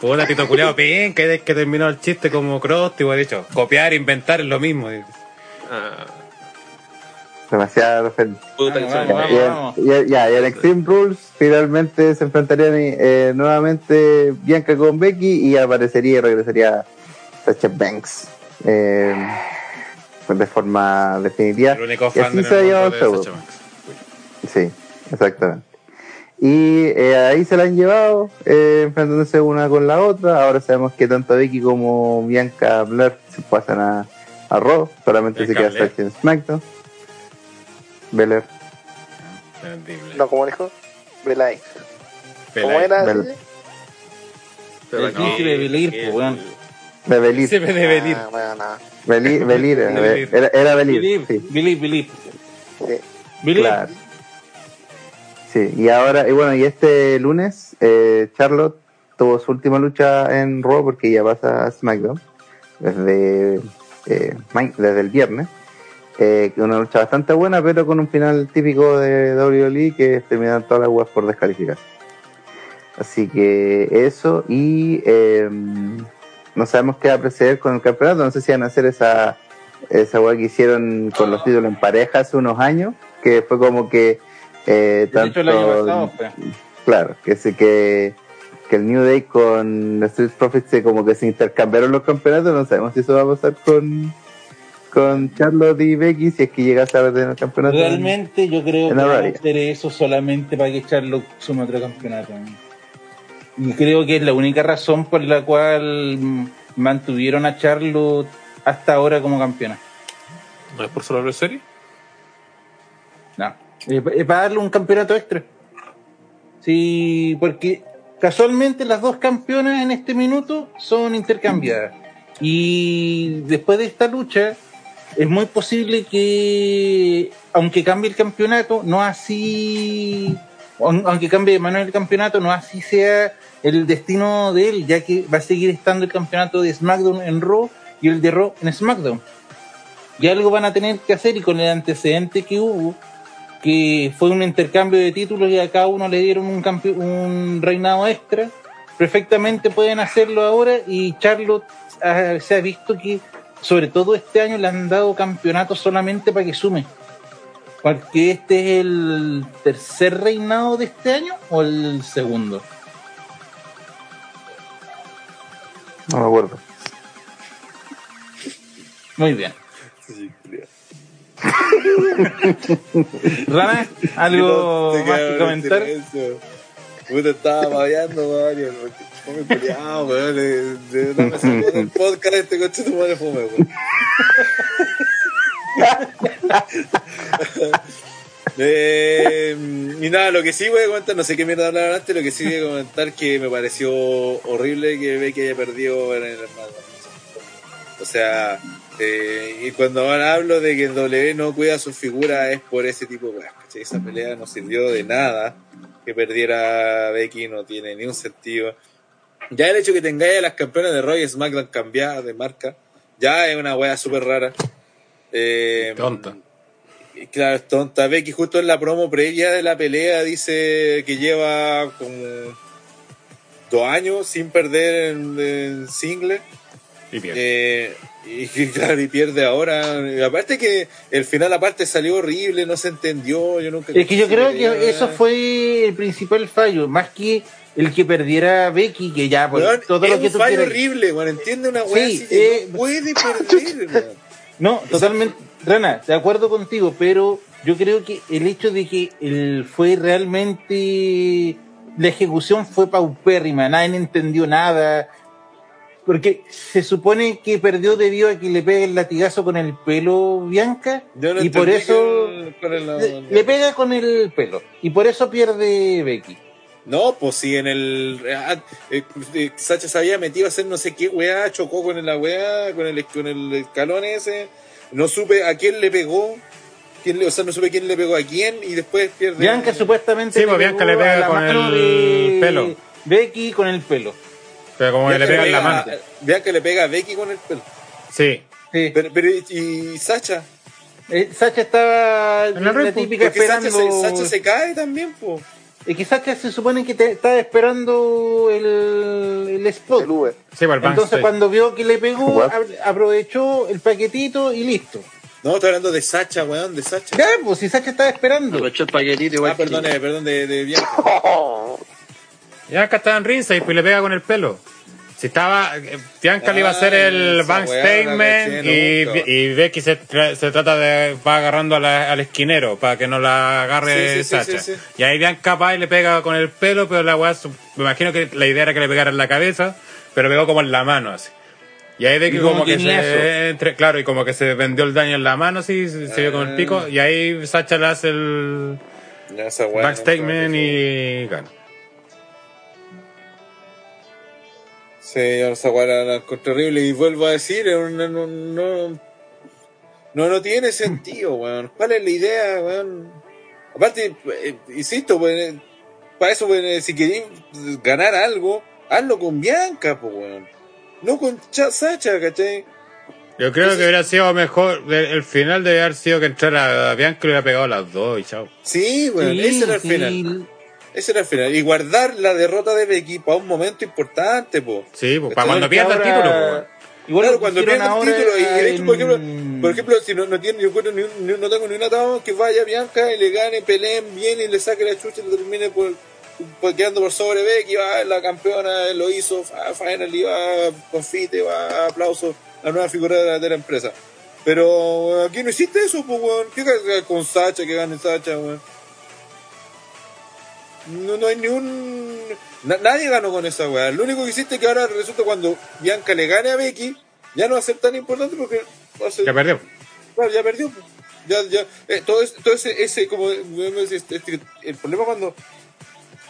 Puta, Tito Culeado, pin, que que terminó el chiste como Krusty, he dicho, copiar, inventar es lo mismo. Ah, Demasiado referencia. puta, que Vamos, vamos. Y, en Extreme Rules finalmente se enfrentarían eh, nuevamente Bianca con Becky y aparecería y regresaría Sacha Banks eh, de forma definitiva. El único Y así se llevado el. Sí, exactamente. Y eh, ahí se la han llevado, eh, enfrentándose una con la otra. Ahora sabemos que tanto Becky como Bianca Blair se pasan a, a Raw. Solamente se queda. Sacha en SmackDown. Belair. No, como dijo, Belay. ¿Cómo era? Bel-? Pero El príncipe de Belir, pues, weón. De Belir. Se ve de venir. Ah, bueno, nada. Belir, Belir, era, Belir. era, Belir, Believe, sí, believe, believe. Sí. Believe. claro. Sí, y ahora, y bueno, y este lunes, eh, Charlotte tuvo su última lucha en Raw porque ya pasa a SmackDown desde, eh, desde el viernes. Eh, una lucha bastante buena, pero con un final típico de WWE que terminan todas las webs por descalificar. Así que eso, y eh, no sabemos qué va a proceder con el campeonato. No sé si van a hacer esa, esa web que hicieron con los títulos en pareja hace unos años, que fue como que eh, el año tanto- pasado, pues. Claro, que sí que, que el New Day con Street Profits se como que se intercambiaron los campeonatos, no sabemos si eso va a pasar con, con Charlotte y Becky, si es que llegase a ver el campeonato. Realmente yo creo que van a hacer eso solamente para que Charlotte sume otro campeonato. Y creo que es la única razón por la cual mantuvieron a Charlotte hasta ahora como campeona. ¿No es por solo serie? No. Es, es para darle un campeonato extra. Sí, porque casualmente las dos campeonas en este minuto son intercambiadas. Y después de esta lucha, es muy posible que, aunque cambie el campeonato, no así, aun- aunque cambie Manuel el campeonato, no así sea el destino de él, ya que va a seguir estando el campeonato de SmackDown en Raw y el de Raw en SmackDown. Y algo van a tener que hacer y con el antecedente que hubo, que fue un intercambio de títulos y a cada uno le dieron un, un reinado extra, perfectamente pueden hacerlo ahora y Charlotte se ha visto que sobre todo este año le han dado campeonatos solamente para que sume. Porque este es el tercer reinado de este año o el segundo. No me acuerdo. Muy bien. Rana, ¿algo más que en comentar? Puta, estaba babeando, Mario. Fome peleado, weón. De, de una mesa del podcast este coche tu madre fome, weón. Eh, y nada, lo que sí voy a comentar, no sé qué mierda hablar antes, lo que sí voy a comentar que me pareció horrible que Becky haya perdido en el. O sea, Eh, y cuando ahora hablo de que el W no cuida su figura es por ese tipo de ¿cachai? Esa pelea no sirvió de nada. Que perdiera Becky no tiene ni un sentido. Ya el hecho que tengáis a las campeonas de Roy y SmackDown cambiadas de marca, ya es una wea súper rara. Eh, Tonta. Claro, es tonta. Becky justo en la promo previa de la pelea dice que lleva como dos años sin perder en, en single. Y pierde. Eh, y claro, y pierde ahora. Y aparte que el final aparte salió horrible, no se entendió. Yo nunca Es que yo creo que eso fue el principal fallo, más que el que perdiera Becky, que ya por Weón, todo es lo que un tú fallo quieras. horrible, weón. Entiende una weá Sí, así que eh, no puede perder, weón. No, totalmente, Rana, de acuerdo contigo, pero yo creo que el hecho de que él fue realmente la ejecución fue paupérrima, nadie entendió nada, porque se supone que perdió debido a que le pega el latigazo con el pelo Bianca no y por eso el- le pega con el pelo y por eso pierde Becky. No, pues si en el. ah, eh, eh, Sacha se había metido a hacer no sé qué weá, chocó con la weá, con el, con el escalón ese. No supe a quién le pegó. Quién le, o sea, no supe quién le pegó a quién y después pierde. Bianca supuestamente Sí, pues Bianca le pega la con el pelo. Becky con el pelo. Pero como que le pega en la mano. Bianca le pega a Becky con el pelo. Sí. Sí. Pero, pero ¿y, y Sacha? Eh, Sacha estaba En el la pues, típica Porque Sacha esperando. se, Sacha se cae también, pues. Es que Sacha se supone que te, estaba esperando el, el spot. El Uber. Sí, el Entonces cuando vio que le pegó, What? aprovechó el paquetito y listo. No, estoy hablando de Sacha, weón, de Sacha. Ya, pues si Sacha estaba esperando. Aprovechó el paquetito igual Ah, perdón, eh, perdón, de, de. Ya acá estaba en ringside pues le pega con el pelo. Si estaba, eh, Bianca le iba a hacer el bank statement y, y Becky se, se trata de, va agarrando a la- al esquinero para que no la agarre Sí, Sacha. sí. Y ahí Bianca va y le pega con el pelo, pero la weá, me imagino que la idea era que le pegara en la cabeza, pero pegó como en la mano así. Y ahí Becky Y como, como que se, entre, claro, y como que se vendió el daño en la mano así, se, se vio con el Ah. pico, y ahí Sacha le hace el no- statement y gana. La encontré horrible y vuelvo a decir, no, no, no, no tiene sentido, weón. ¿Cuál es la idea, weón? Aparte, eh, insisto, pues, eh, para eso, pues, eh, si queréis ganar algo, hazlo con Bianca, pues, weón. No con Cha- Sacha, ¿cachai? Yo creo que hubiera sido mejor, el, el final debe haber sido que entrara Bianca y le hubiera pegado a las dos y chao. Sí, weón, Sí, ese era el sí. final. Ese era el final. Y guardar la derrota de Becky para un momento importante, pues. Sí, pues Esto para cuando pierda el título, pues. Igual Claro, cuando pierda el título, y de hecho, por ejemplo, por ejemplo, si no, no tiene, yo encuentro ni un- ni- no tengo ni un atado que vaya Bianca y le gane, peleen bien y le saque la chucha y lo termine por, por quedando por sobre Becky, va, la campeona, lo hizo, fa- finally va, confite, va, aplauso, la nueva figura de la, de la empresa. Pero aquí no hiciste eso, pues, weón. ¿Qué haces con Sacha, que gane Sacha, weón? No, no hay ni un... na- nadie ganó con esa weá. Lo único que hiciste es que ahora resulta cuando Bianca le gane a Becky, ya no va a ser tan importante porque va a ser- Ya perdió. Claro, ya perdió. Ya, ya, eh, todo, ese, todo ese, ese, como este, este, el problema cuando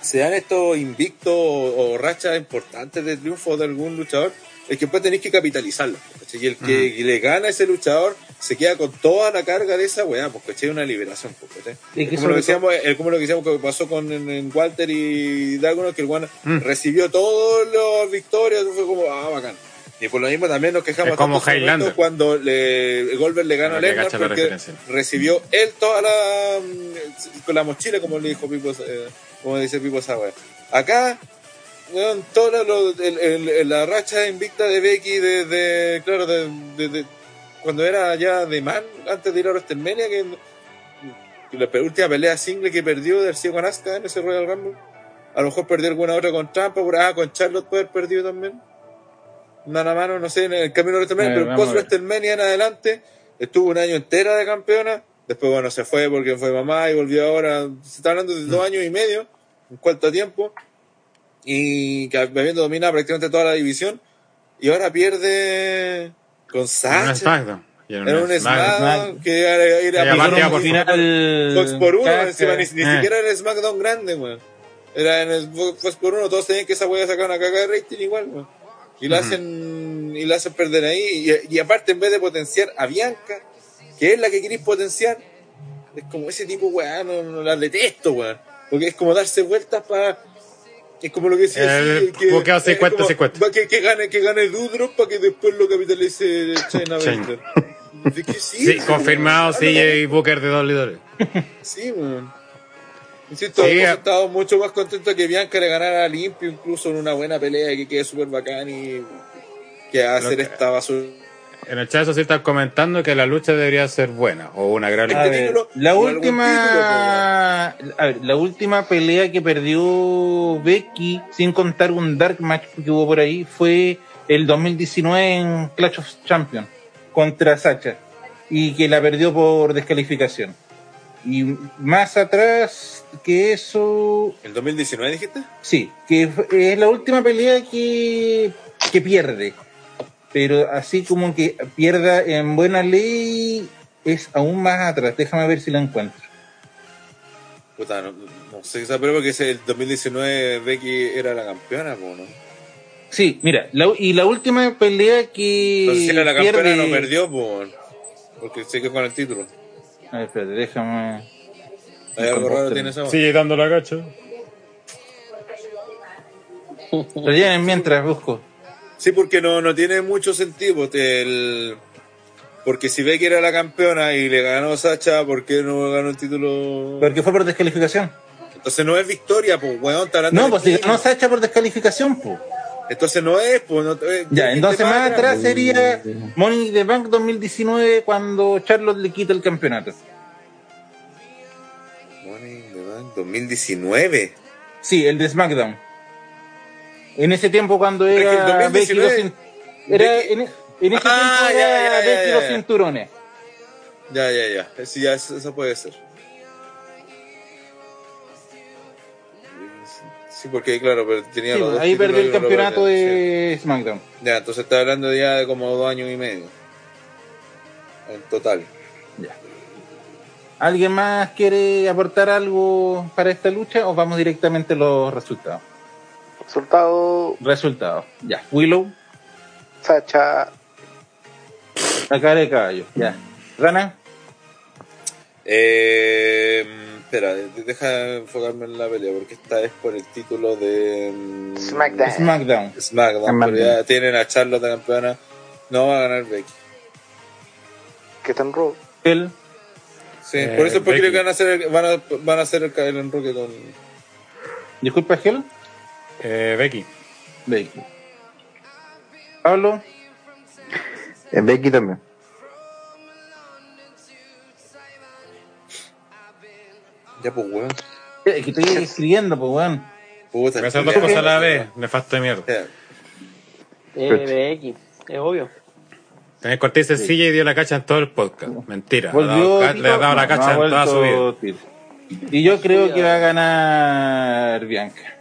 se dan estos invictos o, o rachas importantes de triunfo de algún luchador, es que después tenéis que capitalizarlo. Y el que le gana a ese luchador se queda con toda la carga de esa weá, porque es una liberación. pues, ¿cachai? Como, lo que decíamos, eh, como lo que decíamos que pasó con en- Walter y Dagono, que el Juan Mm. recibió todas las victorias, fue como, ah, bacán. Y por lo mismo también nos quejamos Es como tanto cuando le, Goldberg le ganó a Lesnar porque recibió él toda la mm, con la mochila como le dijo Pipo eh, como dice Pipo Sauer acá toda lo- el- la racha invicta de Becky desde claro de, de- de- cuando era ya de man antes de ir a WrestleMania que, que la última pelea single que perdió del ciego con Asuka en ese Royal Rumble. A lo mejor perdió alguna otra con Trampa por ah con Charlotte puede haber perdido también. Mano a mano, no sé, en el camino de WrestleMania, A ver, pero post. WrestleMania en adelante estuvo un año entera de campeona, después bueno se fue porque fue mamá y volvió ahora, se está hablando de dos años y medio, un cuarto tiempo, y que habiendo dominado prácticamente toda la división, y ahora pierde con Sacha, era un SmackDown. Que era, era, era por final Fox por uno, encima, ni, ni Eh. siquiera era el SmackDown grande, weón. Era en el Fo- Fox por uno, todos tenían que esa weá sacar una caca de rating igual, weón. Y Ujú. hacen y la hacen perder ahí. Y, y aparte, en vez de potenciar a Bianca, que es la que queréis potenciar, es como ese tipo, weón, no, no la detesto, weón. Porque es como darse vueltas para. Es como lo que decía. El sí, que, es 50, como 50. pa' Que, que gane, que gane Dudrop para que después lo capitalice China que sí, Sí, confirmado CJ Booker de WWE. Sí, weón. Insisto, Sí, hemos estado mucho más contentos que Bianca le ganara a limpio, incluso en una buena pelea y que quede súper bacán y que hacer que- esta basura. En el chat eso sí están comentando que la lucha debería ser buena o una gran Este A lucha. ver, la última, a ver, la última pelea que perdió Becky, sin contar un dark match que hubo por ahí, fue el 2019 en Clash of Champions contra Sacha y que la perdió por descalificación. Y más atrás que eso, ¿El 2019 dijiste? sí, que es la última pelea que, que pierde. Pero así como que pierda en buena ley es aún más atrás. Déjame ver si la encuentro. Puta, no, no sé, esa pero porque el 2019 Becky era la campeona, ¿no? Sí, mira, la- y la última pelea que Entonces si era la campeona no perdió, po, porque se quedó con el título. A ver, espérate, déjame. Hay algo raro tiene esa Sigue dando la gacha. Rellenen mientras busco. Sí, porque no, no tiene mucho sentido. porque el- porque si Becky era la campeona y le ganó Sacha, ¿por qué no ganó el título? Porque fue por descalificación. Entonces no es victoria, pues, weón, está No, pues si ganó Sacha por descalificación, pues. Entonces no es, pues, no eh, Ya, entonces más atrás sería. Money the Bank 2019 cuando Charlotte le quita el campeonato. Money the Bank 2019. Sí, el de SmackDown. En ese tiempo cuando era Becky 2019 los era en, en ese Ah, tiempo ya, era ya, ya, Becky ya, los ya. cinturones. Ya, ya, ya. Sí, ya, eso, eso puede ser. Sí, porque claro, pero tenía Sí, los dos ahí perdió el campeonato de SmackDown. Ya, entonces está hablando ya de como dos años y medio. En total. ¿Alguien más quiere aportar algo para esta lucha o vamos directamente a los resultados? Resultado, Resultados. Ya. Willow, Sacha, la cara de caballo. Ya. Rana, Eh, espera, de- deja enfocarme en la pelea, porque esta es por el título de mm, SmackDown. SmackDown. SmackDown, SmackDown. pero ya tienen a Charlotte de campeona. No va a ganar Becky. que está en Raw. El Sí, Eh, por eso es porque creo que van a hacer el, van a, van a hacer el, el enroque con. Disculpa, Gel. Eh, Becky. Becky. Pablo, En Becky también. Ya, pues, weón. eh, que estoy escribiendo, pues, weón. Puta, Voy a hacer dos cosas a la vez. Nefasto de mierda. Eh, Becky, es obvio. Tenés Cortés sencilla y dio la cacha en todo el podcast. Mentira. Le ha dado le ha dado la cacha no en toda su vida. Y yo creo que va a ganar Bianca.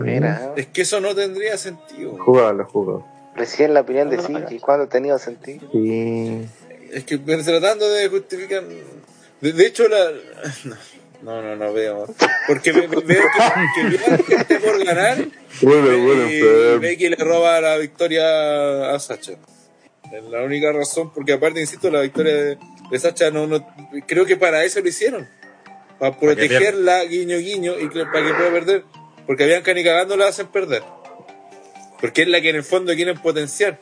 Mira, Es que eso no tendría sentido. Jugado, jugado. recién la opinión de Siki, ¿cuándo ha tenido sentido? Sí. Es que tratando de justificar. De, de hecho, la. No, no, no veo. Porque ve- ve- veo que, que esté por ganar Bueno, y bueno, pero- Becky le roba la victoria a Sacha. Es la única razón, porque aparte, insisto, la victoria de, de Sacha no, no. Creo que para eso lo hicieron. Para protegerla, guiño, guiño, y que- para que pueda perder. Porque a Bianca ni cagando la hacen perder. Porque es la que en el fondo quieren potenciar.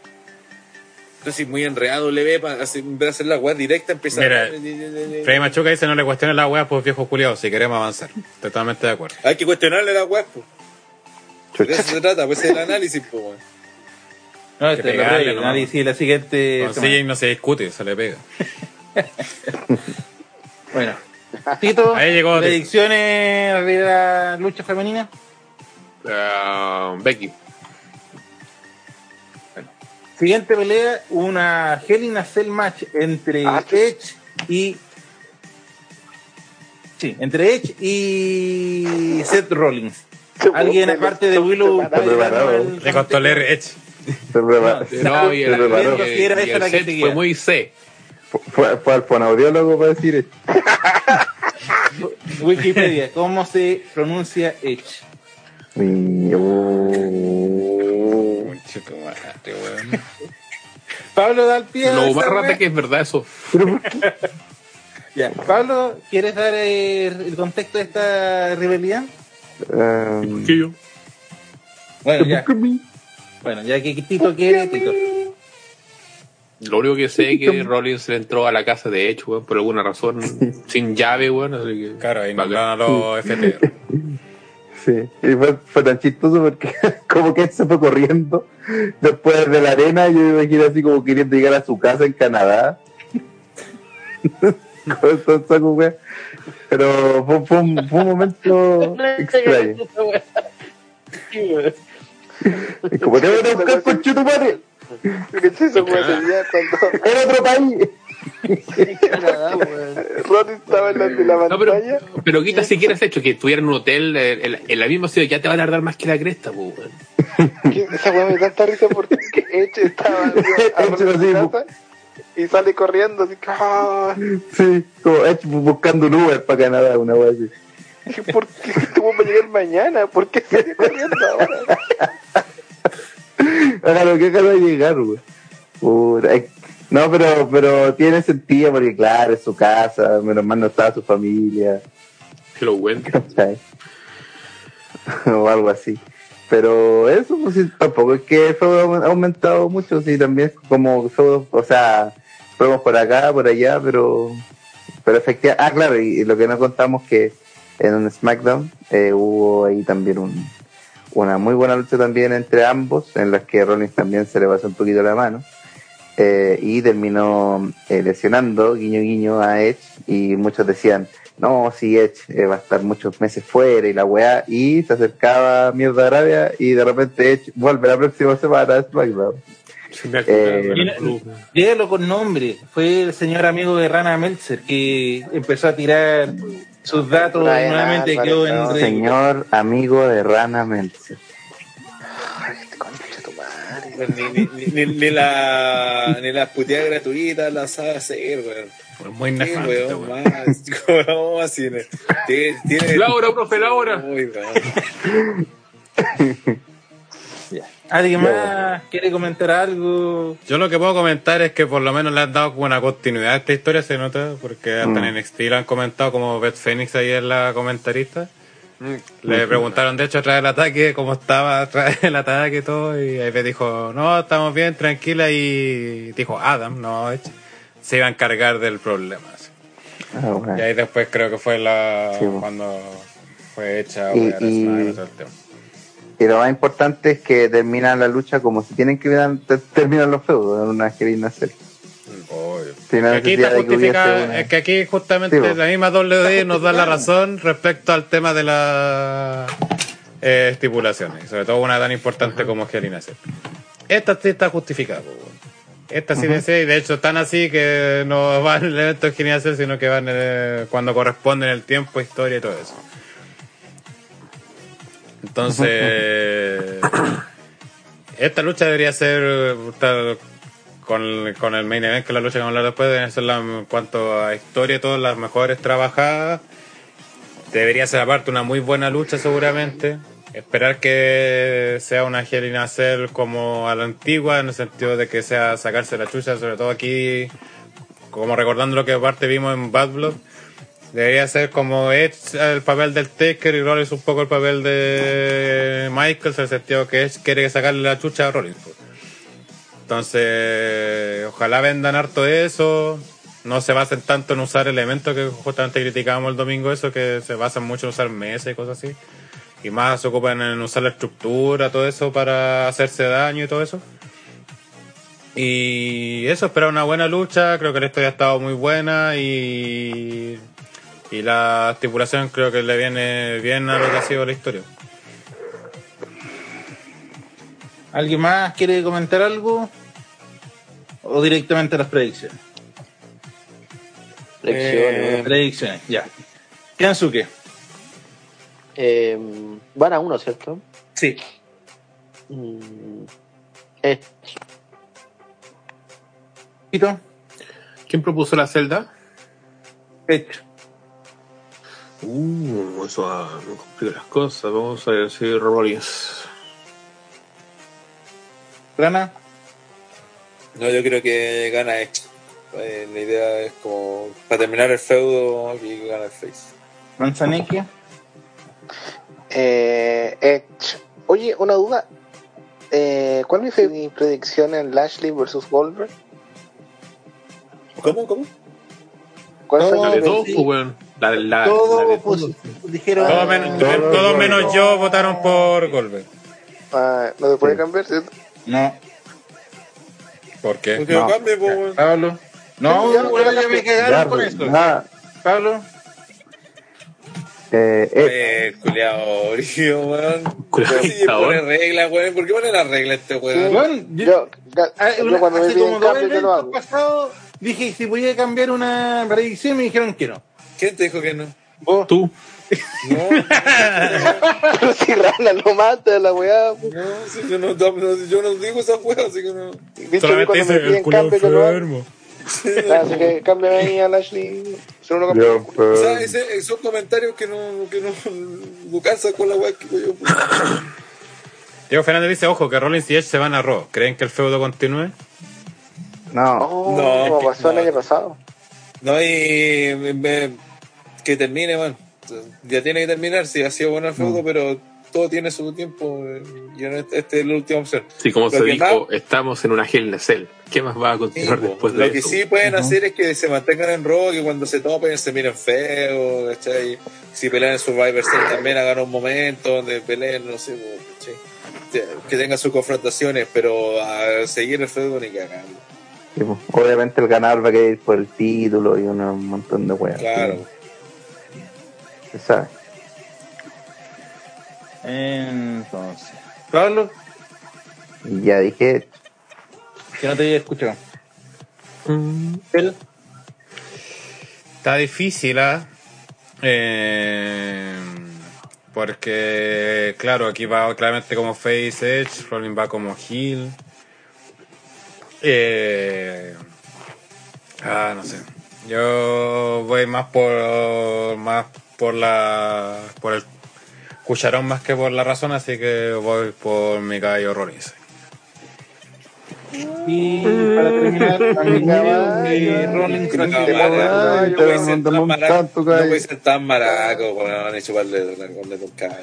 Entonces, muy enredado le ve para hacer, hacer la web directa, empieza Mira, a. Freddy Machuca dice no le cuestiones la wea pues viejo culiado si queremos avanzar. Totalmente de acuerdo. Hay que cuestionarle la web, pues. De eso se trata, pues es el análisis, pues. weón. No, este pegarle nomás. nadie sigue la siguiente. Con semana. CJ no se discute, se le pega. Bueno. Tito, predicciones de la lucha femenina. Ah, Becky. Siguiente pelea, una Hell in a Cell match entre Ah. Edge y. Sí, entre Edge y Seth Rollins. Alguien aparte de Willow Le costó leer Edge. Se prepara- No, y el, preparó. fue muy C. Fue, fue al fonaudiólogo para decir. Wikipedia, ¿cómo se pronuncia Edge? Y- tu madre, weón. Pablo da el pie. Lo rata que es verdad eso. Ya. Pablo, ¿quieres dar eh, el contexto de esta rebelión? Um, Que yo. Bueno, ya. Bueno, ya que Tito quiere, Tito. Lo único que sé es que Rollins le entró a la casa de hecho, weón, por alguna razón, sin llave, weón. Así que, Claro, ahí a los FTR. Sí, y fue, fue tan chistoso porque como que él se fue corriendo después de la arena, yo me imagino así como queriendo llegar a su casa en Canadá. Pero fue, fue un, fue un momento extraño. Es como te voy a buscar con chutumare en otro país. Ronnie estaba en la, de la No, pero, pantalla. pero quita siquiera ese hecho que estuviera en un hotel eh, en, en la misma ciudad, ya te va a tardar más que la cresta, weón. que esa weá me da tanta risa porque Edge estaba a Edge así, casa y sale corriendo así ah, Sí, como Edge buscando un Uber para Canadá, una wea así. ¿por qué este weón va a llegar mañana? ¿Por qué sale corriendo ahora? Haga lo que haga de llegar, güey. Puta, es- No, pero, pero tiene sentido porque, claro, es su casa, menos mal no estaba su familia, Que lo. ¿cachai? o algo así. Pero eso, pues sí, tampoco es que feudo ha aumentado mucho, sí, también es como feudo, o sea, fuimos por acá, por allá, pero, pero efectivamente, ah, claro, y, y lo que no contamos que en un SmackDown eh, hubo ahí también un, una muy buena lucha también entre ambos, en las que Rollins también se le pasó un poquito la mano. Eh, y terminó eh, lesionando, guiño guiño, a Edge. Y muchos decían, no, si Edge eh, va a estar muchos meses fuera y la weá. Y se acercaba Mierda de Arabia y de repente Edge vuelve la próxima semana a SmackDown. Eh, Dígalo con nombre. Fue el señor amigo de Rana Meltzer que empezó a tirar sus datos nuevamente quedó en. Señor amigo de Rana Meltzer. Ni, ni, ni, ni la, ni las puteadas gratuitas las sabe hacer, weón. Muy Qué nefasto, weón weón. más. ¿Cómo así? Tiene, tiene- Laura, profe, Laura. Uy, weón. ¿Alguien más quiere comentar algo? Yo lo que puedo comentar es que por lo menos le han dado como una continuidad a esta historia, se nota, porque hasta Mm. en NXT lo han comentado como Beth Phoenix ahí en la comentarista. Le preguntaron de hecho tras el ataque cómo estaba tras el ataque y todo, y ahí Beth dijo, no, estamos bien, tranquila, y dijo Adam, no, Edge, se iba a encargar del problema. así. Ah, bueno. Y ahí después creo que fue la Sí, bueno. cuando fue hecha Y- y- y lo más importante es que terminan la lucha como si tienen que ter- terminar los feudos, en una querida serie. Sí, no aquí está justificada, una- es que aquí justamente Sí, la misma WWE nos da la razón respecto al tema de las eh, estipulaciones, sobre todo una tan importante como Hell in a Cell. Esta sí está justificada, esta sí dice, y de hecho tan así que no van en el evento de Hell in a Cell, sino que van eh, cuando corresponde en el tiempo, historia y todo eso. Entonces, esta lucha debería ser tal- con, el main event, que es la lucha que vamos a hablar después, la, en cuanto a historia, todas las mejores trabajadas. Debería ser aparte una muy buena lucha seguramente. Esperar que sea una Hell in a Cell como a la antigua, en el sentido de que sea sacarse la chucha, sobre todo aquí, como recordando lo que aparte vimos en Bad Blood. Debería ser como Edge el papel del Taker y Rollins un poco el papel de Michael, en el sentido que Edge quiere sacarle la chucha a Rollins. Entonces, ojalá vendan harto eso. No se basen tanto en usar elementos que justamente criticábamos el domingo, eso que se basan mucho en usar mesas y cosas así. Y más se ocupan en usar la estructura, todo eso para hacerse daño y todo eso. Y eso, esperar una buena lucha. Creo que la historia ha estado muy buena y, y la estipulación creo que le viene bien a lo que ha sido la historia. ¿Alguien más quiere comentar algo? ¿O directamente a las predicciones? Lecciones. Predicciones, ya. Kensuke. Eh, van a uno, ¿cierto? Sí. Mm, eh. ¿Quién propuso la celda? Hecho. Uh, eso ah, complica las cosas. Vamos a decir Rollins. Rana, No, yo creo que gana Edge. Eh, la idea es como para terminar el feudo y gana el face. Manzaneque, Eh, Edge. Oye, una duda. Eh, ¿Cuál es mi predicción en Lashley versus Goldberg? ¿Cómo? ¿Cómo? ¿Cuál No, fue La mi de pero dos, sí. pues, weón. La, la, la todo de pues, dijeron. Todos menos, todos menos yo votaron por Goldberg. Ah, no se puede cambiar, ¿cierto? No, ¿Por qué? Porque No. lo cambie, pues, weón. Pablo. No, Ya, weón, ya me Ya, con pues, esto. nada. Pablo, Eh, eh, Eh, culiao, brígido, weón. Culiao, Sí, pone reglas, weón. ¿Por qué pone las reglas este weón? weón, yo- Yo, Ah, yo una- cuando me hace piden como dos cambio, yo lo hago. pasados dije si podía cambiar una predicción y me dijeron que no. ¿Quién te dijo que no? Vos, Tú. No, Pero si Rana no mata la weá. pues. no, si yo no, no- yo no digo esas weas, así que no. Viste, Solamente cuando me dice el piden cambio, lo enfermo. Ah, Así que cámbiame ahí a no lo O pues, sea, ese- son comentarios que no, que no, no con la wea que yo. pues. Diego Fernández dice, ojo, que Rollins y Edge se van a Raw. ¿Creen que el feudo continúe? no. Oh, No, como pasó el año pasado. No, y me- me- que termine, man. Ya tiene que terminar, si ha sido bueno el feudo, pero todo tiene su tiempo. eh, Y en este, este es la última opción. Sí, como Lo se que dijo, estamos en una Hell in a Cell. ¿Qué más va a continuar después lo de que eso? sí pueden hacer es que se mantengan en Raw, que cuando se topen se miren feo, ¿cachai? Si pelean en Survivor Series también hagan un momento donde peleen, no sé. Que- Que tengan sus confrontaciones, pero a seguir el feudo ni que hagan. Sí, pues, Obviamente el ganador va a querer ir por el título y un montón de weas. Claro. Se sabe. entonces. Pablo, ya dije, que no te escuchado. Está difícil, ¿ah? Eh, porque, claro, aquí va claramente como Face Edge, Rollins va como Heel. Eh, ah, no sé. Yo voy más por más por la por el cucharón más que por la razón, así que voy por mi caballo Rollins. y para terminar, a mi caballo, eh, Rollins, No, puede ser tan maraco, weón, y chuparle la con un caño.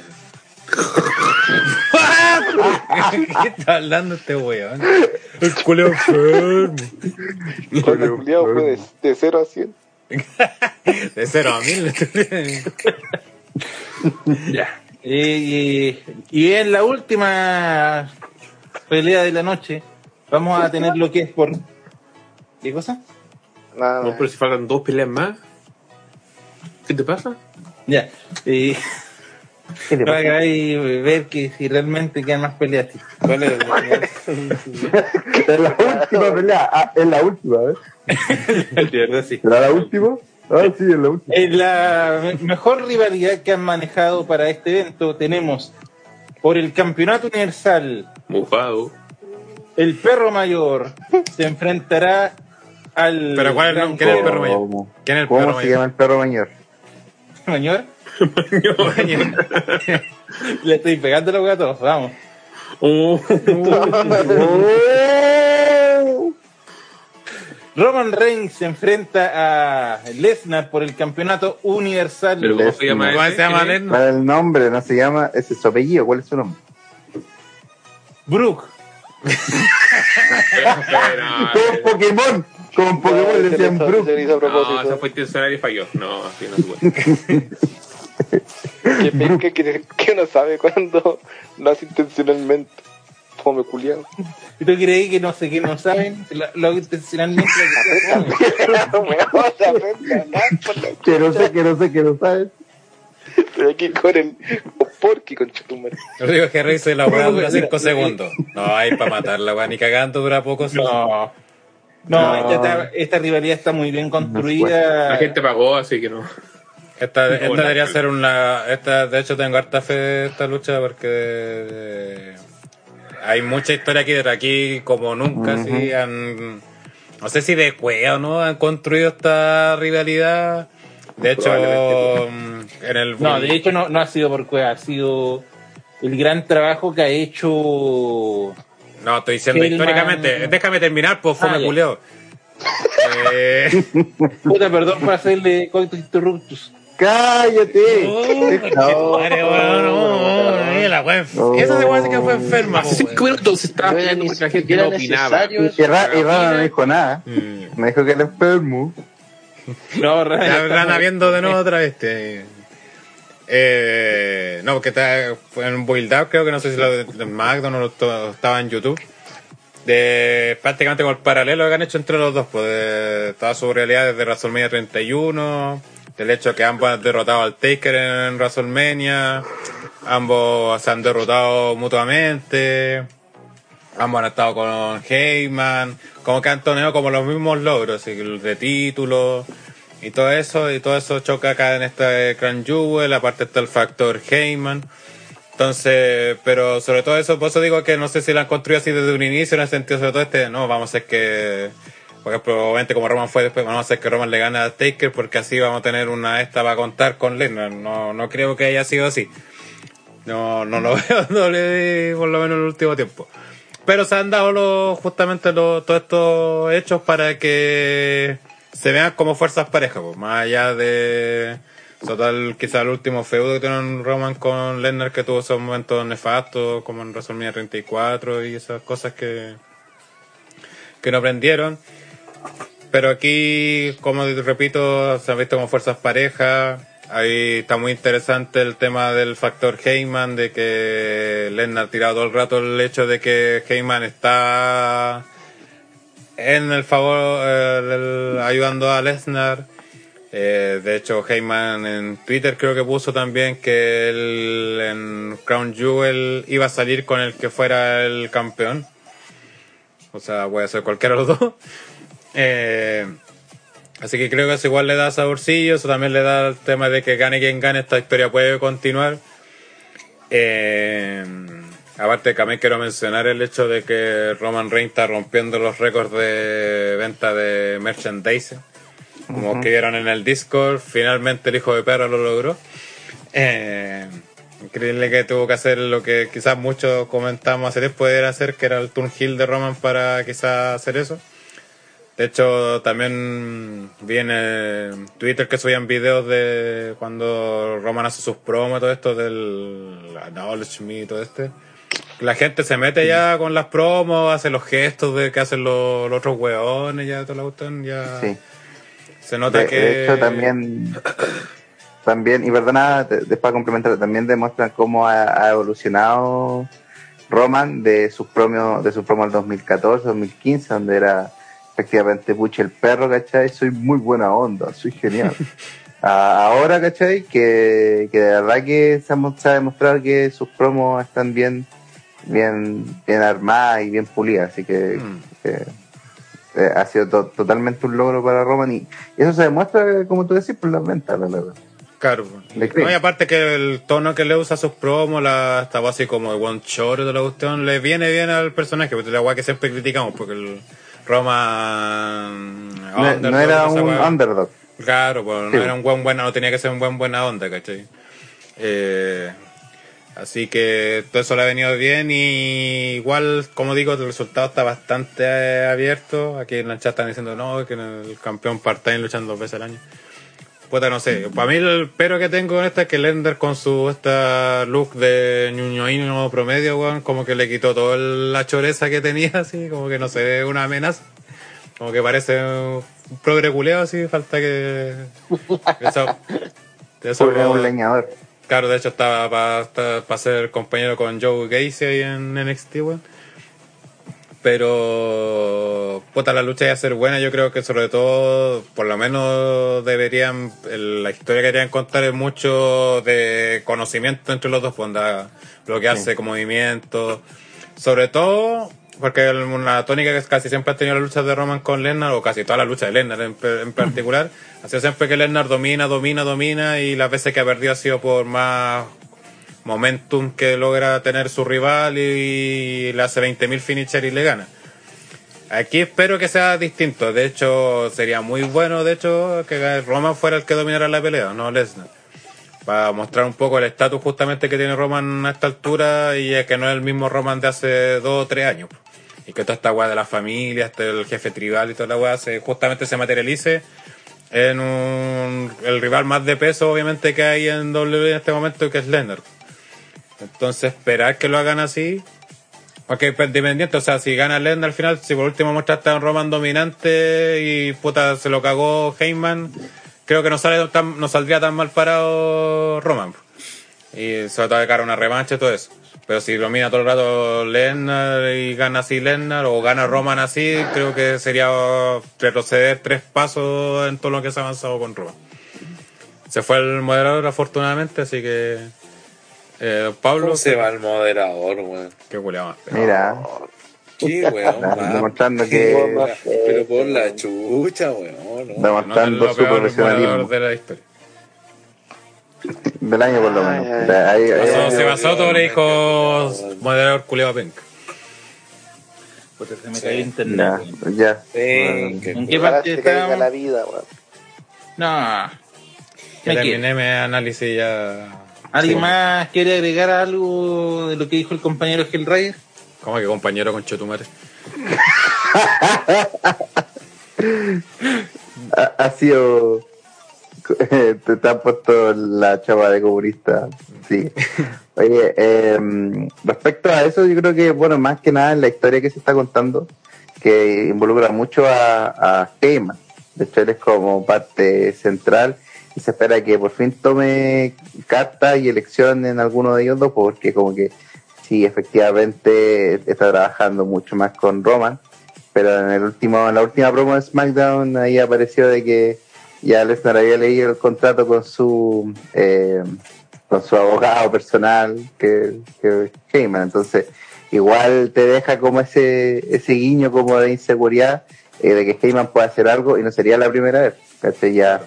¿Qué está hablando este weón? El culo enfermo. El culiao fue de, de 0 a 100. De cero a mil. Ya. Y, y en la última pelea de la noche, vamos a tener lo que es por. ¿Qué cosa? Nada, No, pero si faltan dos peleas más. ¿Qué te pasa? Ya. Y ¿qué le pasa? ahí ver que si realmente quedan más peleas. ¿Cuál es la última pelea. Ah, es la última, ¿eh? De verdad, sí. ¿Será la última? Ah, sí, es la última. En la me- mejor rivalidad que han manejado para este evento tenemos por el campeonato universal Mufado. el perro mayor se enfrentará al Pero ¿cuál es el gran nombre? ¿Quién es el perro mayor? ¿Cómo, ¿Quién es el ¿Cómo perro se mayor? llama el perro mayor? mayor le estoy pegando los gatos vamos Oh, Roman Reigns se enfrenta a Lesnar por el campeonato universal pero ¿cómo se llama ¿Cómo se llama. Lesnar? ¿Cuál es el nombre? No se llama. Ese es su apellido. ¿Cuál es su nombre? Brooke Espera, Como Pokémon. Como Pokémon le decían se Brook. No, propósito. esa fue intencional y falló. No, así no se puede. Que penca que, que uno sabe cuando lo hace intencionalmente. Fome culiao. ¿Y tú creí que no sé qué no saben? Lo, lo hago intencionalmente. lo que la la no sé, que no sé, que no sabes. Estoy aquí con el con Chutumare. Rodrigo Henry dice la weá dura Mira, 5 mira. segundos. No, hay para matar la weá, ni cagando dura poco. No. No, esta, esta- esta rivalidad está muy bien construida. La gente pagó, así que no. Esta, esta debería ser una. Esta, de hecho, tengo harta fe de esta lucha porque. eh, hay mucha historia aquí detrás. Aquí, como nunca, sí, han. No sé si de cueva o no han construido esta rivalidad. De hecho, mm, en el. No, de hecho no, no ha sido por cueva, ha sido el gran trabajo que ha hecho No, estoy diciendo Hellman. históricamente. Déjame terminar, pues fue Ah, culeo. Eh, Puta, perdón por hacerle coito interruptus. ¡Cállate! Oh, no, la. Esa se puede decir que fue enferma. Hace cinco minutos se estaba porque la gente no opinaba. Y Ra- y Rana no dijo nada. Mm. Me dijo que era enfermo. No. Rana viendo de nuevo otra vez. este. Eh, no, porque está, fue en Build Up, creo que no sé si lo de, de McDonald's o estaba en YouTube. De prácticamente con el paralelo que han hecho entre los dos, pues de toda su realidad desde WrestleMania 31, del hecho que ambos han derrotado al Taker en WrestleMania, ambos se han derrotado mutuamente, ambos han estado con Heyman, como que han toneado como los mismos logros, el de títulos y todo eso, y todo eso choca acá en este Crown Jewel, aparte está el factor Heyman. Entonces, pero sobre todo eso, por eso digo que no sé si la han construido así desde un inicio, en el sentido sobre todo este, no, vamos a hacer que, por ejemplo, obviamente como Roman fue después, vamos a hacer que Roman le gane a Taker porque así vamos a tener una esta para contar con Lesnar. No, no creo que haya sido así. No, no lo veo en WWE, por lo menos en el último tiempo. Pero se han dado justamente los, todos estos hechos para que se vean como fuerzas parejas, pues, más allá de total quizá el último feudo que tiene Roman con Lesnar que tuvo esos momentos nefastos como en WrestleMania 34 y esas cosas que que no aprendieron pero aquí como repito se han visto como fuerzas parejas ahí está muy interesante el tema del factor Heyman de que Lesnar ha tirado todo el rato el hecho de que Heyman está en el favor eh, ayudando a Lesnar eh, de hecho, Heyman en Twitter creo que puso también que él en Crown Jewel iba a salir con el que fuera el campeón. O sea, puede ser cualquiera de los dos. Eh, así que creo que eso igual le da saborcillo. Eso también le da el tema de que gane quien gane, esta historia puede continuar. Eh, aparte, también quiero mencionar el hecho de que Roman Reigns está rompiendo los récords de venta de merchandise. Como que vieron en el Discord, finalmente el hijo de perro lo logró. Eh, increíble que tuvo que hacer lo que quizás muchos comentamos hace tiempo era hacer, que era el turn heel de Roman para quizás hacer eso. De hecho, también vi en el Twitter que subían videos de cuando Roman hace sus promos, todo esto del Acknowledge Me y todo este. La gente se mete ya con las promos, hace los gestos de que hacen los, los otros hueones, ya la cuestión, ya Sí. se nota De, que... de hecho, también, también, y perdona, después para complementar, también demuestran cómo ha, ha evolucionado Roman de sus promos, de sus promos del 2014, 2015, donde era efectivamente Puche el perro, ¿cachai? Soy muy buena onda, soy genial. A- ahora, ¿cachai? Que, que de verdad que se ha, demostrado que sus promos están bien, bien, bien armadas y bien pulidas, así que, Mm. que, eh, ha sido to- totalmente un logro para Roman y, eso se demuestra, como tú decís, por las ventas, la verdad. Claro. Creo. No, y aparte que el tono que le usa a sus promos, la, esta así como de one shot de la cuestión, le viene bien al personaje, porque es la weá que siempre criticamos, porque el Roman... No, era un underdog. Claro, pues Sí. no era un buen buena, no tenía que ser un buen buena onda, ¿cachai? Eh, así que todo eso le ha venido bien y igual, como digo, el resultado está bastante abierto. Aquí en la chat están diciendo no, que el campeón part-time luchan dos veces al año. Puta, no sé. Para mí el pero que tengo en esta es que Lender con su esta look de ñuñoíno promedio, weón, como que le quitó toda la choreza que tenía, así, como que no se ve una amenaza. Como que parece un progre culeo, así, falta que... Eso, eso Fue un leñador. Claro, de hecho estaba para ser compañero con Joe Gacy ahí en NXT, weón. Pero, puta, la lucha iba a ser buena. Yo creo que sobre todo, por lo menos deberían, el- la historia que querían contar es mucho de conocimiento entre los dos, pues, onda, bloquearse con movimiento. Sobre todo, porque una tónica que casi siempre ha tenido las luchas de Roman con Lesnar, o casi todas las luchas de Lesnar en, en particular, ha sido siempre que Lesnar domina, domina, domina, y las veces que ha perdido ha sido por más momentum que logra tener su rival y le hace 20.000 finisher y le gana. Aquí espero que sea distinto. De hecho, sería muy bueno, de hecho, que Roman fuera el que dominara la pelea, no Lesnar. para mostrar un poco el estatus justamente que tiene Roman a esta altura y es que no es el mismo Roman de hace dos o tres años. Y que toda esta weá de la familia, este el jefe tribal y toda la weá se, justamente se materialice en un, el rival más de peso obviamente que hay en WWE en este momento que es Leonard. Entonces esperar que lo hagan así porque pues, independiente, o sea, si gana Lesnar al final, si por último muestraste a un Roman dominante y puta se lo cagó Heyman, creo que no sale tan, no saldría tan mal parado Roman. Y se va a cara una revancha y todo eso. Pero si domina todo el rato Lesnar y gana así Lesnar o gana Roman así, creo que sería retroceder tres pasos en todo lo que se ha avanzado con Roman. Se fue el moderador afortunadamente, así que eh, Pablo ¿Cómo se va el moderador, weón? Qué culiao más feo. Mira, Qué weón, demostrando que Pero por la chucha, weón. ¿no? No, demostrando lo su peor profesionalismo moderador de la historia. del año por lo menos. Ay, ahí- Pasó, se ay, basó ay, todo le ay, dijo ay. moderador culiao penca. Puta, se me Sí. cayó internet. ya, ya. Sí, ¿En qué parte caiga la vida, weón. No. Quedo. terminé mi análisis ya. ¿Alguien Sí. más quiere agregar algo de lo que dijo el compañero Hellraider? ¿Cómo que compañero con Chetumare? Ha, ha sido. Te, te han puesto la chava de comunista. Sí. Oye, eh, respecto a eso, yo creo que, bueno, más que nada en la historia que se está contando, que involucra mucho a, a Heyman. De hecho, él es como parte central y se espera que por fin tome carta y elección en alguno de ellos dos, porque como que sí, efectivamente está trabajando mucho más con Roman, pero en el último, en la última promo de SmackDown ahí apareció de que ya Lesnar había leído el contrato con su eh, con su abogado personal que, que Heyman, entonces igual te deja como ese ese guiño como de inseguridad eh, de que Heyman puede hacer algo y no sería la primera vez, ¿cachai? ya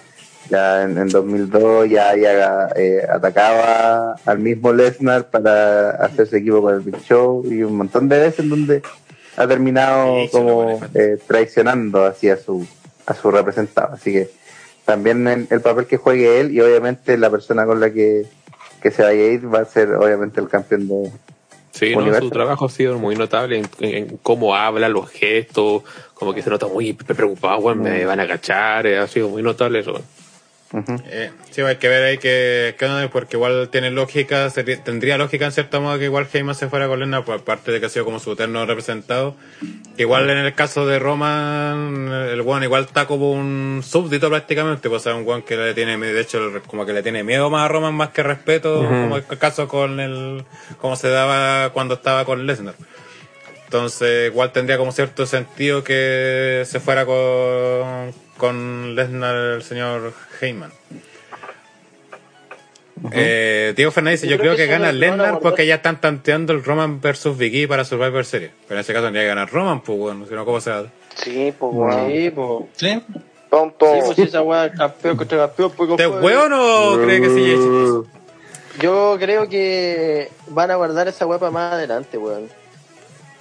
ya en, en 2002 ya, ya eh, atacaba al mismo Lesnar para hacerse equipo con el Big Show y un montón de veces en donde ha terminado Sí, como eh, traicionando así a su a su representado. Así que también el, el papel que juegue él y obviamente la persona con la que, que se vaya a ir va a ser obviamente el campeón de Sí, no, su trabajo ha sido muy notable en, en cómo habla, los gestos, como que se nota muy preocupado, weón, me van a cachar, eh, ha sido muy notable eso. Ujú. Eh, sí, hay que ver ahí que, porque igual tiene lógica, sería- tendría lógica en cierto modo que igual Heyman se fuera con Lesnar, por parte de que ha sido como su eterno representado. Igual en el caso de Roman, el weón igual está como un súbdito prácticamente, pues o sea, un weón que le tiene, de hecho, como que le tiene miedo más a Roman más que respeto, como es el caso con el, como se daba cuando estaba con Lesnar. Entonces, igual tendría como cierto sentido que se fuera con, con Lesnar el señor Heyman. Eh, Diego Fernández dice, yo, Yo creo creo que, que gana Lesnar porque ya están tanteando el Roman versus Vicky para Survivor Series. Pero en ese caso tendría que ganar Roman, pues bueno, si no, ¿cómo se hace? Sí, pues, weón. Sí, pues. ¿Sí? Tonto. Sí, pues esa weá, campeón contra campeón, pues, ¿Te hueón o cree que sí? Uh, Yo creo que van a guardar esa weá para más adelante, weón.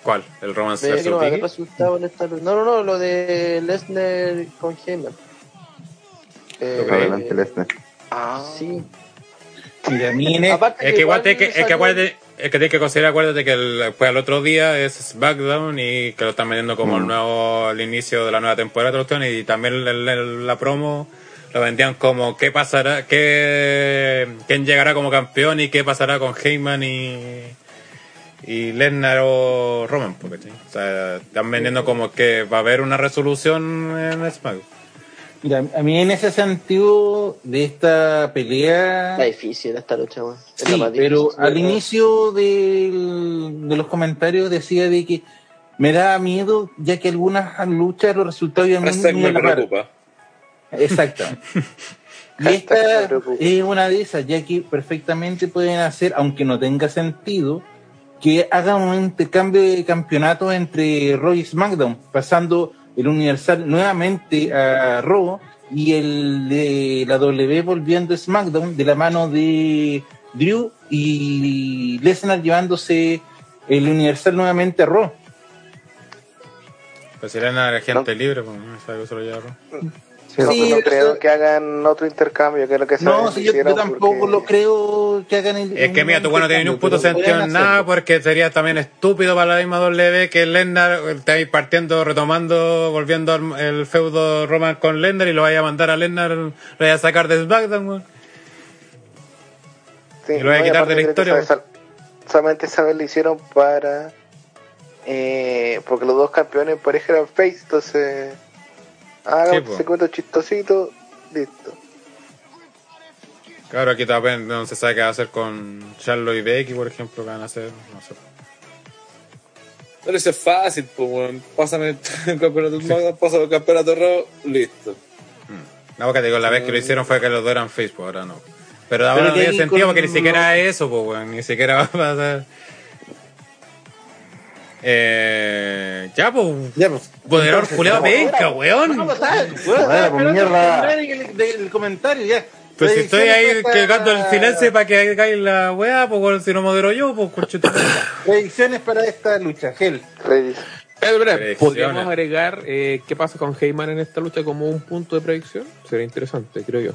¿Cuál? ¿El Roman Ve que versus no resultado en esta No, no, no, lo de Lesnar con Heyman. Eh, adelante Lesnar. Ah, Sí. Mira, a mí Es que igual igual te- que, es que acuérdate- es que tienes que considerar, acuérdate que el, después al otro día es SmackDown y que lo están vendiendo como el nuevo, el inicio de la nueva temporada de y también el- el- la promo lo vendían como qué pasará, qué, quién llegará como campeón y qué pasará con Heyman y, y Lesnar o Roman, porque, o sea, están vendiendo como que va a haber una resolución en SmackDown. Mira, a mí en ese sentido de esta pelea... Está difícil esta lucha, Sí, pero al inicio del- de los comentarios decía de que me daba miedo ya que algunas luchas los resultados muy me preocupa. Exactamente. y me esta preocupa. es una de esas, ya que perfectamente pueden hacer, aunque no tenga sentido, que hagan un intercambio de campeonatos entre Raw y SmackDown, pasando el Universal nuevamente a Raw y el de la W volviendo a SmackDown de la mano de Drew y Lesnar llevándose el Universal nuevamente a Raw. Pues gente libre, pues no sabe. No, Sí, no pero- creo que hagan otro intercambio, que es lo que No, si yo, tampoco porque- lo creo que hagan el. Es que mira, tú bueno, no tienes ni un puto sentido en nada hacerlo. porque sería también estúpido para la misma W que Lennar estáis partiendo, retomando, volviendo al- el feudo Roman con Lennar y lo vaya a mandar a Lennar, lo vaya a sacar de SmackDown, weón. Sí, Y lo voy a quitar de la historia, esa- solamente esa vez lo hicieron para. Eh, porque los dos campeones pareja eran face, entonces. Hagan Sí, un po. segmento chistosito, listo. Claro, aquí también no se sabe qué va a hacer con Charlotte y Becky, por ejemplo, qué van a hacer, no sé. Pero eso es fácil, pues, weón. Pásame el campeonato SmackDown, pásame el campeonato Raw, listo. No, porque te digo, la vez que lo hicieron fue que los dos eran face, pues ahora no. Pero ahora no que tiene sentido con porque ni siquiera eso, pues, weón. Ni siquiera va a pasar. Eh, ya, pues. Ya, pues. Poderador culeado penca, weón. No, pues, pues, mierda. el del- comentario ya. Pues si estoy ahí cagando el silencio para que caiga la weá, pues bueno, si no modero yo, pues conchito. Predicciones para esta lucha, Gel. ¿Podríamos agregar eh, qué pasa con Heyman en esta lucha como un punto de predicción? Sería interesante, creo yo.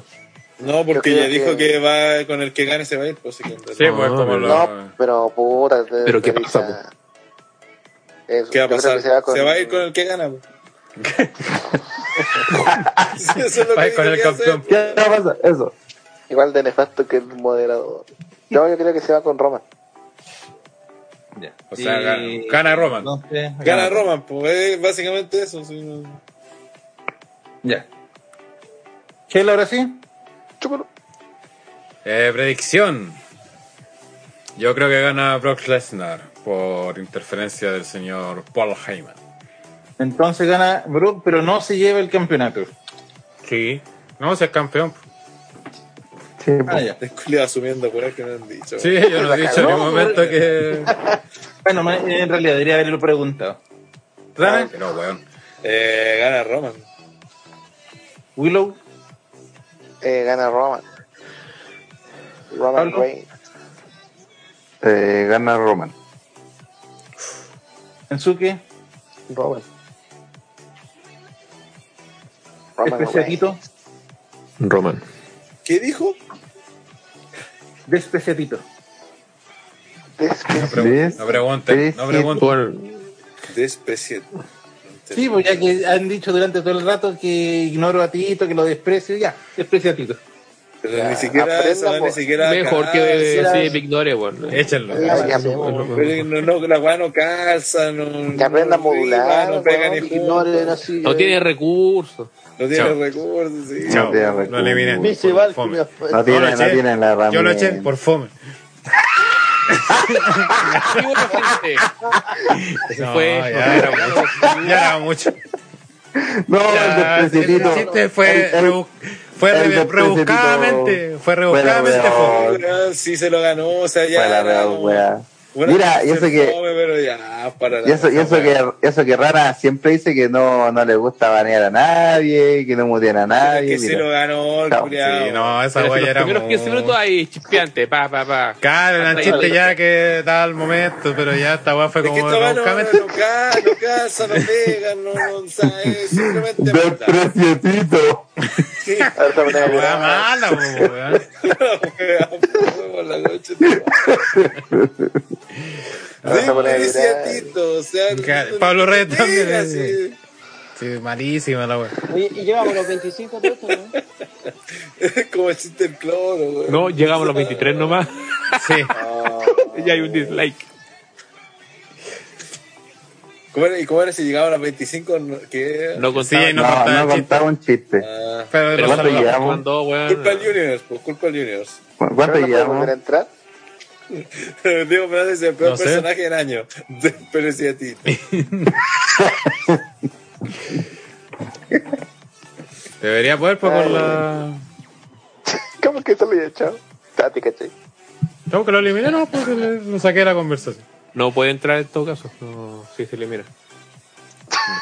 No, porque creo dijo que- que va con el que gane se va a ir, pues sí Sí, pues No, como pero- lo. No, pero puta. ¿Pero qué pasa, dice- Eso, ¿Qué va a pasar? Se va, a ir con el que gana, Eso es lo Va a que ir con el campeón. ¿Qué va a pasar? Eso. Igual de nefasto que el moderador. No, yo creo que se va con Roma. O sea, Y- gana, gana Roman. Entonces, Gana Roman, pues es básicamente eso. sí, no. Ya. Gel, ahora sí. Chúpalo. Eh, predicción. Yo creo que gana Brock Lesnar por interferencia del señor Paul Heyman. Entonces gana Brock, pero no se lleva el campeonato. Sí. No, si es campeón. Sí, Ah, ya. Asumiendo por ahí que me han dicho. Sí, yo no he dicho en ningún momento que. Bueno, en realidad debería haberlo preguntado. Rana, No, weón. Eh, gana Roman. Willow, Eh, gana Roma. Roman Pablo. Reigns. Eh, gana Roman. Ensuke, Roman. Roman Despreciatito, Roman. ¿Qué dijo? Despreciatito. Reigns. No, pregunten, no pregunten. Bueno, Despreciado. Sí, pues ya que han dicho durante todo el rato que ignoro a Tito, que lo desprecio, ya, desprecio Pero Ya, ni siquiera aprenda, eso, po. ni siquiera. mejor que sí, Victoria, bueno. Échenlo. Ya, ya, Pero no, no, la weá no calza, no. Que aprenda a modular, no pega ni. No tiene recursos. No tiene recursos, sí. Chao. No tiene recursos. No no la herramienta. Yo lo eché por fome. Ese fue. ya era mucho. Ya era mucho. No, Ya, el chiste fue, El- el- rebu- fue re- rebuscadamente. Fue fue la rebuscadamente. Weón, Sí se lo ganó, o sea, ya. Fue la como- wea. Bueno, Mira, y se eso que- pero ya, para Y eso, y eso que, eso que Rana siempre dice que no, no le gusta banear a nadie, que no mutean a nadie. que mira. lo ganó el culiao. Sí, no, esa Pero wea los era primeros 15 muy- minutos ahí, chispeante, pa, pa, pa. Claro, eran chistes ya que daba el momento, pero ya esta weá fue Es que como esta weá no, no, no no pega, no, no, o sea, es simplemente maldad. Despreciatito. Sí, se weá mala, po, weón. la wea, por la noche, a. Despreciatito, o sea, no- Pablo no Reyes también, sí. Sí, malísima la weá. Oye, y llevamos los 25 de esto, ¿no? Como el chiste del cloro, weón. No, llegamos a los 23 nomás. Sí. y hay un dislike. ¿Cómo era, ¿Y cómo era si llegaba a las 25? no- ¿Qué? No Sí, contaba. no No, contaba no chiste. contaba un chiste. Ah, Pero Pero ¿cuánto weón. culpa al Juniors, pues, culpa al Juniors. ¿Cuánto ¿Pero no volver a entrar? Diego Fernández es el peor No sé. personaje del año. Pero sí a ti. Debería poder, pues, por la. ¿Cómo que se lo había echado? Tati, ¿cachai? ¿Cómo que lo eliminé? No, porque le- lo saqué de la conversación. No puede entrar en todo caso. No, sí se le mira.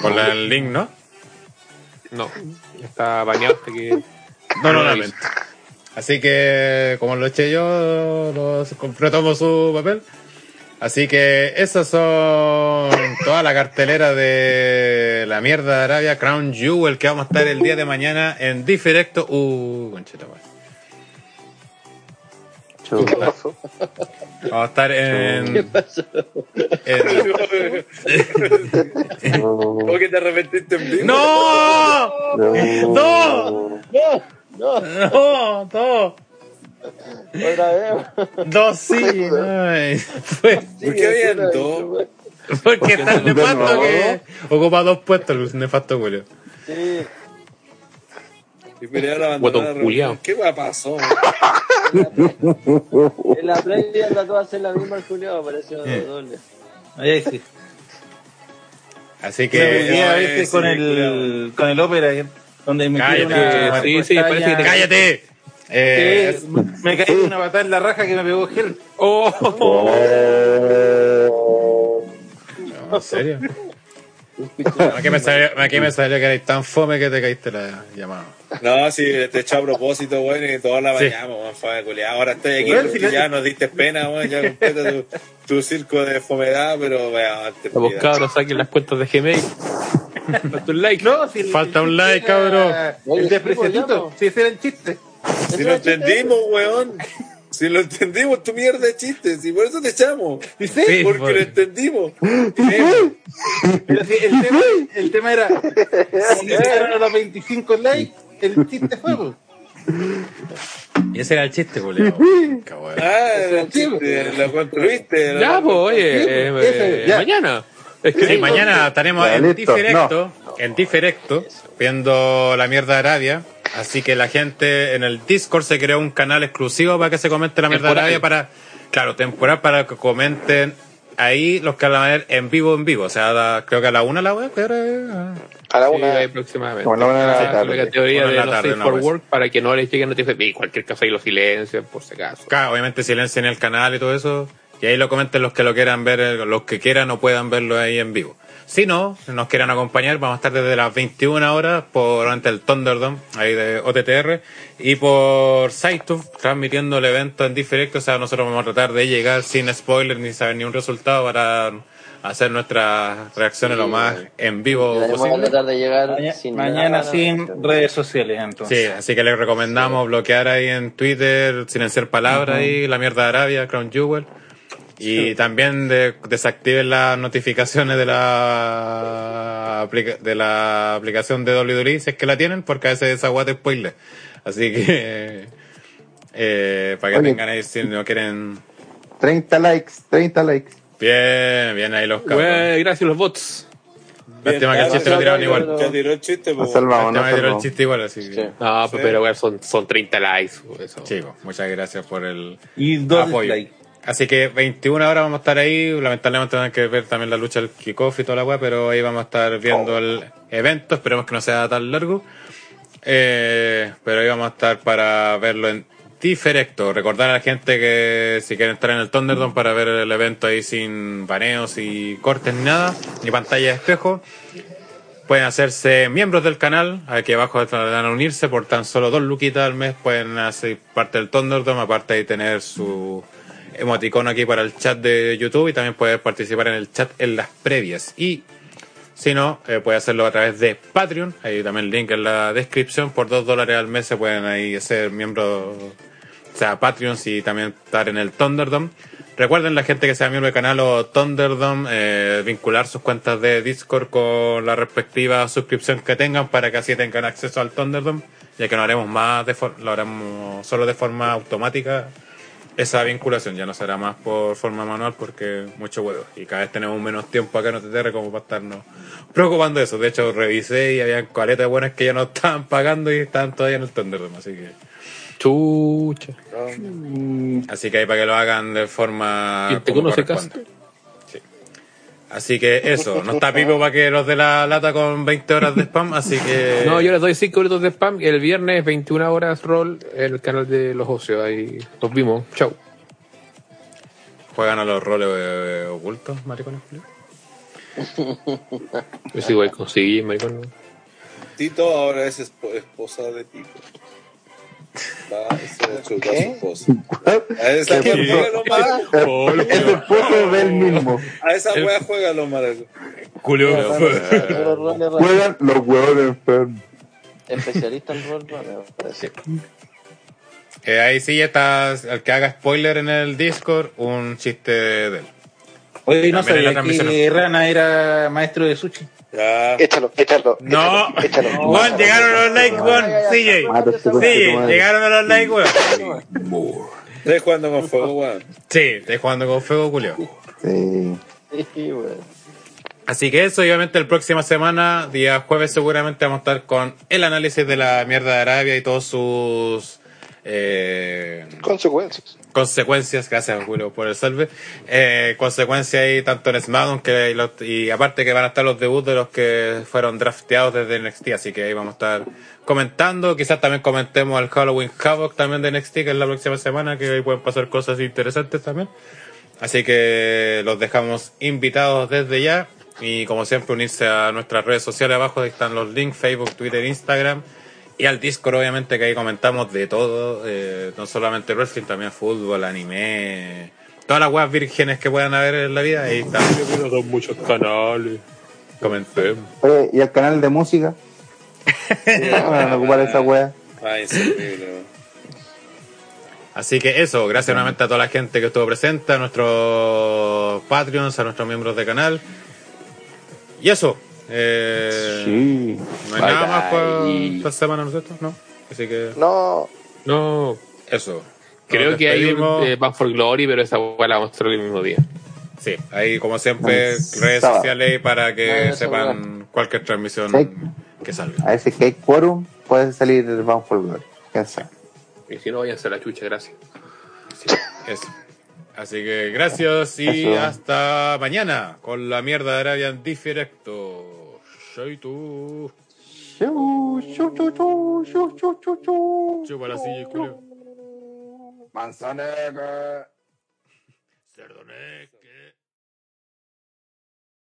Por la- el link, ¿no? No, está bañado hasta que. No, no, lamento. Así que, como lo eché yo, lo, retomo su papel. Así que esas son toda la cartelera de la mierda de Arabia, Crown Jewel, que vamos a estar el día de mañana en diferecto. Uh, conchita. ¿Qué pasó? Vamos a estar ¿Qué en, pasó? en- ¿Cómo que te arrepentiste en vivo? ¡No! ¡No! No, no, ¡No! ¡No! otra vez. ¡Dos sí! Ay, fue- ¿Por qué habían dos? porque está el nefasto que ocupa dos puestos el nefasto Julio. Sí, Y pelearon a abandonar. ¿Qué pasó? en la previa trató de hacer la misma el Julio, pareció Eh. doble. Ahí sí. Así Que no, veces sí, con el con el ópera donde me Cállate, sí, sí, parece que te- ¡Cállate! Eh, Sí, me caí una patada en la raja que me pegó Gel. ¡Oh! no, ¿En serio? Aquí me salió, aquí me salió que eres tan fome que te caíste la llamada. No, sí, te echó a propósito, weón, y todos la Sí. bañamos, weón, fue culiao. Ahora estoy aquí Weón, porque ya nos diste pena, weón, ya completa tu, tu circo de fomedad, pero weón, antes Vamos, vida. cabros, saquen las cuentas de Gmail. Falta un like. No, si el- Falta un like, cabrón. El sí, despreciatito. pues, ya, Si ese era el chiste. Si lo entendimos, weón. Si lo entendimos, tu mierda de chistes, y por eso te echamos. ¿Y sí? Sí, Porque por- lo entendimos. Pero si el tema, el tema era como llegaron a los 25 likes, el chiste fue. Y ese era el chiste. Cabrón. Ah, el chiste, lo construiste. lo- Ya, pues, oye, eh, eh, ya. mañana. Sí, mañana estaremos en diferecto, en diferecto, viendo la mierda de Arabia. Así que la gente en el Discord se creó un canal exclusivo para que se comente la mierda de. Arabia para, claro, temporal para que comenten ahí los que van a ver en vivo, en vivo. O sea, la- creo que a la una la web, ah. A la Sí, una. aproximadamente. A la una de la Sí, tarde. La categoría Una de la no tarde, safe una for work para que no les lleguen notificaciones. Y cualquier caso ahí lo silencian, por si acaso. Claro, obviamente silencien el canal y todo eso. Y ahí lo comenten los que lo quieran ver, eh, los que quieran o puedan verlo ahí en vivo. Si no, si nos quieran acompañar, vamos a estar desde las 21 horas por ante el Thunderdome, ahí de OTTR, y por Saituf, transmitiendo el evento en directo. O sea, nosotros vamos a tratar de llegar sin spoiler ni saber ni un resultado para hacer nuestras reacciones lo más en vivo Vamos a posible. tratar de llegar sin mañana nada, sin ¿no? redes sociales, Sí, entonces. así que les recomendamos bloquear ahí en Twitter, silenciar palabras ahí, la mierda de Arabia, Crown Jewel. Y también de- desactiven las notificaciones de la, de la aplicación de WWE si es que la tienen, porque a veces esa guata es spoiler. Así que, eh, para que Oye. tengan ahí si no quieren. 30 likes, 30 likes. Bien, bien ahí los cabros. Gracias los bots. Lástima que el chiste lo tiraron igual. Ya tiró el chiste, pues. Salvamos, que tiró el chiste igual, así que. Sí. No, pues, Sí. pero son, son 30 likes. Eso. Chicos, muchas gracias por el Y dos apoyo. dislikes. Así que 21 horas vamos a estar ahí. Lamentablemente van a que ver también la lucha del kickoff y toda la weá, pero ahí vamos a estar viendo el evento. Esperemos que no sea tan largo. Eh, pero ahí vamos a estar para verlo en diferecto. Recordar a la gente que si quieren estar en el Thunderdome para ver el evento ahí sin baneos y cortes ni nada, ni pantalla de espejo. Pueden hacerse miembros del canal, aquí abajo van a unirse por tan solo dos luquitas al mes, pueden hacer parte del Thunderdome, aparte de tener su emoticono aquí para el chat de YouTube y también pueden participar en el chat en las previas. Y si no, eh, puede hacerlo a través de Patreon, ahí también el link en la descripción, por dos dólares al mes se pueden ahí ser miembros, o sea, Patreons y también estar en el Thunderdome. Recuerden la gente que sea miembro del canal o Thunderdome, eh, vincular sus cuentas de Discord con la respectiva suscripción que tengan para que así tengan acceso al Thunderdome, ya que no haremos más, de lo haremos solo de forma automática esa vinculación, ya no será más por forma manual porque mucho huevo. Y cada vez tenemos menos tiempo acá en OTTR como para estarnos preocupando de eso. De hecho, revisé y había caletas buenas que ya no estaban pagando y estaban todavía en el Thunderdome, así que... Chucha. Así que ahí para que lo hagan de forma. ¿Quién te conoce. Así que eso, no está Pipo para que los de la lata con 20 horas de spam, así que. No, yo les doy 5 minutos de spam. El viernes, 21 horas roll en el canal de los ocios. Ahí nos vimos. Chau. Juegan a los roles eh, ocultos, maricones. Yo sí, maricón. Tito ahora es esp- esposa de Tito. Va, chutó a ¿Qué? su esposa. A esa ¿Qué? wea juega los maracos. Lo Es el esposo del mismo. A esa wea juega los maracos. Julio. Juegan los huevos enfermos. especialista en rol, me parece. Eh, ahí sí ya está, el que haga spoiler en el Discord, un chiste de él. Oye, no sabía transmisión. que Rana era maestro de sushi. Ya. Échalo, échalo. No, échalo, échalo. Juan, llegaron los likes, Juan, CJ. Madre. llegaron los likes, weón. Estoy jugando con fuego, weón. Sí, estoy jugando con fuego, Julio. Sí. Sí, weón. Así que eso, obviamente, el próxima semana, día jueves, seguramente vamos a estar con el análisis de la mierda de Arabia y todos sus eh, Consecuencias. Consecuencias. Gracias, Julio, por el salve. Eh, consecuencias ahí, tanto en SmackDown que los- y aparte que van a estar los debuts de los que fueron drafteados desde NXT. Así que ahí vamos a estar comentando. Quizás también comentemos el Halloween Havoc también de NXT, que es la próxima semana, que ahí pueden pasar cosas interesantes también. Así que los dejamos invitados desde ya. Y como siempre, unirse a nuestras redes sociales abajo, ahí están los links, Facebook, Twitter, Instagram. Y al Discord, obviamente, que ahí comentamos de todo, eh, no solamente wrestling, también fútbol, anime, todas las webs vírgenes que puedan haber en la vida, ahí están. Pero son muchos canales. Comentemos. Oye, ¿y el canal de música? Van a ocupar esa wea. Ah. Así que eso, gracias nuevamente a toda la gente que estuvo presente, a nuestros Patreons, a nuestros miembros de canal. Y eso. Eh, Sí. No hay Bye, nada más para esta semana nosotros, ¿no? Así que No, No, eso. creo que hay un eh, Back for Glory, pero esa hueá la vamos a hacer el mismo día. Sí, ahí como siempre, redes Sábado. sociales para que sepan cualquier transmisión Sí. que salga. A si que hay quórum, puede salir el Bound for Glory. ¿Quién sabe? Y si no, váyanse a la chucha, gracias. Sí, eso. Así que gracias y Eso. hasta mañana con la mierda de Arabian Directo. シャイトシャオショチシチョショチョショチシチョシラスシエコシマンシネーシセルシネー